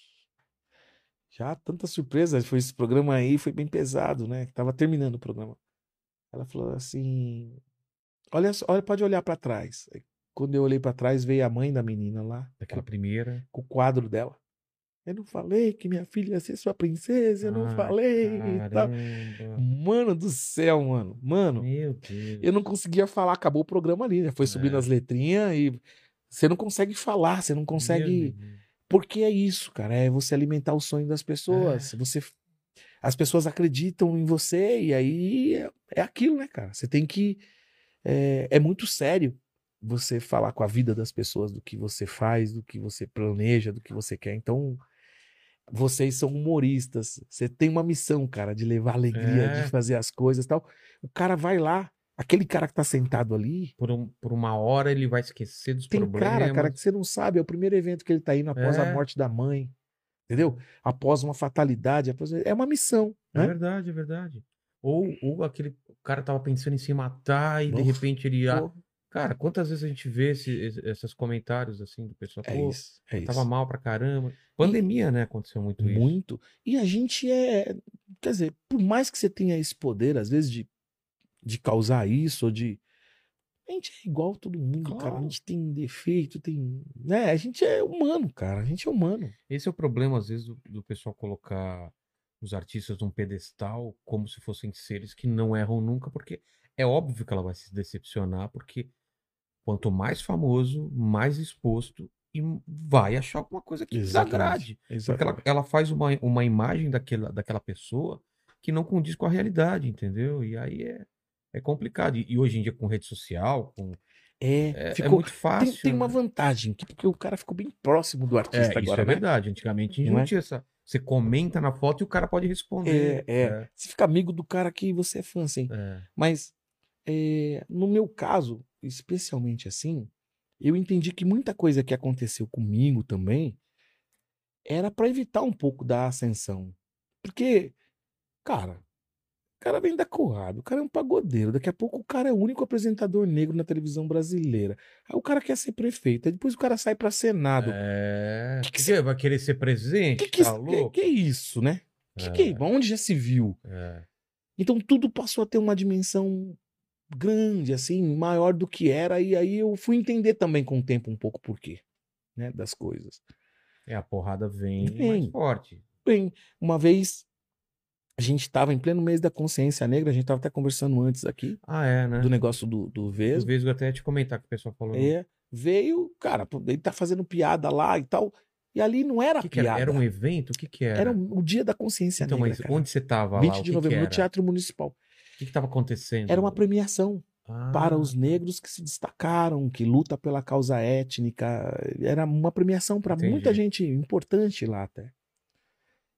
Já tanta surpresa, foi esse programa aí, foi bem pesado, né? Que tava terminando o programa. Ela falou assim: "Olha, olha, pode olhar para trás". Aí, Quando eu olhei para trás, veio a mãe da menina lá, Daquela primeira. com o quadro dela. Eu não falei que minha filha ia ser sua princesa, eu não Ah, falei. Mano do céu, mano. Mano, Meu Deus. eu não conseguia falar, acabou o programa ali, né? Foi subindo É. as letrinhas e você não consegue falar, você não consegue. Porque é isso, cara, é você alimentar o sonho das pessoas. Você as pessoas acreditam em você e aí é, é aquilo, né, cara? Você tem que é, é muito sério você falar com a vida das pessoas do que você faz, do que você planeja, do que você quer. Então, vocês são humoristas. Você tem uma missão, cara, de levar alegria, É. de fazer as coisas, e tal. O cara vai lá, aquele cara que tá sentado ali, Por, um- por uma hora ele vai esquecer dos tem problemas. cara, cara, que você não sabe, é o primeiro evento que ele tá indo após a É. morte da mãe. Entendeu? Após uma fatalidade, após... é uma missão, É né? verdade, é verdade. Ou, ou aquele cara tava pensando em se matar e de repente ele. ah, Cara, quantas vezes a gente vê esse, esse- esses comentários assim do pessoal? É isso, é isso. tava mal pra caramba. Pandemia, né? Aconteceu muito isso. Muito. E a gente é. Quer dizer, por mais que você tenha esse poder, às vezes, de, de causar isso, ou de. A gente é igual todo mundo, cara. A Claro. gente tem defeito, tem. Né? A gente é humano, cara. A gente é humano. Esse é o problema, às vezes, do, do pessoal colocar os artistas num pedestal como se fossem seres que não erram nunca, porque é óbvio que ela vai se decepcionar, porque quanto mais famoso, mais exposto, e vai achar alguma coisa que desagrade. Porque ela, ela faz uma, uma imagem daquela, daquela pessoa que não condiz com a realidade, entendeu? E aí é, é complicado. E, e hoje em dia, com rede social, com, É, é, é ficou. muito tem, fácil. tem uma né? vantagem, que- porque o cara ficou bem próximo do É, artista isso agora, é né? verdade. Antigamente a gente Não não é? tinha essa. Você comenta na foto e o cara pode responder. É, é. Você fica amigo do cara que você é fã, assim. é. Mas é, no meu caso, especialmente assim, eu entendi que muita coisa que aconteceu comigo também era para evitar um pouco da ascensão. Porque, cara, cara vem da Coab, o cara é um pagodeiro, daqui a pouco o cara é o único apresentador negro na televisão brasileira. Aí o cara quer ser prefeito, aí depois o cara sai para Senado. É. Que que Você vai querer ser presente? que, que, tá que, que é isso, né? Que, É. que, onde já se viu? É. Então tudo passou a ter uma dimensão grande, assim, maior do que era, e aí eu fui entender também com o tempo um pouco por quê, né, das coisas. É, a porrada vem, mais Vem. forte. Bem, uma vez a gente estava em pleno mês da consciência negra, a gente estava até conversando antes aqui Ah, é, né? do negócio do, do Vesgo. vezes eu até te comentar que o pessoal falou. É, veio, cara, ele tá fazendo piada lá e tal, e ali não era que, que era? piada. Era um evento? O que, que era? Era o dia da consciência Então, negra, mas cara. onde você tava 20 lá? O de que novembro, no era? Teatro Municipal. O que, que tava acontecendo? Era uma premiação. para Ah, os negros que se destacaram, que luta pela causa étnica. Era uma premiação para muita gente importante lá até.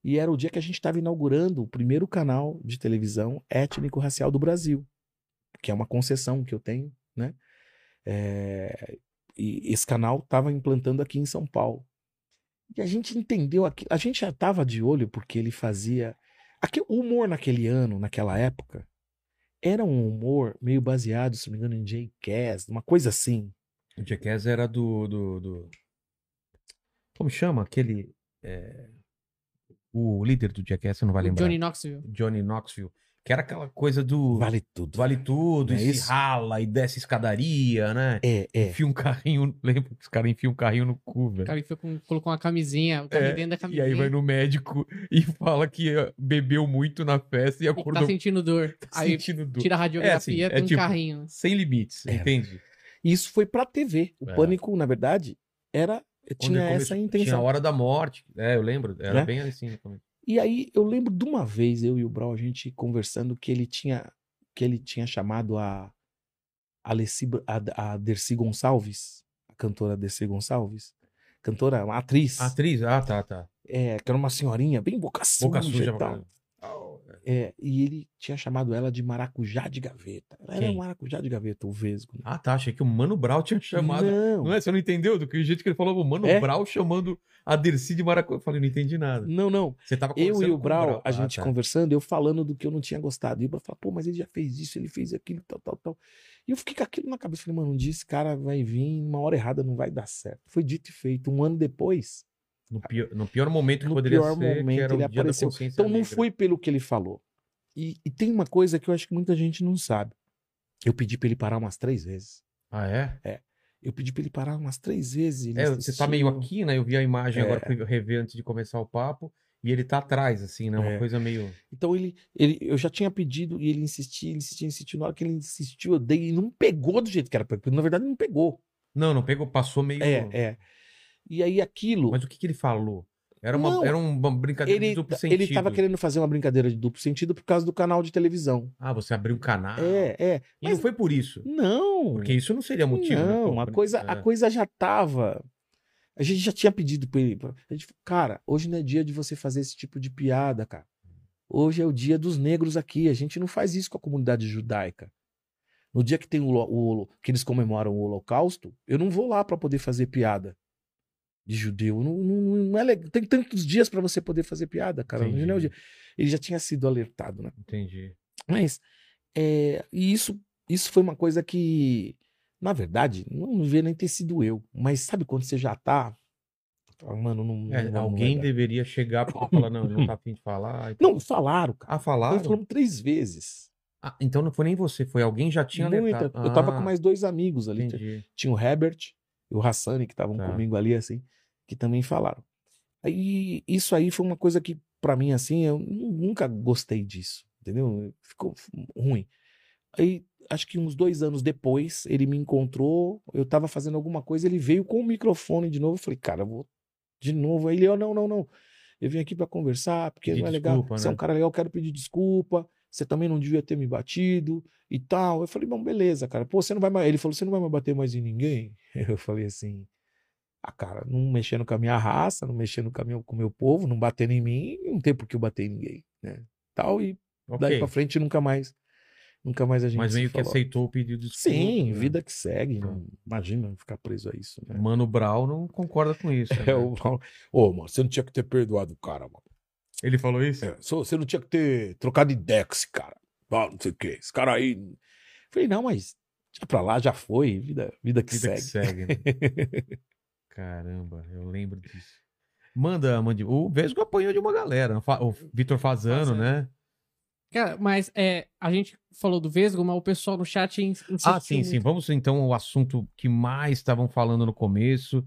E era o dia que a gente estava inaugurando o primeiro canal de televisão étnico-racial do Brasil, que é uma concessão que eu tenho, né? É, E esse canal estava implantando aqui em São Paulo. E a gente entendeu aqui, a gente já estava de olho porque ele fazia aqui, o humor naquele ano, naquela época, era um humor meio baseado, se não me engano, em J.K., uma coisa assim. O Jackass era do, do, do- Como chama? Aquele. é, O líder do Jackass, você não vai O lembrar. Johnny Knoxville. Johnny Knoxville. Que era aquela coisa do. Vale tudo. Vale tudo, Não é e se isso? rala, e desce escadaria, né? É, é. Enfia um carrinho. *laughs* Lembra que os caras enfiam um carrinho no cu, O velho. cara foi com- colocou uma camisinha, o cara É, dentro da E camisinha. aí vai no médico e *laughs* fala que eh, bebeu muito na festa e e tá acordou sentindo dor. *laughs* tá Aí sentindo dor. tira a radiografia, É assim, é tem um tipo- carrinho. Sem limites, Era. entende? Isso foi pra TV. O É. Pânico, na verdade, era tinha essa começou- Tinha a intenção. hora da morte. É, eu lembro. Era Né? bem assim. E aí eu lembro de uma vez eu e o Brau a gente conversando que ele tinha que ele tinha chamado a a, Alessi, a, a Dercy Gonçalves, a cantora Dercy Gonçalves, cantora, atriz, atriz, ah, tá, tá. é, que era uma senhorinha bem boca suja, Boca suja. tal. É, e ele tinha chamado ela de maracujá de gaveta. Ela era Quem? maracujá de gaveta, o Vesgo. né? Ah, tá. Achei que o Mano Brau tinha chamado. Não, Não é? Você não entendeu? Do que o jeito que ele falou, o Mano É? Brau chamando a Dercy de Maracu. Eu falei, não entendi nada. não, não. Você tava Eu e o com Brau, a Ah, gente tá. conversando, eu falando do que eu não tinha gostado. E o Brau falou, pô, mas ele já fez isso, ele fez aquilo, tal, tal, tal. E eu fiquei com aquilo na cabeça. Falei, mano, um dia esse cara vai vir, uma hora errada não vai dar certo. Foi dito e feito. Um ano depois, No pior, no pior momento que no poderia pior ser, momento, que era ele apareceu. Então não negra. foi pelo que ele falou. E, e tem uma coisa que eu acho que muita gente não sabe. Eu pedi pra ele parar umas três vezes. Ah, é? Eu pedi pra ele parar umas três vezes. É, você tá meio insistiu. aqui, né? Eu vi a imagem É. agora, fui rever antes de começar o papo. E ele tá atrás, assim, né? Uma É. coisa meio. Então ele, ele, eu já tinha pedido e ele insistia, ele insistia, insistia. Na hora que ele insistiu, eu dei e não pegou do jeito que era. Na verdade, não pegou. Não, não pegou, passou meio. É, é. E aí aquilo. Mas o que, que ele falou? Era uma, Não, era uma brincadeira de ele, duplo ta- sentido. ele tava querendo fazer uma brincadeira de duplo sentido por causa do canal de televisão. Ah, você abriu um canal. É, é. E Mas não foi por isso. não. Porque isso não seria motivo. né? Não, Pô, a coisa, é. a coisa já tava. A gente já tinha pedido pra ele. A gente, falou, cara, hoje não é dia de você fazer esse tipo de piada, cara. Hoje é o dia dos negros aqui. A gente não faz isso com a comunidade judaica. No dia que tem o, o- que eles comemoram o Holocausto, eu não vou lá pra poder fazer piada de judeu. Não, não, não é legal. Tem tantos dias pra você poder fazer piada, cara. Hoje não é o Entendi. dia. Ele já tinha sido alertado, né? Entendi. Mas, é, e isso, isso foi uma coisa que, na verdade, não devia nem ter sido eu. Mas sabe quando você já tá. Mano, não. É, não- alguém vai dar." deveria chegar pra falar, não, não tá afim de falar. e tal. Não, falaram, cara. Ah, falaram? Nós falamos três vezes. Ah, então não foi nem você, foi alguém já tinha Muita. alertado. Eu tava Ah, com mais dois amigos ali. Entendi. Tinha o Herbert e o Hassani, que estavam Tá. comigo ali, assim, que também falaram. Aí, isso aí foi uma coisa que, pra mim, assim, eu nu- nunca gostei disso, entendeu? Ficou ruim. Aí, acho que uns dois anos depois, ele me encontrou, eu tava fazendo alguma coisa, ele veio com o microfone de novo, eu falei, cara, eu vou de novo. Aí ele, eu, não, não, não, eu vim aqui pra conversar, porque Pedir não é legal, desculpa, você é né? um cara legal, eu quero pedir desculpa, você também não devia ter me batido e tal. Eu falei, bom, beleza, cara. Pô, você não vai mais. Ele falou, você não vai mais bater mais em ninguém? *laughs* Eu falei assim, ah, cara, não mexendo com a minha raça, não mexendo com, a meu, com o meu povo, não batendo em mim, não tem por que eu bater em ninguém, né? Tal, e daí Ok. pra frente nunca mais, nunca mais a gente Mas meio que falou. aceitou o pedido de desculpa. Sim, né? vida que segue. Não- imagina ficar preso a isso, né? Mano Brown não concorda com isso. *laughs* né? É, o... Ô, mano, você não tinha que ter perdoado o cara, mano. Ele falou isso? É, só- você não tinha que ter trocado ideia com esse cara. Ah, não sei o quê. Esse cara aí. Falei, não, mas já pra lá, já foi. Vida, vida que Vida segue. que segue, né? *laughs* Caramba, eu lembro disso. Manda, Mandi. O Vesgo apanhou de uma galera. O Vitor Fazano, Fazano. né? Cara, mas é, a gente falou do Vesgo, mas o pessoal no chat ins- insistiu Ah, sim, sim. muito. Vamos então ao assunto que mais estavam falando no começo.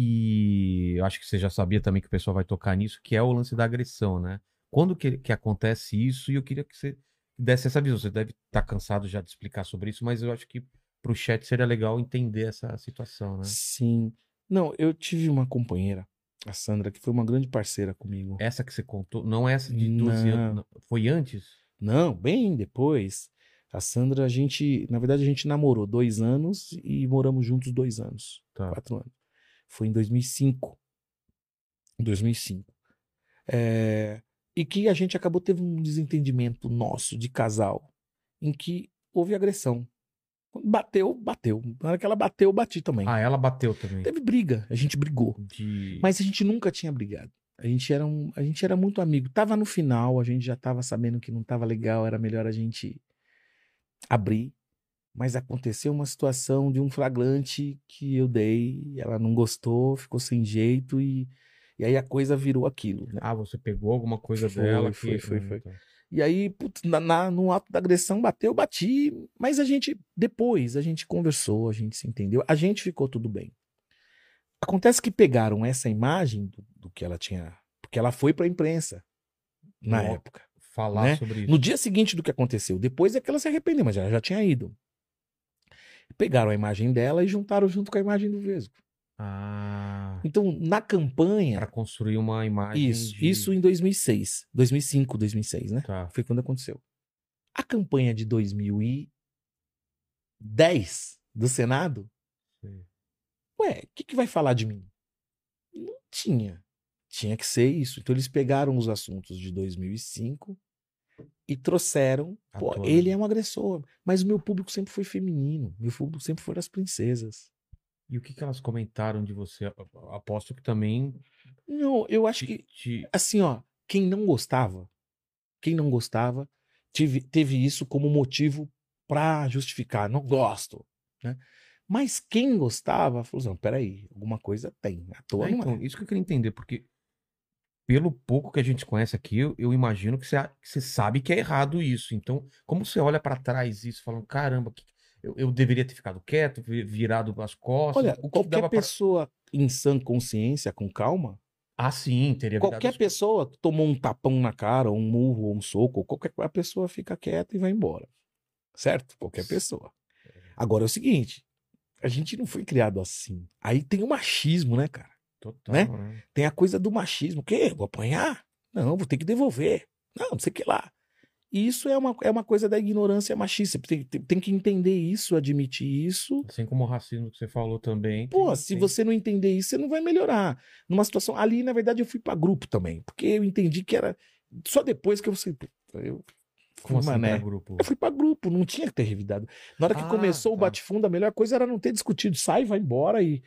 E eu acho que você já sabia também que o pessoal vai tocar nisso, que é o lance da agressão, né? Quando que, que acontece isso? E eu queria que você desse essa visão. Você deve estar cansado já de explicar sobre isso, mas eu acho que pro chat seria legal entender essa situação, né? Sim. Não, eu tive uma companheira, a Sandra, que foi uma grande parceira comigo. Essa que você contou, não é essa de 12 anos, foi antes? Não, bem depois. A Sandra, a gente. Na verdade, a gente namorou dois anos e moramos juntos dois anos. Tá. Quatro anos. Foi em 2005. Em 2005. É, e que a gente acabou tendo um desentendimento nosso de casal, em que houve agressão. Bateu, bateu. Na hora que ela bateu, eu bati também. Ah, ela bateu também. Teve briga, a gente brigou. De... Mas a gente nunca tinha brigado. A gente era, um, a gente era muito amigo. Tava no final, a gente já tava sabendo que não tava legal, era melhor a gente abrir. Mas aconteceu uma situação de um flagrante que eu dei, ela não gostou, ficou sem jeito e, e aí a coisa virou aquilo. né? Ah, você pegou alguma coisa Foi, dela foi, que... foi, Hum, foi. tá. E aí, putz, na, na- no ato da agressão, bateu, bati, mas a gente, depois, a gente conversou, a gente se entendeu, a gente ficou tudo bem. Acontece que pegaram essa imagem do, do que ela tinha, porque ela foi pra imprensa na época. Falar né? sobre isso. No dia seguinte do que aconteceu, depois é que ela se arrependeu, mas ela já tinha ido. Pegaram a imagem dela e juntaram junto com a imagem do Vesgo. Ah, Então, na campanha, para construir uma imagem isso, de... isso em 2006, 2005, 2006, né? Tá. Foi quando aconteceu. A campanha de 2010 do Senado, Sei. ué, o que, que vai falar de mim? Não tinha. Tinha que ser isso. Então eles pegaram os assuntos de 2005 e trouxeram. Pô, ele é um agressor. Mas o meu público sempre foi feminino. Meu público sempre foram as princesas. E o que, que elas comentaram de você? A- a- Aposto que também Não, eu acho que te- assim, ó, quem não gostava, quem não gostava, tive, teve isso como motivo pra justificar, não gosto, né? Mas quem gostava, falou assim, peraí, alguma coisa tem, à toa É, não então, é. isso que eu queria entender, porque pelo pouco que a gente conhece aqui, eu, eu imagino que você, que você sabe que é errado isso. Então, como você olha pra trás isso, falando, caramba, que- eu, eu deveria ter ficado quieto, vi- virado as costas. Olha, o que qualquer pra- pessoa em sã consciência, com calma, Ah, sim, teria qualquer as- pessoa que tomou um tapão na cara, um murro, ou um soco, qualquer a pessoa fica quieta e vai embora. Certo? Qualquer pessoa. Agora é o seguinte, a gente não foi criado assim. Aí tem o machismo, né, cara? Total, né? né? Tem a coisa do machismo. O quê? Vou apanhar? Não, vou ter que devolver. Não, não sei o que lá. E isso é uma, é uma coisa da ignorância machista. Tem, tem, tem que entender isso, admitir isso. Assim como o racismo que você falou também. Pô, se tem- você não entender isso, você não vai melhorar. Numa situação. Ali, na verdade, eu fui pra grupo também. Porque eu entendi que era. Só depois que eu. Eu Como fui assim, mané. pra grupo? Eu fui pra grupo, não tinha que ter revidado. Na hora que Ah, começou o tá. bate-fundo, a melhor coisa era não ter discutido. Sai, vai embora. E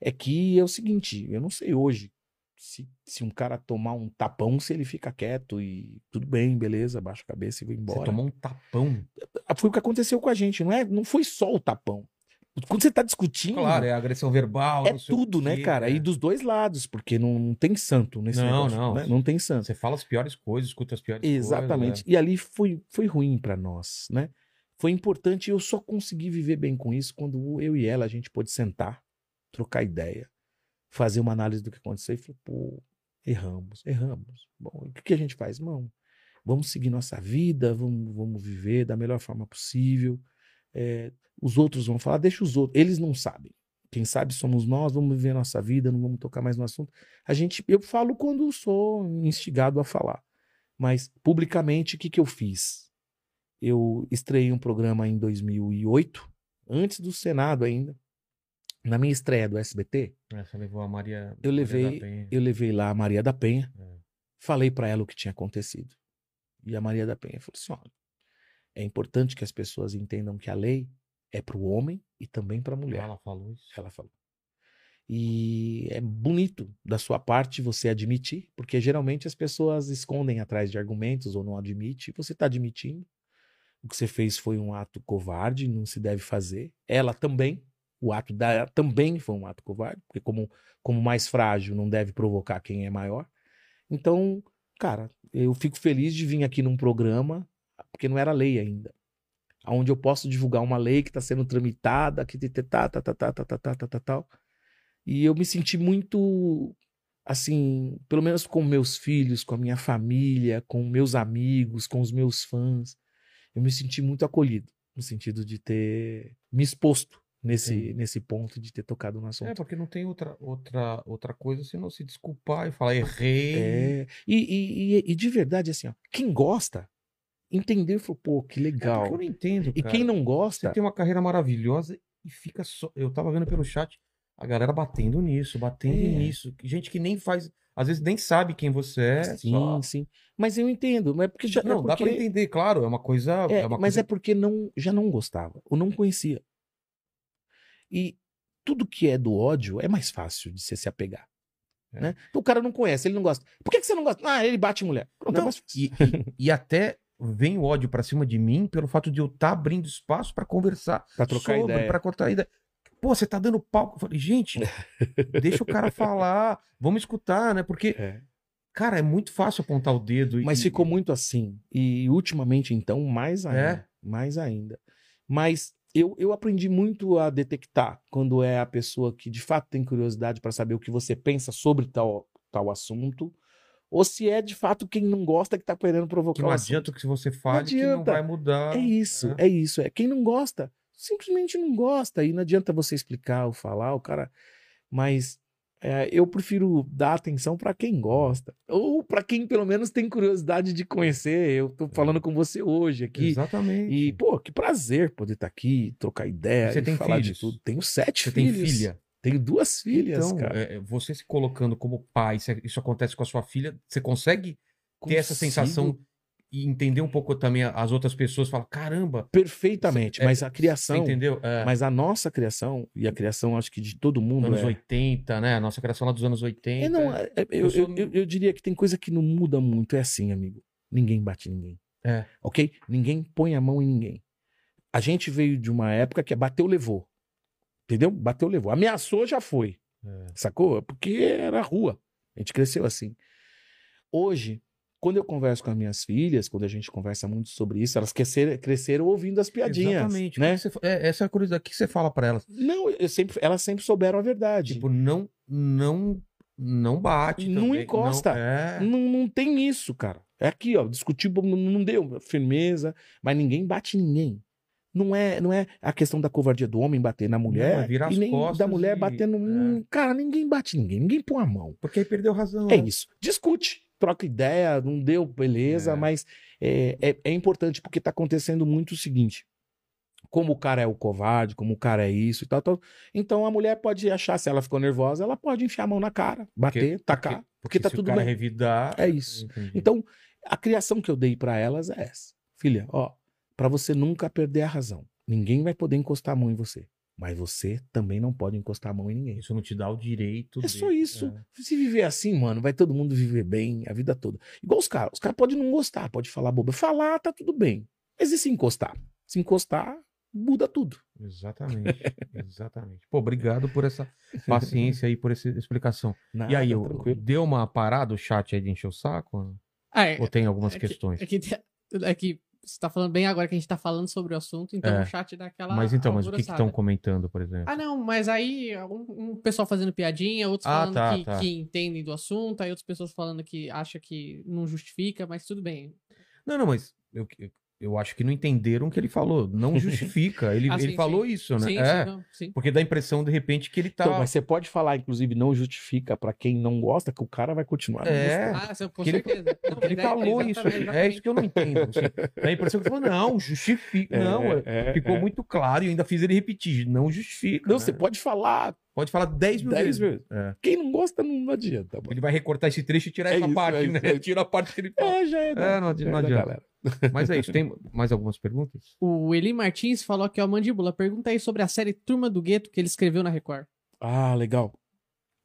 é que é o seguinte: eu não sei hoje se, se um cara tomar um tapão, se ele fica quieto e tudo bem, beleza, baixa a cabeça e vai Você embora. tomou um tapão. Foi o que aconteceu com a gente, não é? Não foi só o tapão. Quando você tá discutindo. Claro, é agressão verbal. É tudo, né, quê, cara? né? E dos dois lados, porque não, não tem santo nesse Não, negócio. não. né? Não tem santo. Você fala as piores coisas, escuta as piores Exatamente. coisas. E ali foi, foi ruim pra nós, né? Foi importante eu só consegui viver bem com isso quando eu e ela a gente pôde sentar, trocar ideia, fazer uma análise do que aconteceu e falou, pô, erramos, erramos. Bom, o que, que a gente faz? Não, vamos seguir nossa vida, vamos, vamos viver da melhor forma possível. É, os outros vão falar, deixa os outros, eles não sabem. Quem sabe somos nós, vamos viver nossa vida, não vamos tocar mais no assunto. A gente, eu falo quando sou instigado a falar. Mas publicamente, o que, que eu fiz? Eu estreiei um programa em 2008, antes do Senado ainda. Na minha estreia do SBT, É, você levou a Maria. Eu Maria levei- da Penha. eu levei lá a Maria da Penha, É. falei para ela o que tinha acontecido. E a Maria da Penha falou assim: olha, é importante que as pessoas entendam que a lei é para o homem e também para a mulher. Ela falou isso. Ela falou. E é bonito da sua parte você admitir, porque geralmente as pessoas escondem atrás de argumentos ou não admite. Você está admitindo. O que você fez foi um ato covarde, não se deve fazer. Ela também, o ato dela também foi um ato covarde, porque como, como mais frágil não deve provocar quem é maior. Então, cara, eu fico feliz de vir aqui num programa, porque não era lei ainda onde eu posso divulgar uma lei que está sendo tramitada, que tá, tá, tá, tá, tá, tá, tá, tá, tá, tal. E eu me senti muito, assim, pelo menos com meus filhos, com a minha família, com meus amigos, com os meus fãs, eu me senti muito acolhido, no sentido de ter me exposto nesse, Sim. nesse ponto, de ter tocado no assunto. É, porque não tem outra, outra, outra coisa senão se desculpar e falar, errei. É, e, e, e, de verdade, assim, ó, quem gosta, entendeu e falou, pô, que É legal. porque eu não entendo, e cara. quem não Você gosta, tem uma carreira maravilhosa e fica só. Eu tava vendo pelo chat a galera batendo nisso, batendo É. nisso. Gente que nem faz. Às vezes nem sabe quem você é. sim, só- sim. Mas eu entendo, mas é porque já, Não, é dá pra porque- entender, claro. É uma coisa. É, É, uma mas coisa... é porque não, já não gostava, ou não conhecia. E tudo que é do ódio é mais fácil de você se apegar. É. Né? Então o cara não conhece, ele não gosta. Por que, que você não gosta? Ah, ele bate mulher. Pronto, é Não, e, e- e até vem o ódio pra cima de mim pelo fato de eu estar abrindo espaço pra conversar. Pra trocar sobre, ideia. Pra cortar ideia. Pô, você tá dando palco. Eu falei, gente, *laughs* deixa o cara falar. Vamos escutar, né? Porque, É. cara, é muito fácil apontar o dedo. Mas e, ficou muito assim. E ultimamente, então, mais ainda. É? Mais ainda. Mas eu, eu aprendi muito a detectar quando é a pessoa que de fato tem curiosidade para saber o que você pensa sobre tal, tal assunto, ou se é de fato quem não gosta que tá querendo Que provocar não o adianta o que você fale, que não vai mudar. É isso, É. é isso. É quem não gosta, simplesmente não gosta. E não adianta você explicar ou falar, o cara. Mas é, eu prefiro dar atenção para quem gosta. Ou para quem pelo menos tem curiosidade de conhecer. Eu tô falando com você hoje aqui. Exatamente. E, pô, que prazer poder estar aqui, trocar ideia Você tem falar filhos? de tudo. Tenho sete você tem filhos. filha. Tenho duas filhas, então, cara. é, você se colocando como pai, isso acontece com a sua filha, você consegue ter essa sensação e entender um pouco também as outras pessoas, falar, caramba, Perfeitamente, é, mas a você criação. entendeu? É, Mas a nossa criação, e a criação acho que de todo mundo. anos é, 80, né? A nossa criação lá dos anos 80. É, não, é- é- eu, Eu eu, eu- diria que tem coisa que não muda muito. É assim, amigo. Ninguém bate ninguém. É. Ok? Ninguém põe a mão em ninguém. A gente veio de uma época que é bateu, levou. Entendeu? Bateu, levou. Ameaçou, já foi. É. Sacou? Porque era rua. A gente cresceu assim. Hoje, quando eu converso com as minhas filhas, quando a gente conversa muito sobre isso, elas cresceram, cresceram ouvindo as piadinhas, Exatamente. né? Você é, essa é a curiosidade. O que você fala pra elas? Não, eu sempre, elas sempre souberam a verdade. Tipo, não, não, não bate. Não também, encosta. Não, é. Não, não tem isso, cara. É aqui, ó, discutiu, não, deu firmeza, mas ninguém bate ninguém. Não é, não é a questão da covardia do homem bater na mulher Não, é virar e nem da mulher e- batendo. é. Cara, ninguém bate ninguém, ninguém põe a mão. Porque aí perdeu razão. É né? isso. Discute, troca ideia, não deu, beleza, É. mas é, é, é importante porque tá acontecendo muito o seguinte. Como o cara é o covarde, como o cara é isso e tal, tal. Então a mulher pode achar, se ela ficou nervosa, ela pode enfiar a mão na cara, bater, tacar. Porque, tá se tudo o cara bem. revidar. É isso. Entendi. Então, a criação que eu dei pra elas é essa. Filha, ó, pra você nunca perder a razão. Ninguém vai poder encostar a mão em você. Mas você também não pode encostar a mão em ninguém. Isso não te dá o direito. É de- só isso. é. Se viver assim, mano, vai todo mundo viver bem a vida toda. Igual os caras. Os caras podem não gostar, pode falar boba. Falar, tá tudo bem. Mas e se encostar? Se encostar, muda tudo. Exatamente. Exatamente. Pô, obrigado por essa paciência aí, por essa explicação. Nada, e aí, eu- tranquilo. deu uma parada o chat aí de encher o saco? Ah, é, Ou tem algumas é que- questões? É que, é que você tá falando bem agora que a gente tá falando sobre o assunto, então É. o chat dá aquela. Mas então, mas o que estão comentando, por exemplo? Ah, não, mas aí um, um pessoal fazendo piadinha, outros Ah, falando tá, que, tá. que entendem do assunto, aí outras pessoas falando que acha que não justifica, mas tudo bem. Não, não, mas eu, eu, eu acho que não entenderam o que ele falou. Não *laughs* justifica. Ele, Ah, ele sim, falou isso, né? Sim, é. sim, não, sim. Porque dá a impressão, de repente, que ele tá. Então, mas você pode falar, inclusive, não justifica pra quem não gosta, que o cara vai continuar. não É. Ah, sim, com Que ele- certeza. *laughs* Não, Ele é- falou exatamente, isso. É exatamente. isso que eu não entendo. assim. Dá a impressão que ele falou, não, justifica. É, não, é- é, ficou é. muito claro e eu ainda fiz ele repetir. Não justifica. Não, né? você pode falar Pode falar 10 mil 10 vezes. vezes. É. Quem não gosta, não, não adianta. mano. Ele vai recortar esse trecho e tirar É essa isso, parte, é né? é *laughs* isso. Tira a parte que ele fala. É, já é. da- É, não adi- já é não adianta. galera. *laughs* Mas é isso. Tem mais algumas perguntas? O Eli Martins falou aqui, ó, Mandíbula, pergunta aí sobre a série Turma do Gueto que ele escreveu na Record. Ah, legal.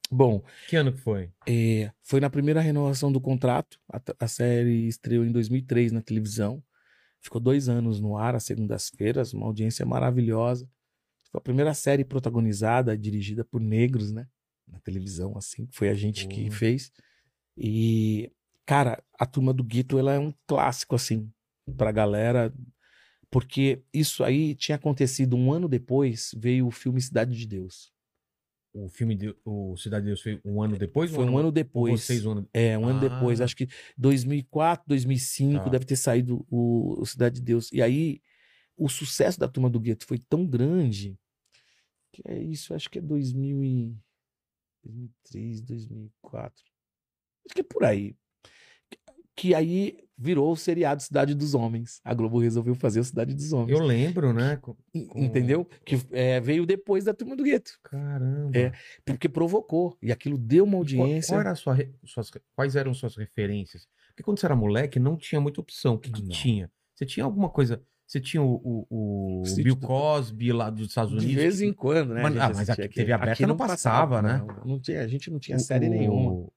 Bom, Que ano que foi? é, foi na primeira renovação do contrato. A, a série estreou em 2003 na televisão. Ficou dois anos no ar, às segundas-feiras, uma audiência maravilhosa. Foi a primeira série protagonizada, dirigida por negros, né? Na televisão, assim. Foi a gente que Boa. fez. E, cara, a Turma do Guito, ela é um clássico, assim, pra galera. Porque isso aí tinha acontecido um ano depois, veio o filme Cidade de Deus. O filme de, o Cidade de Deus foi um ano depois? Foi ou um ano depois. Vocês um ano É, um ano Ah. depois, acho que 2004, 2005 Tá. deve ter saído o, o Cidade de Deus. E aí, o sucesso da Turma do Gueto foi tão grande que é isso, acho que é 2000 e... 2003, 2004. Acho que é por aí. Que aí virou o seriado Cidade dos Homens. A Globo resolveu fazer o Cidade dos Homens. Eu lembro, né? Com- En- com- Entendeu? Que é, veio depois da Turma do Gueto. Caramba. É, Porque provocou. E aquilo deu uma qual- audiência. qual a sua suas- quais eram suas referências? Porque quando você era moleque, não tinha muita opção. O que, que tinha? Você tinha alguma coisa. Você tinha o, o- o Bill do- Cosby lá dos Estados Unidos. De vez em quando, né? Mas- a ah, mas aqui TV aberta não passava, né? Não, não tinha, a gente não tinha o- série o- nenhuma. O,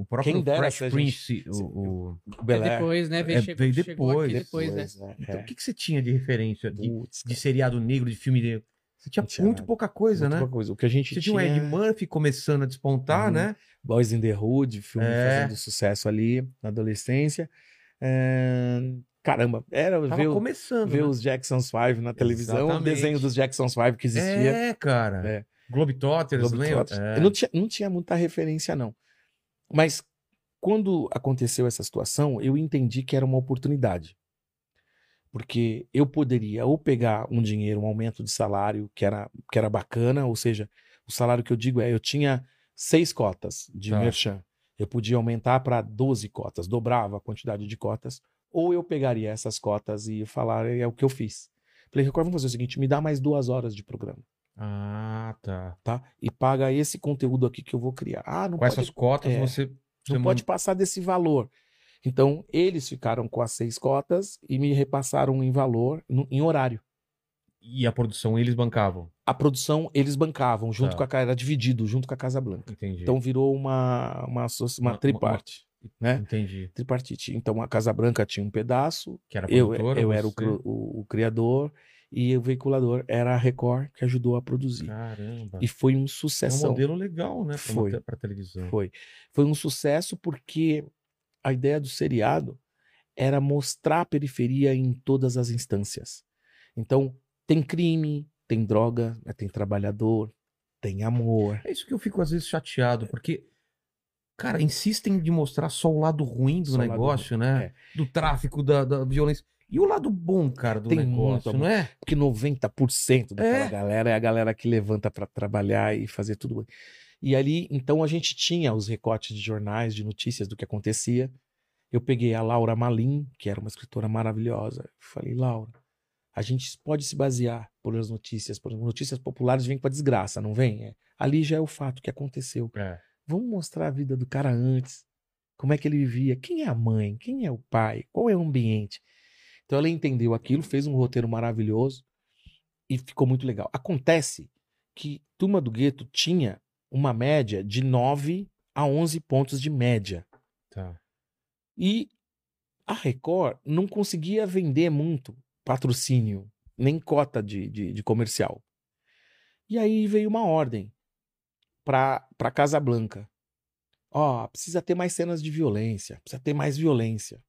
o próprio Quem dera Fresh a gente- Prince. o- o- Bel É Air. depois, né? Veio, É, veio chegou aqui depois, depois, né? né? Então, É. o que, que você tinha de referência de, Putz, de seriado negro, de filme negro? Você tinha Não tinha muito nada. pouca coisa, muito né? pouca coisa. O que a gente Você tinha, tinha o Ed Murphy começando a despontar, Uhum. né? Boys in the Hood, filme É. fazendo sucesso ali na adolescência. É, Caramba, era Tava ver, começando. ver né? os Jacksons 5 na televisão, o desenho dos Jacksons 5 que existia. É, cara. É. Globetrotters, lembra? Globetrotters. É. Não, tinha, não tinha muita referência, não. Mas quando aconteceu essa situação, eu entendi que era uma oportunidade. Porque eu poderia ou pegar um dinheiro, um aumento de salário que era, que era bacana, ou seja, o salário que eu digo é, eu tinha seis cotas de Tá. merchan. Eu podia aumentar para 12 cotas, dobrava a quantidade de cotas, ou eu pegaria essas cotas e falar, é o que eu fiz. Falei, Record, vamos fazer o seguinte, me dá mais duas horas de programa Ah, tá. tá? E paga esse conteúdo aqui que eu vou criar. Ah, não Com pode, essas cotas é, você. não você pode passar desse valor. Então, eles ficaram com as seis cotas e me repassaram em valor, no- em horário. E a produção eles bancavam. A produção eles bancavam, junto Tá. com a era dividido, junto com a Casa Blanca. Entendi. Então virou uma, uma Uma- uma- triparte, né? Entendi. Tripartite. Então a Casa Branca tinha um pedaço, Que era eu, eu era o, o- o criador e o veiculador era a Record, que ajudou a produzir. Caramba. E foi um é um modelo legal, né? Pra, Foi. pra televisão. Foi. Foi um sucesso porque a ideia do seriado era mostrar a periferia em todas as instâncias. Então, tem crime, tem droga, né, tem trabalhador, tem amor. É isso que eu fico às vezes chateado, porque, cara, insistem de mostrar só o lado ruim do Só negócio, ruim, né? é. Do tráfico, da, da violência. E o lado bom, cara, do Tem negócio, muito não é? Porque 90% daquela É. galera é a galera que levanta para trabalhar e fazer tudo. E ali, então, a gente tinha os recortes de jornais, de notícias do que acontecia. Eu peguei a Laura Malim, que era uma escritora maravilhosa. Falei, Laura, a gente pode se basear por as notícias. Por exemplo, notícias populares vêm com a desgraça, não vem? É. Ali já é o fato que aconteceu. É. Vamos mostrar a vida do cara antes. Como é que ele vivia? Quem é a mãe? Quem é o pai? Qual é o ambiente? Então ela entendeu aquilo, fez um roteiro maravilhoso e ficou muito legal. Acontece que Turma do Gueto tinha uma média de 9 a 11 pontos de média. Tá. E a Record não conseguia vender muito patrocínio, nem cota de, de, de comercial. E aí veio uma ordem para para Casa Blanca. Ó, precisa ter mais cenas de violência, precisa ter mais violência.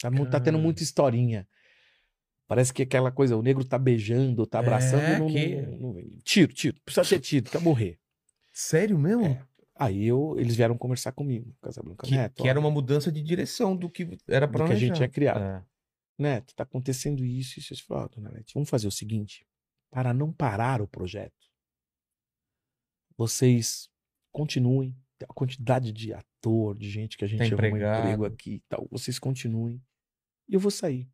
Tá, tá tendo muita historinha. Parece que aquela coisa, o negro tá beijando, tá abraçando, É, não, que- não- não. Tiro, tiro, precisa ter tiro, quer morrer. Sério mesmo? É. Aí eu, eles vieram conversar comigo, Casa Blanca. Que, Neto, que era ó, uma mudança de direção do que era pra que a gente tinha criado. É. Neto, tá acontecendo isso, isso, isso. Falei, dona Nete, vamos fazer o seguinte, para não parar o projeto, vocês continuem, tem a quantidade de ator, de gente que a gente Tá arruma empregado. emprego aqui e tal, vocês continuem, e eu vou sair.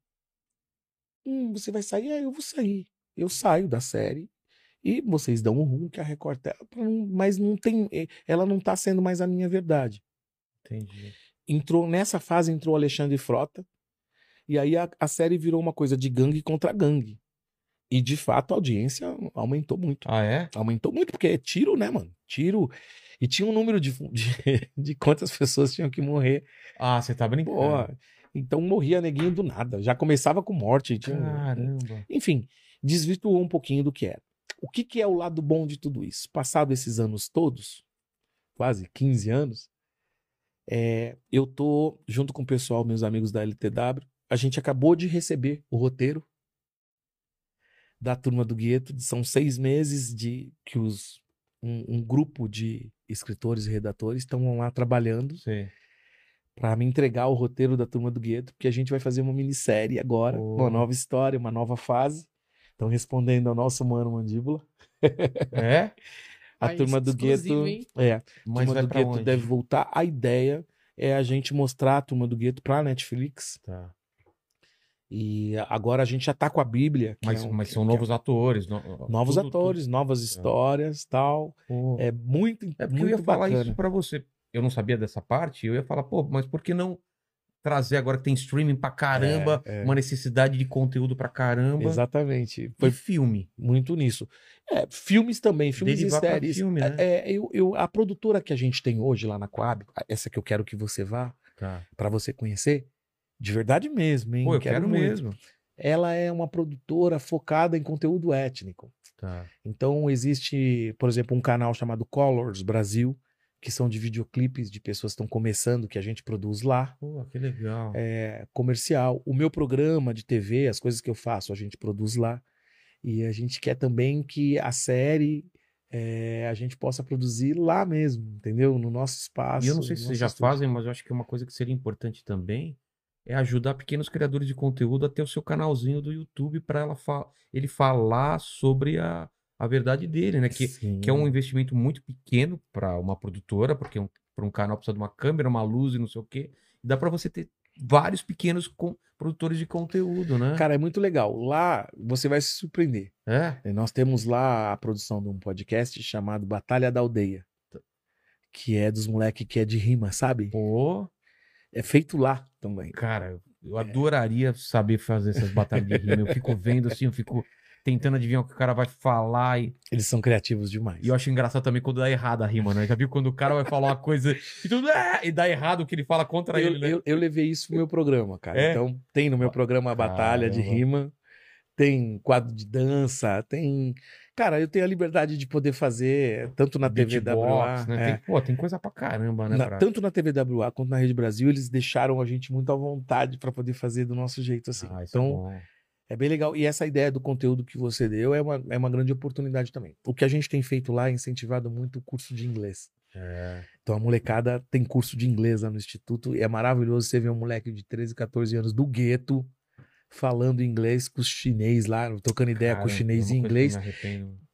Hum, você vai sair? É, eu vou sair. Eu saio da série e vocês dão o rumo que a Record tá, mas não tem, eh, ela não tá sendo mais a minha verdade Entendi. entrou nessa fase entrou Alexandre Frota e aí a, a série virou uma coisa de gangue contra gangue e de fato a audiência aumentou muito. Ah, é? aumentou muito porque é tiro né mano? Tiro. E tinha um número de, de, *laughs* de quantas pessoas tinham que morrer. Ah, você tá brincando. Pô, então morria neguinho do nada. Já começava com morte tinha- Caramba. enfim desvirtuou um pouquinho do que era o que, que é o lado bom de tudo isso? Passado esses anos todos quase 15 anos é, eu tô junto com o pessoal, meus amigos da LTW, a gente acabou de receber o roteiro da turma do Gueto. São seis meses de que os um, um grupo de escritores e redatores estão lá trabalhando para me entregar o roteiro da turma do Gueto, porque a gente vai fazer uma minissérie agora, Oh. uma nova história, uma nova fase. Estão respondendo ao nosso mano Mandíbula. *laughs* É? A turma do Gueto. hein? É, Mas turma vai do Gueto onde? deve voltar. A ideia é a gente mostrar a turma do Gueto pra Netflix. Tá. E agora a gente já tá com a Bíblia. Mas, é um- mas são é- novos atores. no- novos tudo- atores, novas histórias tal. tudo. Pô. É muito, É porque eu muito ia falar bacana. isso pra você. Eu não sabia dessa parte, eu ia falar, pô, mas por que não trazer agora que tem streaming pra caramba, É, é. uma necessidade de conteúdo pra caramba? Exatamente. E Foi filme. muito nisso. É, filmes também, filmes Derivar e séries. filme, né? É, eu, eu- a produtora que a gente tem hoje lá na Coab, essa que eu quero que você vá, Tá. pra você conhecer, de verdade mesmo, hein? Pô, eu quero, muito. mesmo. Ela é uma produtora focada em conteúdo étnico. Tá. Então existe, por exemplo, um canal chamado Colors Brasil, que são de videoclipes de pessoas que estão começando, que a gente produz lá, Pô, que legal. é, comercial. O meu programa de TV, as coisas que eu faço, a gente produz lá. E a gente quer também que a série é, a gente possa produzir lá mesmo, entendeu? No nosso espaço. E eu não sei se vocês já estúdio. fazem, mas eu acho que uma coisa que seria importante também é ajudar pequenos criadores de conteúdo a ter o seu canalzinho do YouTube para fa ele falar sobre a, a verdade dele, né? Que, Sim. que é um investimento muito pequeno para uma produtora, porque um, para um canal precisa de uma câmera, uma luz e não sei o quê. Dá para você ter vários pequenos com- produtores de conteúdo, né? Cara, é muito legal. Lá você vai se surpreender. É? E Nós temos lá a produção de um podcast chamado Batalha da Aldeia. Que é dos moleques que é de rima, sabe? Pô, É feito lá também. cara, eu É. adoraria saber fazer essas batalhas de rima. Eu fico vendo assim, eu fico tentando adivinhar o que o cara vai falar e Eles são criativos demais. E eu acho engraçado também quando dá errado a rima, né? Já viu quando o cara vai falar uma coisa e tudo "Ah", e dá errado o que ele fala contra eu, ele, né? eu- eu levei isso pro meu programa, cara. É? Então, tem no meu programa a Batalha de Caramba. Rima, tem quadro de dança, tem. Cara, eu tenho a liberdade de poder fazer tanto na TVWA, Beatbox, né? é, Tem, pô, tem coisa pra caramba, né? na- pra- tanto na TVWA quanto na Rede Brasil, eles deixaram a gente muito à vontade para poder fazer do nosso jeito assim. Ah, é então, bom. é bem legal. E essa ideia do conteúdo que você deu é uma, é uma grande oportunidade também. O que a gente tem feito lá é incentivado muito o curso de inglês. É. Então a molecada tem curso de inglês lá no Instituto e é maravilhoso você ver um moleque de 13, 14 anos do gueto falando inglês com os chinês lá, trocando ideia com Cara, os chinês é em que inglês,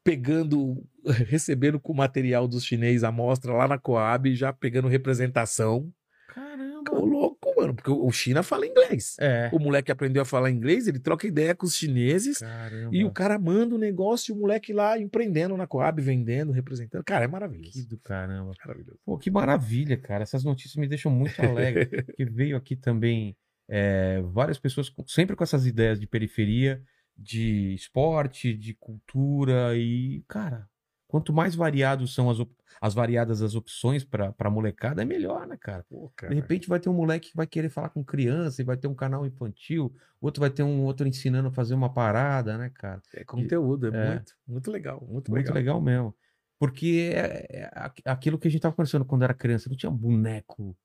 pegando, *laughs* recebendo com o material dos chinês a amostra lá na Coab, já pegando representação. Caramba. Ô, louco, mano, porque o China fala inglês. É. O moleque aprendeu a falar inglês, ele troca ideia com os chineses Caramba. e o cara manda o negócio e o moleque lá empreendendo na Coab, vendendo, representando. Cara, é maravilhoso. Que do caramba. Maravilhoso. Pô, que maravilha, cara. Essas notícias me deixam muito alegre. *laughs* porque veio aqui também é, várias pessoas sempre com essas ideias de periferia, de esporte, de cultura e, cara, quanto mais variados são as, as variadas as opções pra pra molecada, é melhor, né, cara? Pô, De cara. repente vai ter um moleque que vai querer falar com criança e vai ter um canal infantil, outro vai ter um outro ensinando a fazer uma parada, né, cara? É conteúdo, é, É. muito, muito legal, muito, Muito legal, legal. mesmo. Porque é, é aqu- aquilo que a gente tava conversando quando era criança, não tinha boneco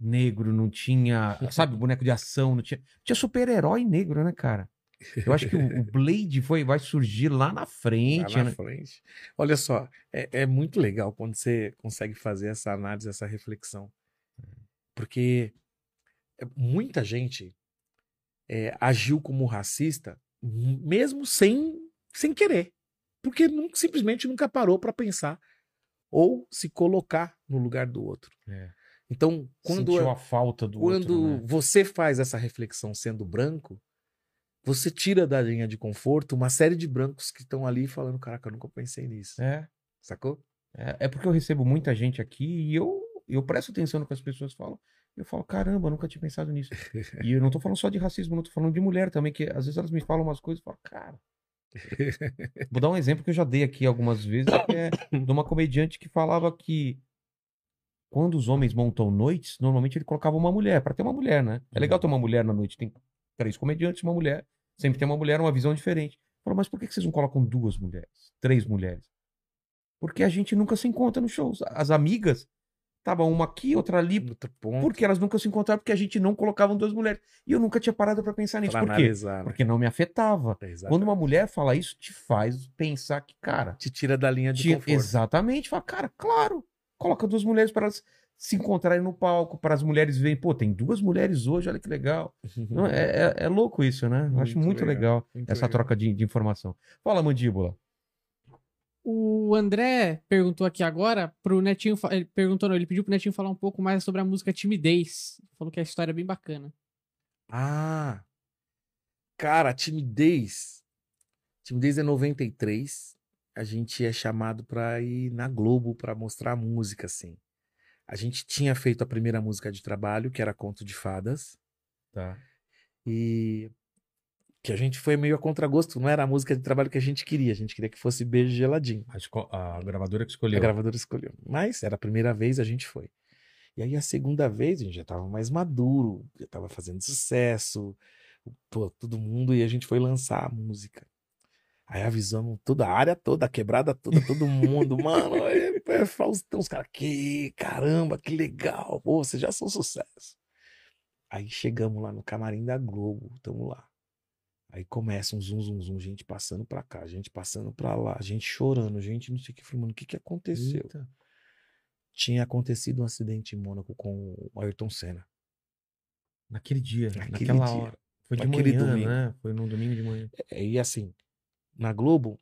negro, não tinha, *laughs* sabe, boneco de ação, não tinha, tinha super-herói negro, né, cara? Eu acho que o, Blade foi, vai surgir lá na Lá frente, na né? frente. Olha só, é, é muito legal quando você consegue fazer essa análise, essa reflexão. Porque é, muita gente é, agiu como racista mesmo sem, sem querer. Porque nun- simplesmente nunca parou para pensar ou se colocar no lugar do outro. É. Então, quando, Sentiu a falta do quando outro, né? você faz essa reflexão sendo branco, você tira da linha de conforto uma série de brancos que estão ali falando: Caraca, eu nunca pensei nisso. É, Sacou? é, é porque eu recebo muita gente aqui e eu, eu presto atenção no que as pessoas falam. Eu falo, caramba, eu nunca tinha pensado nisso. *laughs* E eu não tô falando só de racismo, não tô falando de mulher também, que às vezes elas me falam umas coisas e falo, cara. *laughs* Vou dar um exemplo que eu já dei aqui algumas vezes, que é de uma comediante que falava que quando os homens montam noites, normalmente ele colocava uma mulher, pra ter uma mulher, né? É legal ter uma mulher na noite, tem três comediantes, uma mulher, sempre tem uma mulher, uma visão diferente. Falou, mas por que vocês não colocam duas mulheres, três mulheres? Porque a gente nunca se encontra nos shows. As amigas, tava uma aqui, outra ali, porque elas nunca se encontraram porque a gente não colocava duas mulheres. E eu nunca tinha parado pra pensar nisso. pra Por quê? né? Porque não me afetava. Exatamente. Quando uma mulher fala isso, te faz pensar que, cara, te tira da linha de te- conforto. exatamente, fala, cara, claro, coloca duas mulheres para elas se encontrarem no palco, para as mulheres verem, pô, tem duas mulheres hoje, olha que legal. *laughs* Não, é, é- é louco isso, né? Eu acho Muito muito legal, legal, muito essa legal. troca de, de informação. Fala, mandíbula. O André perguntou aqui agora pro Netinho. Ele perguntou, não, ele pediu pro Netinho falar um pouco mais sobre a música Timidez. Falou que a história é bem bacana. Ah, cara, timidez. Timidez é 93. A gente é chamado pra ir na Globo pra mostrar a música, assim. A gente tinha feito a primeira música de trabalho, que era Conto de Fadas, Tá. e que a gente foi meio a contragosto. Não era a música de trabalho que a gente queria. A gente queria que fosse Beijo Geladinho. A, a gravadora que A escolheu. gravadora escolheu. Mas era a primeira vez, a gente foi. E aí a segunda vez a gente já tava mais maduro, já tava fazendo sucesso, pô, todo mundo, e a gente foi lançar a música. Aí avisamos toda a área toda, a quebrada toda, todo mundo, *laughs* mano, é, é Faustão, os caras, que caramba, que legal, pô, vocês já são sucesso. Aí chegamos lá no camarim da Globo, tamo lá. Aí começa um zum, zum, zum, gente passando pra cá, gente passando pra lá, gente chorando, gente não sei o que. Falei, mano, o que que aconteceu? Eita. Tinha acontecido um acidente em Mônaco com o Ayrton Senna. Naquele dia, Naquele naquela dia. hora. Foi de Naquele manhã, domingo. né? Foi num domingo de manhã. É, E assim, na Globo,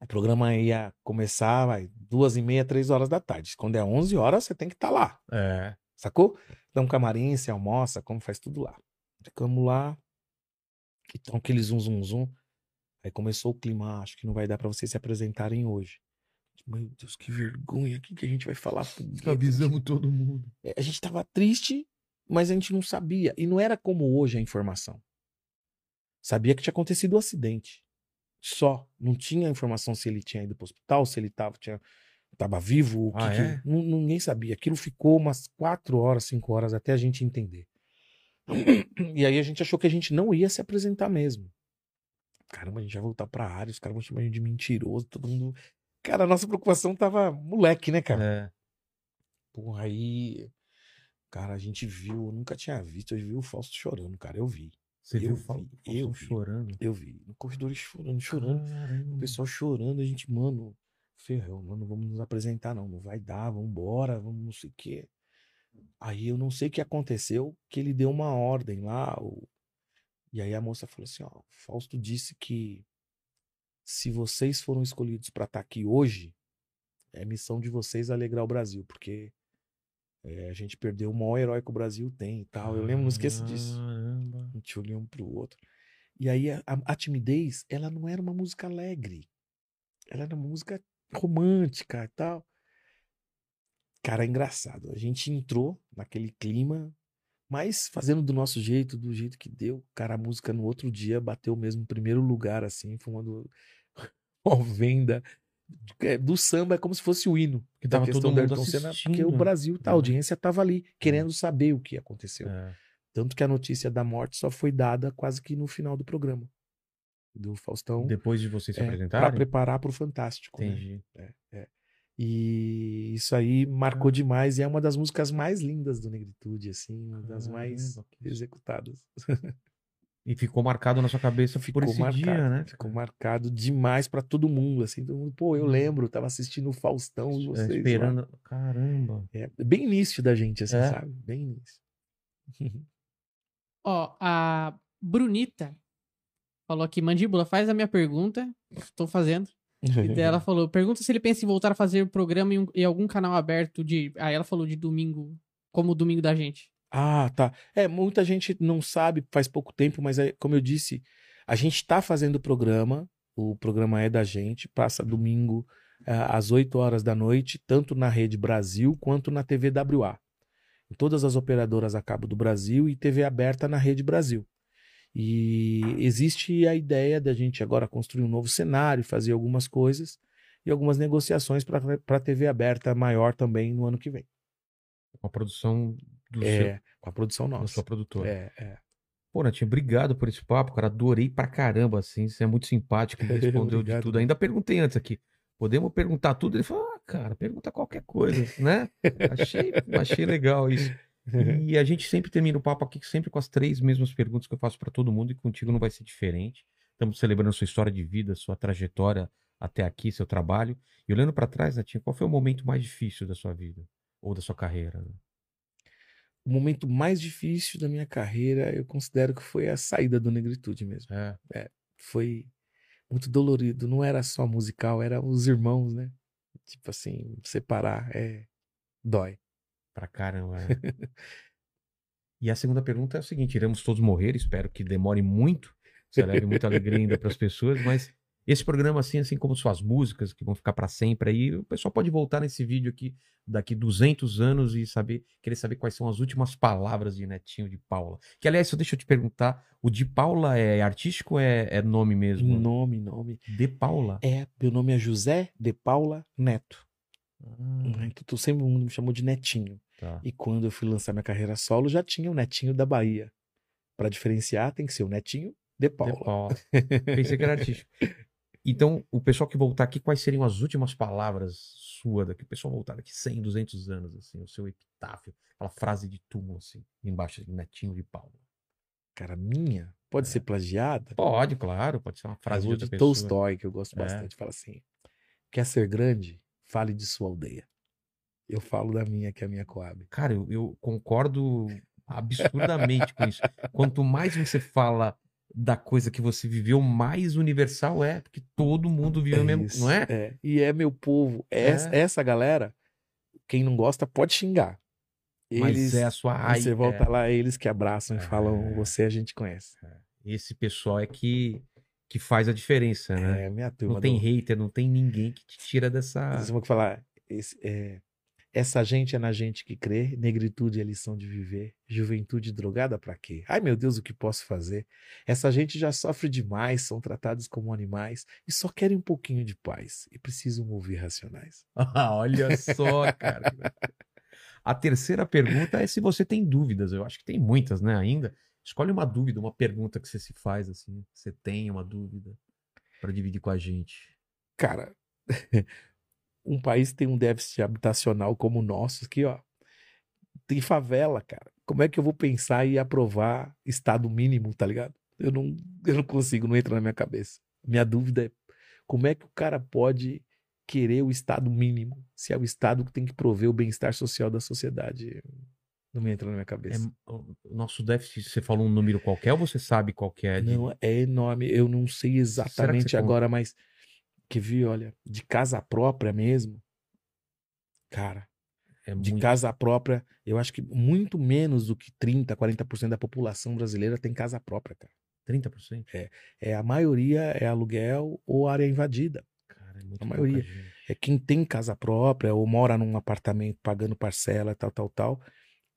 o programa ia começar vai, duas e meia, três horas da tarde. Quando é 11 horas, você tem que estar lá, É. sacou? Dá um camarim, você almoça, como faz tudo lá. Ficamos lá, então aquele zum, zum, zum. Aí começou o clima, "Ah, acho que não vai dar pra vocês se apresentarem hoje. Meu Deus, que vergonha, o que, que a gente vai falar? Guedes? todo mundo. É, a gente tava triste, mas a gente não sabia. E não era como hoje a informação. Sabia que tinha acontecido o acidente. Só. Não tinha informação se ele tinha ido pro hospital, se ele tava, tinha, tava vivo. O que Ah, que- é? nu- ninguém sabia. Aquilo ficou umas quatro horas, cinco horas até a gente entender. E aí a gente achou que a gente não ia se apresentar mesmo. caramba, a gente vai voltar pra área, os caras vão chamar a gente de mentiroso, todo mundo. Cara, a nossa preocupação tava moleque, né, cara? É. Porra, aí. Cara, a gente viu, eu nunca tinha visto, eu vi o Fausto chorando, cara. Eu vi. Você Eu viu o vi, Fal- eu vi. chorando? Eu vi. No corredor chorando, chorando. O Caramba. pessoal chorando, a gente, mano, ferrou, mano, não vamos nos apresentar, não. Não vai dar, vamos embora, vamos não sei o quê. Aí eu não sei o que aconteceu, que ele deu uma ordem lá. o- E aí a moça falou assim: ó, Fausto disse que se vocês foram escolhidos pra estar aqui hoje, é missão de vocês alegrar o Brasil, porque é, a gente perdeu o maior herói que o Brasil tem e tal. Eu lembro, não esqueço disso. Caramba. A gente olhou um pro outro. E aí a, a- a timidez, ela não era uma música alegre. Ela era uma música romântica e tal. Cara, é engraçado. A gente entrou naquele clima, mas fazendo do nosso jeito, do jeito que deu. Cara, a música no outro dia bateu mesmo primeiro lugar, assim, foi uma, do... *laughs* uma venda. É, Do samba é como se fosse o hino Que da tava questão todo do mundo Ayrton Senna, porque o Brasil, tá, a Uhum. audiência tava ali, querendo saber o que aconteceu. É. Tanto que a notícia da morte só foi dada quase que no final do programa. Do Faustão. Depois de vocês se é, apresentarem? Pra preparar pro Fantástico. né? Entendi. E isso aí marcou demais. E é uma das músicas mais lindas do Negritude, assim. Uma das mais Caramba, que- executadas. *laughs* E ficou marcado na sua cabeça Ficou por esse marcado. dia, né? Ficou marcado demais pra todo mundo, assim. Todo mundo, pô, eu lembro, tava assistindo o Faustão e É, vocês. lá." esperando. Caramba. É, bem início da gente, assim, É. sabe? Bem início. *laughs* Ó, a Brunita falou aqui, Mandíbula, faz a minha pergunta. Tô fazendo. E daí ela *laughs* falou, pergunta se ele pensa em voltar a fazer o programa em, um- em algum canal aberto de... Aí ela falou de domingo, como o domingo da gente. Ah, tá. É, muita gente não sabe, faz pouco tempo, mas é, como eu disse, a gente está fazendo o programa, o programa é da gente, passa domingo ah, às 8 horas da noite, tanto na Rede Brasil quanto na TV WA. Em todas as operadoras a cabo do Brasil e TV aberta na Rede Brasil. E existe a ideia da gente agora construir um novo cenário, fazer algumas coisas e algumas negociações para a TV aberta maior também no ano que vem. Com a produção do seu, É, com a produção da nossa. sua produtora. É, é. Pô, Natinho, obrigado por esse papo, cara. Adorei pra caramba, assim. Você é muito simpático, *laughs* respondeu de tudo. Ainda perguntei antes aqui. Podemos perguntar tudo? Ele falou, ah, cara, pergunta qualquer coisa, né? *laughs* Achei, achei legal isso. E a gente sempre termina o papo aqui sempre com as três mesmas perguntas que eu faço pra todo mundo e contigo não vai ser diferente. Estamos celebrando sua história de vida, sua trajetória até aqui, seu trabalho. E olhando pra trás, Natinho, qual foi o momento mais difícil da sua vida? Ou da sua carreira? né? O momento mais difícil da minha carreira, eu considero que foi a saída do Negritude mesmo. É. Foi muito dolorido. Não era só musical, era os irmãos, né? Tipo assim, separar é dói. Pra caramba. é. *laughs* e a segunda pergunta é o seguinte: iremos todos morrer, espero que demore muito, você leve muita alegria ainda para as pessoas, mas esse programa, assim, assim como suas músicas, que vão ficar para sempre aí, o pessoal pode voltar nesse vídeo aqui daqui 200 anos e saber, querer saber quais são as últimas palavras de Netinho de Paula. Que, aliás, só deixa eu te perguntar: o de Paula é artístico ou é, é nome mesmo? Nome, nome. De Paula? É, meu nome é José de Paula Neto. Ah, Então, tu sempre mundo me chamou de Netinho. tá. E quando eu fui lançar minha carreira solo, já tinha o Netinho da Bahia. Pra diferenciar, tem que ser o Netinho de De Paula. Paula. Pensei que era artístico. *laughs* Então, o pessoal que voltar aqui, quais seriam as últimas palavras sua daqui? O pessoal voltar daqui 100, 200 anos, assim, o seu epitáfio, aquela frase de túmulo, assim, embaixo, assim, netinho de Paula. Cara, minha, pode ser plagiada? Pode, claro, pode ser uma frase de de. Tolstói, que eu gosto É. bastante, fala assim: quer ser grande? Fale de sua aldeia. Eu falo da minha, que é a minha Coab. Cara, eu, eu concordo absurdamente com isso. Quanto mais você fala da coisa que você viveu, mais universal é, porque todo mundo vive o mesmo, isso, não é? E é meu povo. Essa, É. essa galera, quem não gosta pode xingar. Mas Eles, é a sua raiz. você volta é. lá, é eles que abraçam e É. falam: Você a gente conhece. Esse pessoal é que, que faz a diferença, né? É, minha turma. Não tem do- hater, não tem ninguém que te tira dessa. Vocês vão falar: esse- é, essa gente é na gente que crê, negritude é lição de viver, juventude drogada pra quê? Ai meu Deus, o que posso fazer? Essa gente já sofre demais, são tratados como animais e só querem um pouquinho de paz e precisam ouvir racionais. Ah, *laughs* olha só, cara. A terceira pergunta é se você tem dúvidas. Eu acho que tem muitas, né, ainda. Escolhe uma dúvida, uma pergunta que você se faz, assim. Você tem uma dúvida pra dividir com a gente. Cara, *laughs* um país tem um déficit habitacional como o nosso, aqui, ó. Tem favela, cara. Como é que eu vou pensar e aprovar estado mínimo, tá ligado? Eu não, eu não consigo, não entra na minha cabeça. Minha dúvida é como é que o cara pode querer o estado mínimo se é o estado que tem que prover o bem-estar social da sociedade? Não me entra na minha É, cabeça. o nosso déficit, você falou um número qualquer ou você sabe qual é? de- Não, é enorme. Eu não sei exatamente agora, mas que vi, olha, de casa própria mesmo. Cara, é de muito- casa própria, eu acho que muito menos do que 30, 40% da população brasileira tem casa própria, cara. 30%? É a maioria é aluguel ou área invadida. Cara, é muito A maioria. gente. É quem tem casa própria ou mora num apartamento pagando parcela, tal, tal, tal,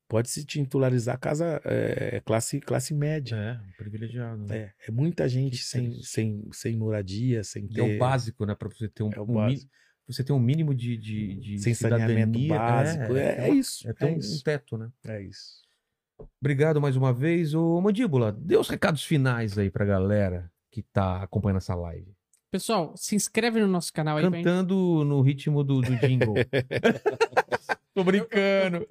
pode se titularizar casa é, classe classe média. É, um privilegiado. né? É, é muita gente Que sem, sem, sem moradia, sem ter É o básico, né? Pra você ter um, É o um básico. você ter um mínimo de, de, de sem saneamento cidadania. básico. É, é uma- isso. É ter é um, um isso. teto, né? É isso. Obrigado mais uma vez. Ô, Mandíbula, dê os recados finais aí pra galera que tá acompanhando essa live. Pessoal, se inscreve no nosso canal aí. Cantando no ritmo do, do jingle. *laughs* Tô brincando.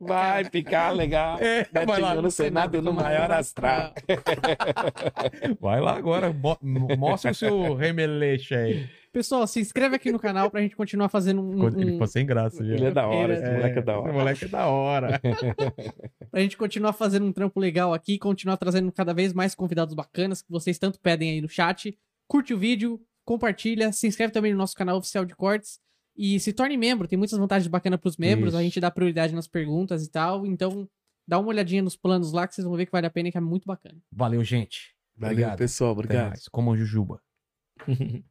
Vai ficar legal. É, vai lá. no Senado no maior astral. *laughs* Vai lá agora. mo- Mostra o seu remeleixo aí. Pessoal, se inscreve aqui no canal pra gente continuar fazendo um. Ele um- ficou sem graça. viu? Ele é da hora, Ele esse é- moleque é da hora. Esse moleque é da hora. *laughs* pra gente continuar fazendo um trampo legal aqui, continuar trazendo cada vez mais convidados bacanas que vocês tanto pedem aí no chat. Curte o vídeo, compartilha, se inscreve também no nosso canal oficial de cortes e se torne membro. Tem muitas vantagens bacanas pros membros, a Isso. gente dá prioridade nas perguntas e tal. Então, dá uma olhadinha nos planos lá que vocês vão ver que vale a pena e que é muito bacana. Valeu, gente. Valeu, Obrigado. pessoal. Até Obrigado. mais. Como a Jujuba. *laughs*